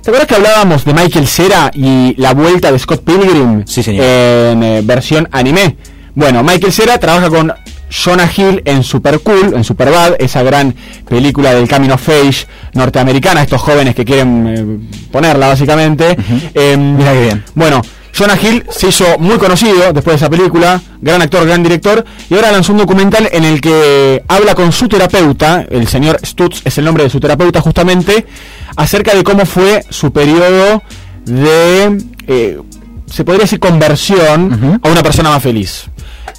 ¿Te acuerdas que hablábamos de Michael Cera y la vuelta de Scott Pilgrim Sí, señor. en eh, versión anime? Bueno, Michael Cera trabaja con Jonah Hill en Super Cool, en Superbad, esa gran película del Camino of Age norteamericana, estos jóvenes que quieren eh, ponerla básicamente. Em, Mira qué bien. bueno, Jonah Hill se hizo muy conocido después de esa película, gran actor, gran director, y ahora lanzó un documental en el que habla con su terapeuta, el señor Stutz es el nombre de su terapeuta justamente, acerca de cómo fue su periodo de, eh, se podría decir, conversión a una persona más feliz.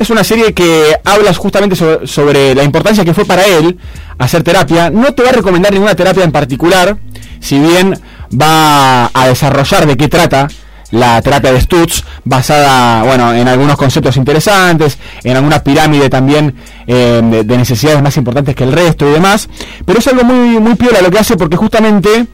Es una serie que habla justamente sobre, sobre la importancia que fue para él hacer terapia. No te va a recomendar ninguna terapia en particular, si bien va a desarrollar de qué trata la terapia de Stutz, basada bueno, en algunos conceptos interesantes, en alguna pirámide también eh, de, de necesidades más importantes que el resto y demás. Pero es algo muy, muy piola lo que hace porque justamente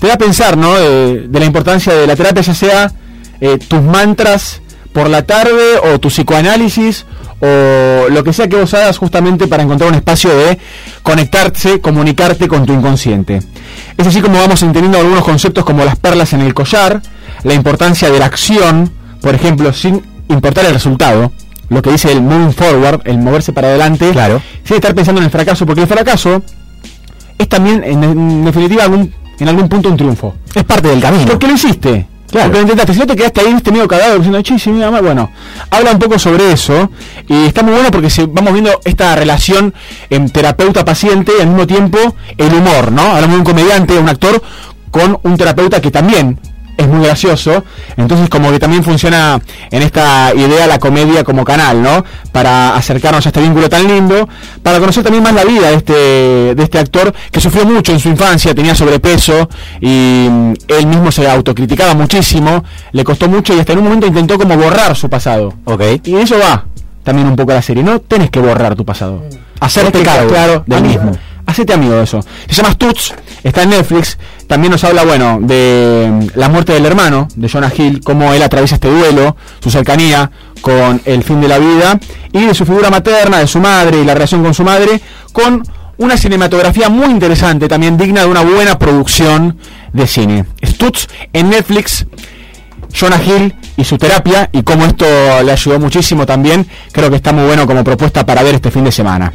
te da a pensar ¿no? de, de la importancia de la terapia, ya sea eh, tus mantras por la tarde o tu psicoanálisis o lo que sea que vos hagas justamente para encontrar un espacio de conectarse, comunicarte con tu inconsciente. Es así como vamos entendiendo algunos conceptos como las perlas en el collar, la importancia de la acción, por ejemplo, sin importar el resultado, lo que dice el moving forward, el moverse para adelante, Claro. sin estar pensando en el fracaso, porque el fracaso es también, en, en definitiva, algún- en algún punto un triunfo. Es parte del camino. Porque lo hiciste. Claro. Porque lo intentaste. Si no te quedaste ahí, viste medio cagado diciendo, che, sí, mira, mal". bueno, habla un poco sobre eso. Y está muy bueno porque se, vamos viendo esta relación en terapeuta-paciente y al mismo tiempo el humor, ¿no? Hablamos de un comediante, un actor, con un terapeuta que también es muy gracioso. Entonces, como que también funciona en esta idea la comedia como canal, ¿no? Para acercarnos a este vínculo tan lindo, para conocer también más la vida de este, de este actor que sufrió mucho en su infancia, tenía sobrepeso y mm, él mismo se autocriticaba muchísimo, le costó mucho y hasta en un momento intentó como borrar su pasado. Ok. Y eso va también un poco la serie, no tenés que borrar tu pasado. Hacerte Tenés que- cargo claro, del mismo. Hacete amigo de eso. Se llama Stutz, está en Netflix. También nos habla, bueno, de mm, la muerte del hermano de Jonah Hill, cómo él atraviesa este duelo, su cercanía con el fin de la vida, y de su figura materna, de su madre y la relación con su madre, con una cinematografía muy interesante, también digna de una buena producción de cine. Stutz en Netflix. Jonah Hill y su terapia y cómo esto le ayudó muchísimo también, creo que está muy bueno como propuesta para ver este fin de semana.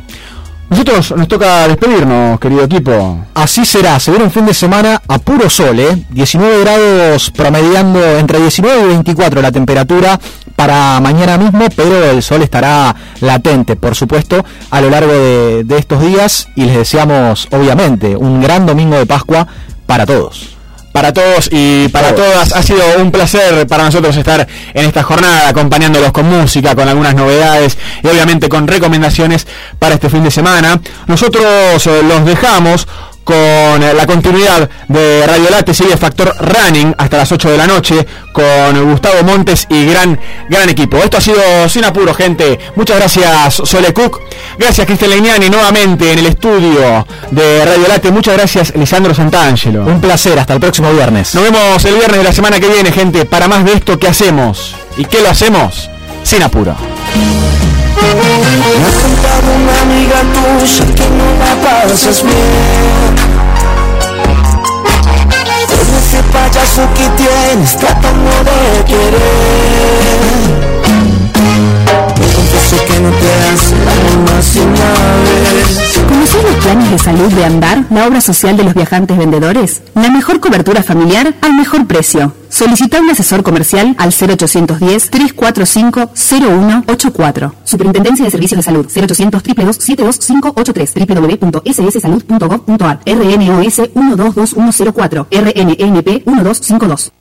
Nosotros nos toca despedirnos, querido equipo. Así será, se viene un fin de semana a puro sol, ¿eh? 19 grados promediando entre 19 y 24 la temperatura para mañana mismo, pero el sol estará latente, por supuesto, a lo largo de, de estos días y les deseamos, obviamente, un gran domingo de Pascua para todos. Para todos y para todas, ha sido un placer para nosotros estar en esta jornada acompañándolos con música, con algunas novedades y obviamente con recomendaciones para este fin de semana. Nosotros eh, los dejamos con la continuidad de Radio Late, sigue Factor Running hasta las 8 de la noche con Gustavo Montes y gran, gran equipo. Esto ha sido Sin Apuro, gente. Muchas gracias, Sole Cook. Gracias, Cristian Legnani, nuevamente en el estudio de Radio Late. Muchas gracias, Lisandro Santangelo. Un placer, hasta el próximo viernes. Nos vemos el viernes de la semana que viene, gente, para más de esto que hacemos. ¿Y qué lo hacemos? Sin apuro. Me ha contado una amiga tuya que no la pasas bien Con ese payaso que tienes tratando de querer Me confieso que no te hace la más de una vez ¿Conocer los planes de salud de Andar, la obra social de los viajantes vendedores? La mejor cobertura familiar al mejor precio. Solicita un asesor comercial al 0810-345-0184. Superintendencia de Servicios de Salud 0800 72583 www.sssalud.gov.ar RNOS 122104 RNNP 1252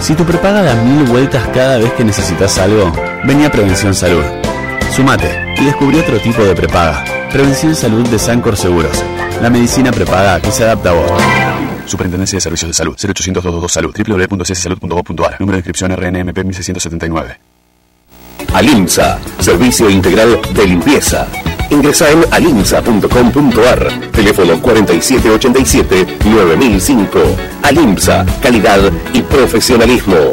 Si tu prepaga da mil vueltas cada vez que necesitas algo, vení a Prevención Salud. Sumate y descubrí otro tipo de prepaga. Prevención Salud de Sancor Seguros. La medicina prepaga que se adapta a vos. Superintendencia de Servicios de Salud 0800 222 Salud www.cssalud.gov.ar Número de inscripción RNMP 1679 Alimsa, servicio integral de limpieza. Ingresa en alimsa.com.ar, teléfono 4787-9005. Alimsa, calidad y profesionalismo.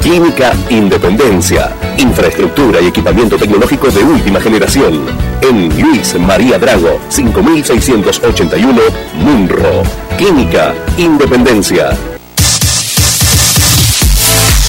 Clínica Independencia. Infraestructura y equipamiento tecnológico de última generación. En Luis María Drago, 5681, Munro. Clínica Independencia.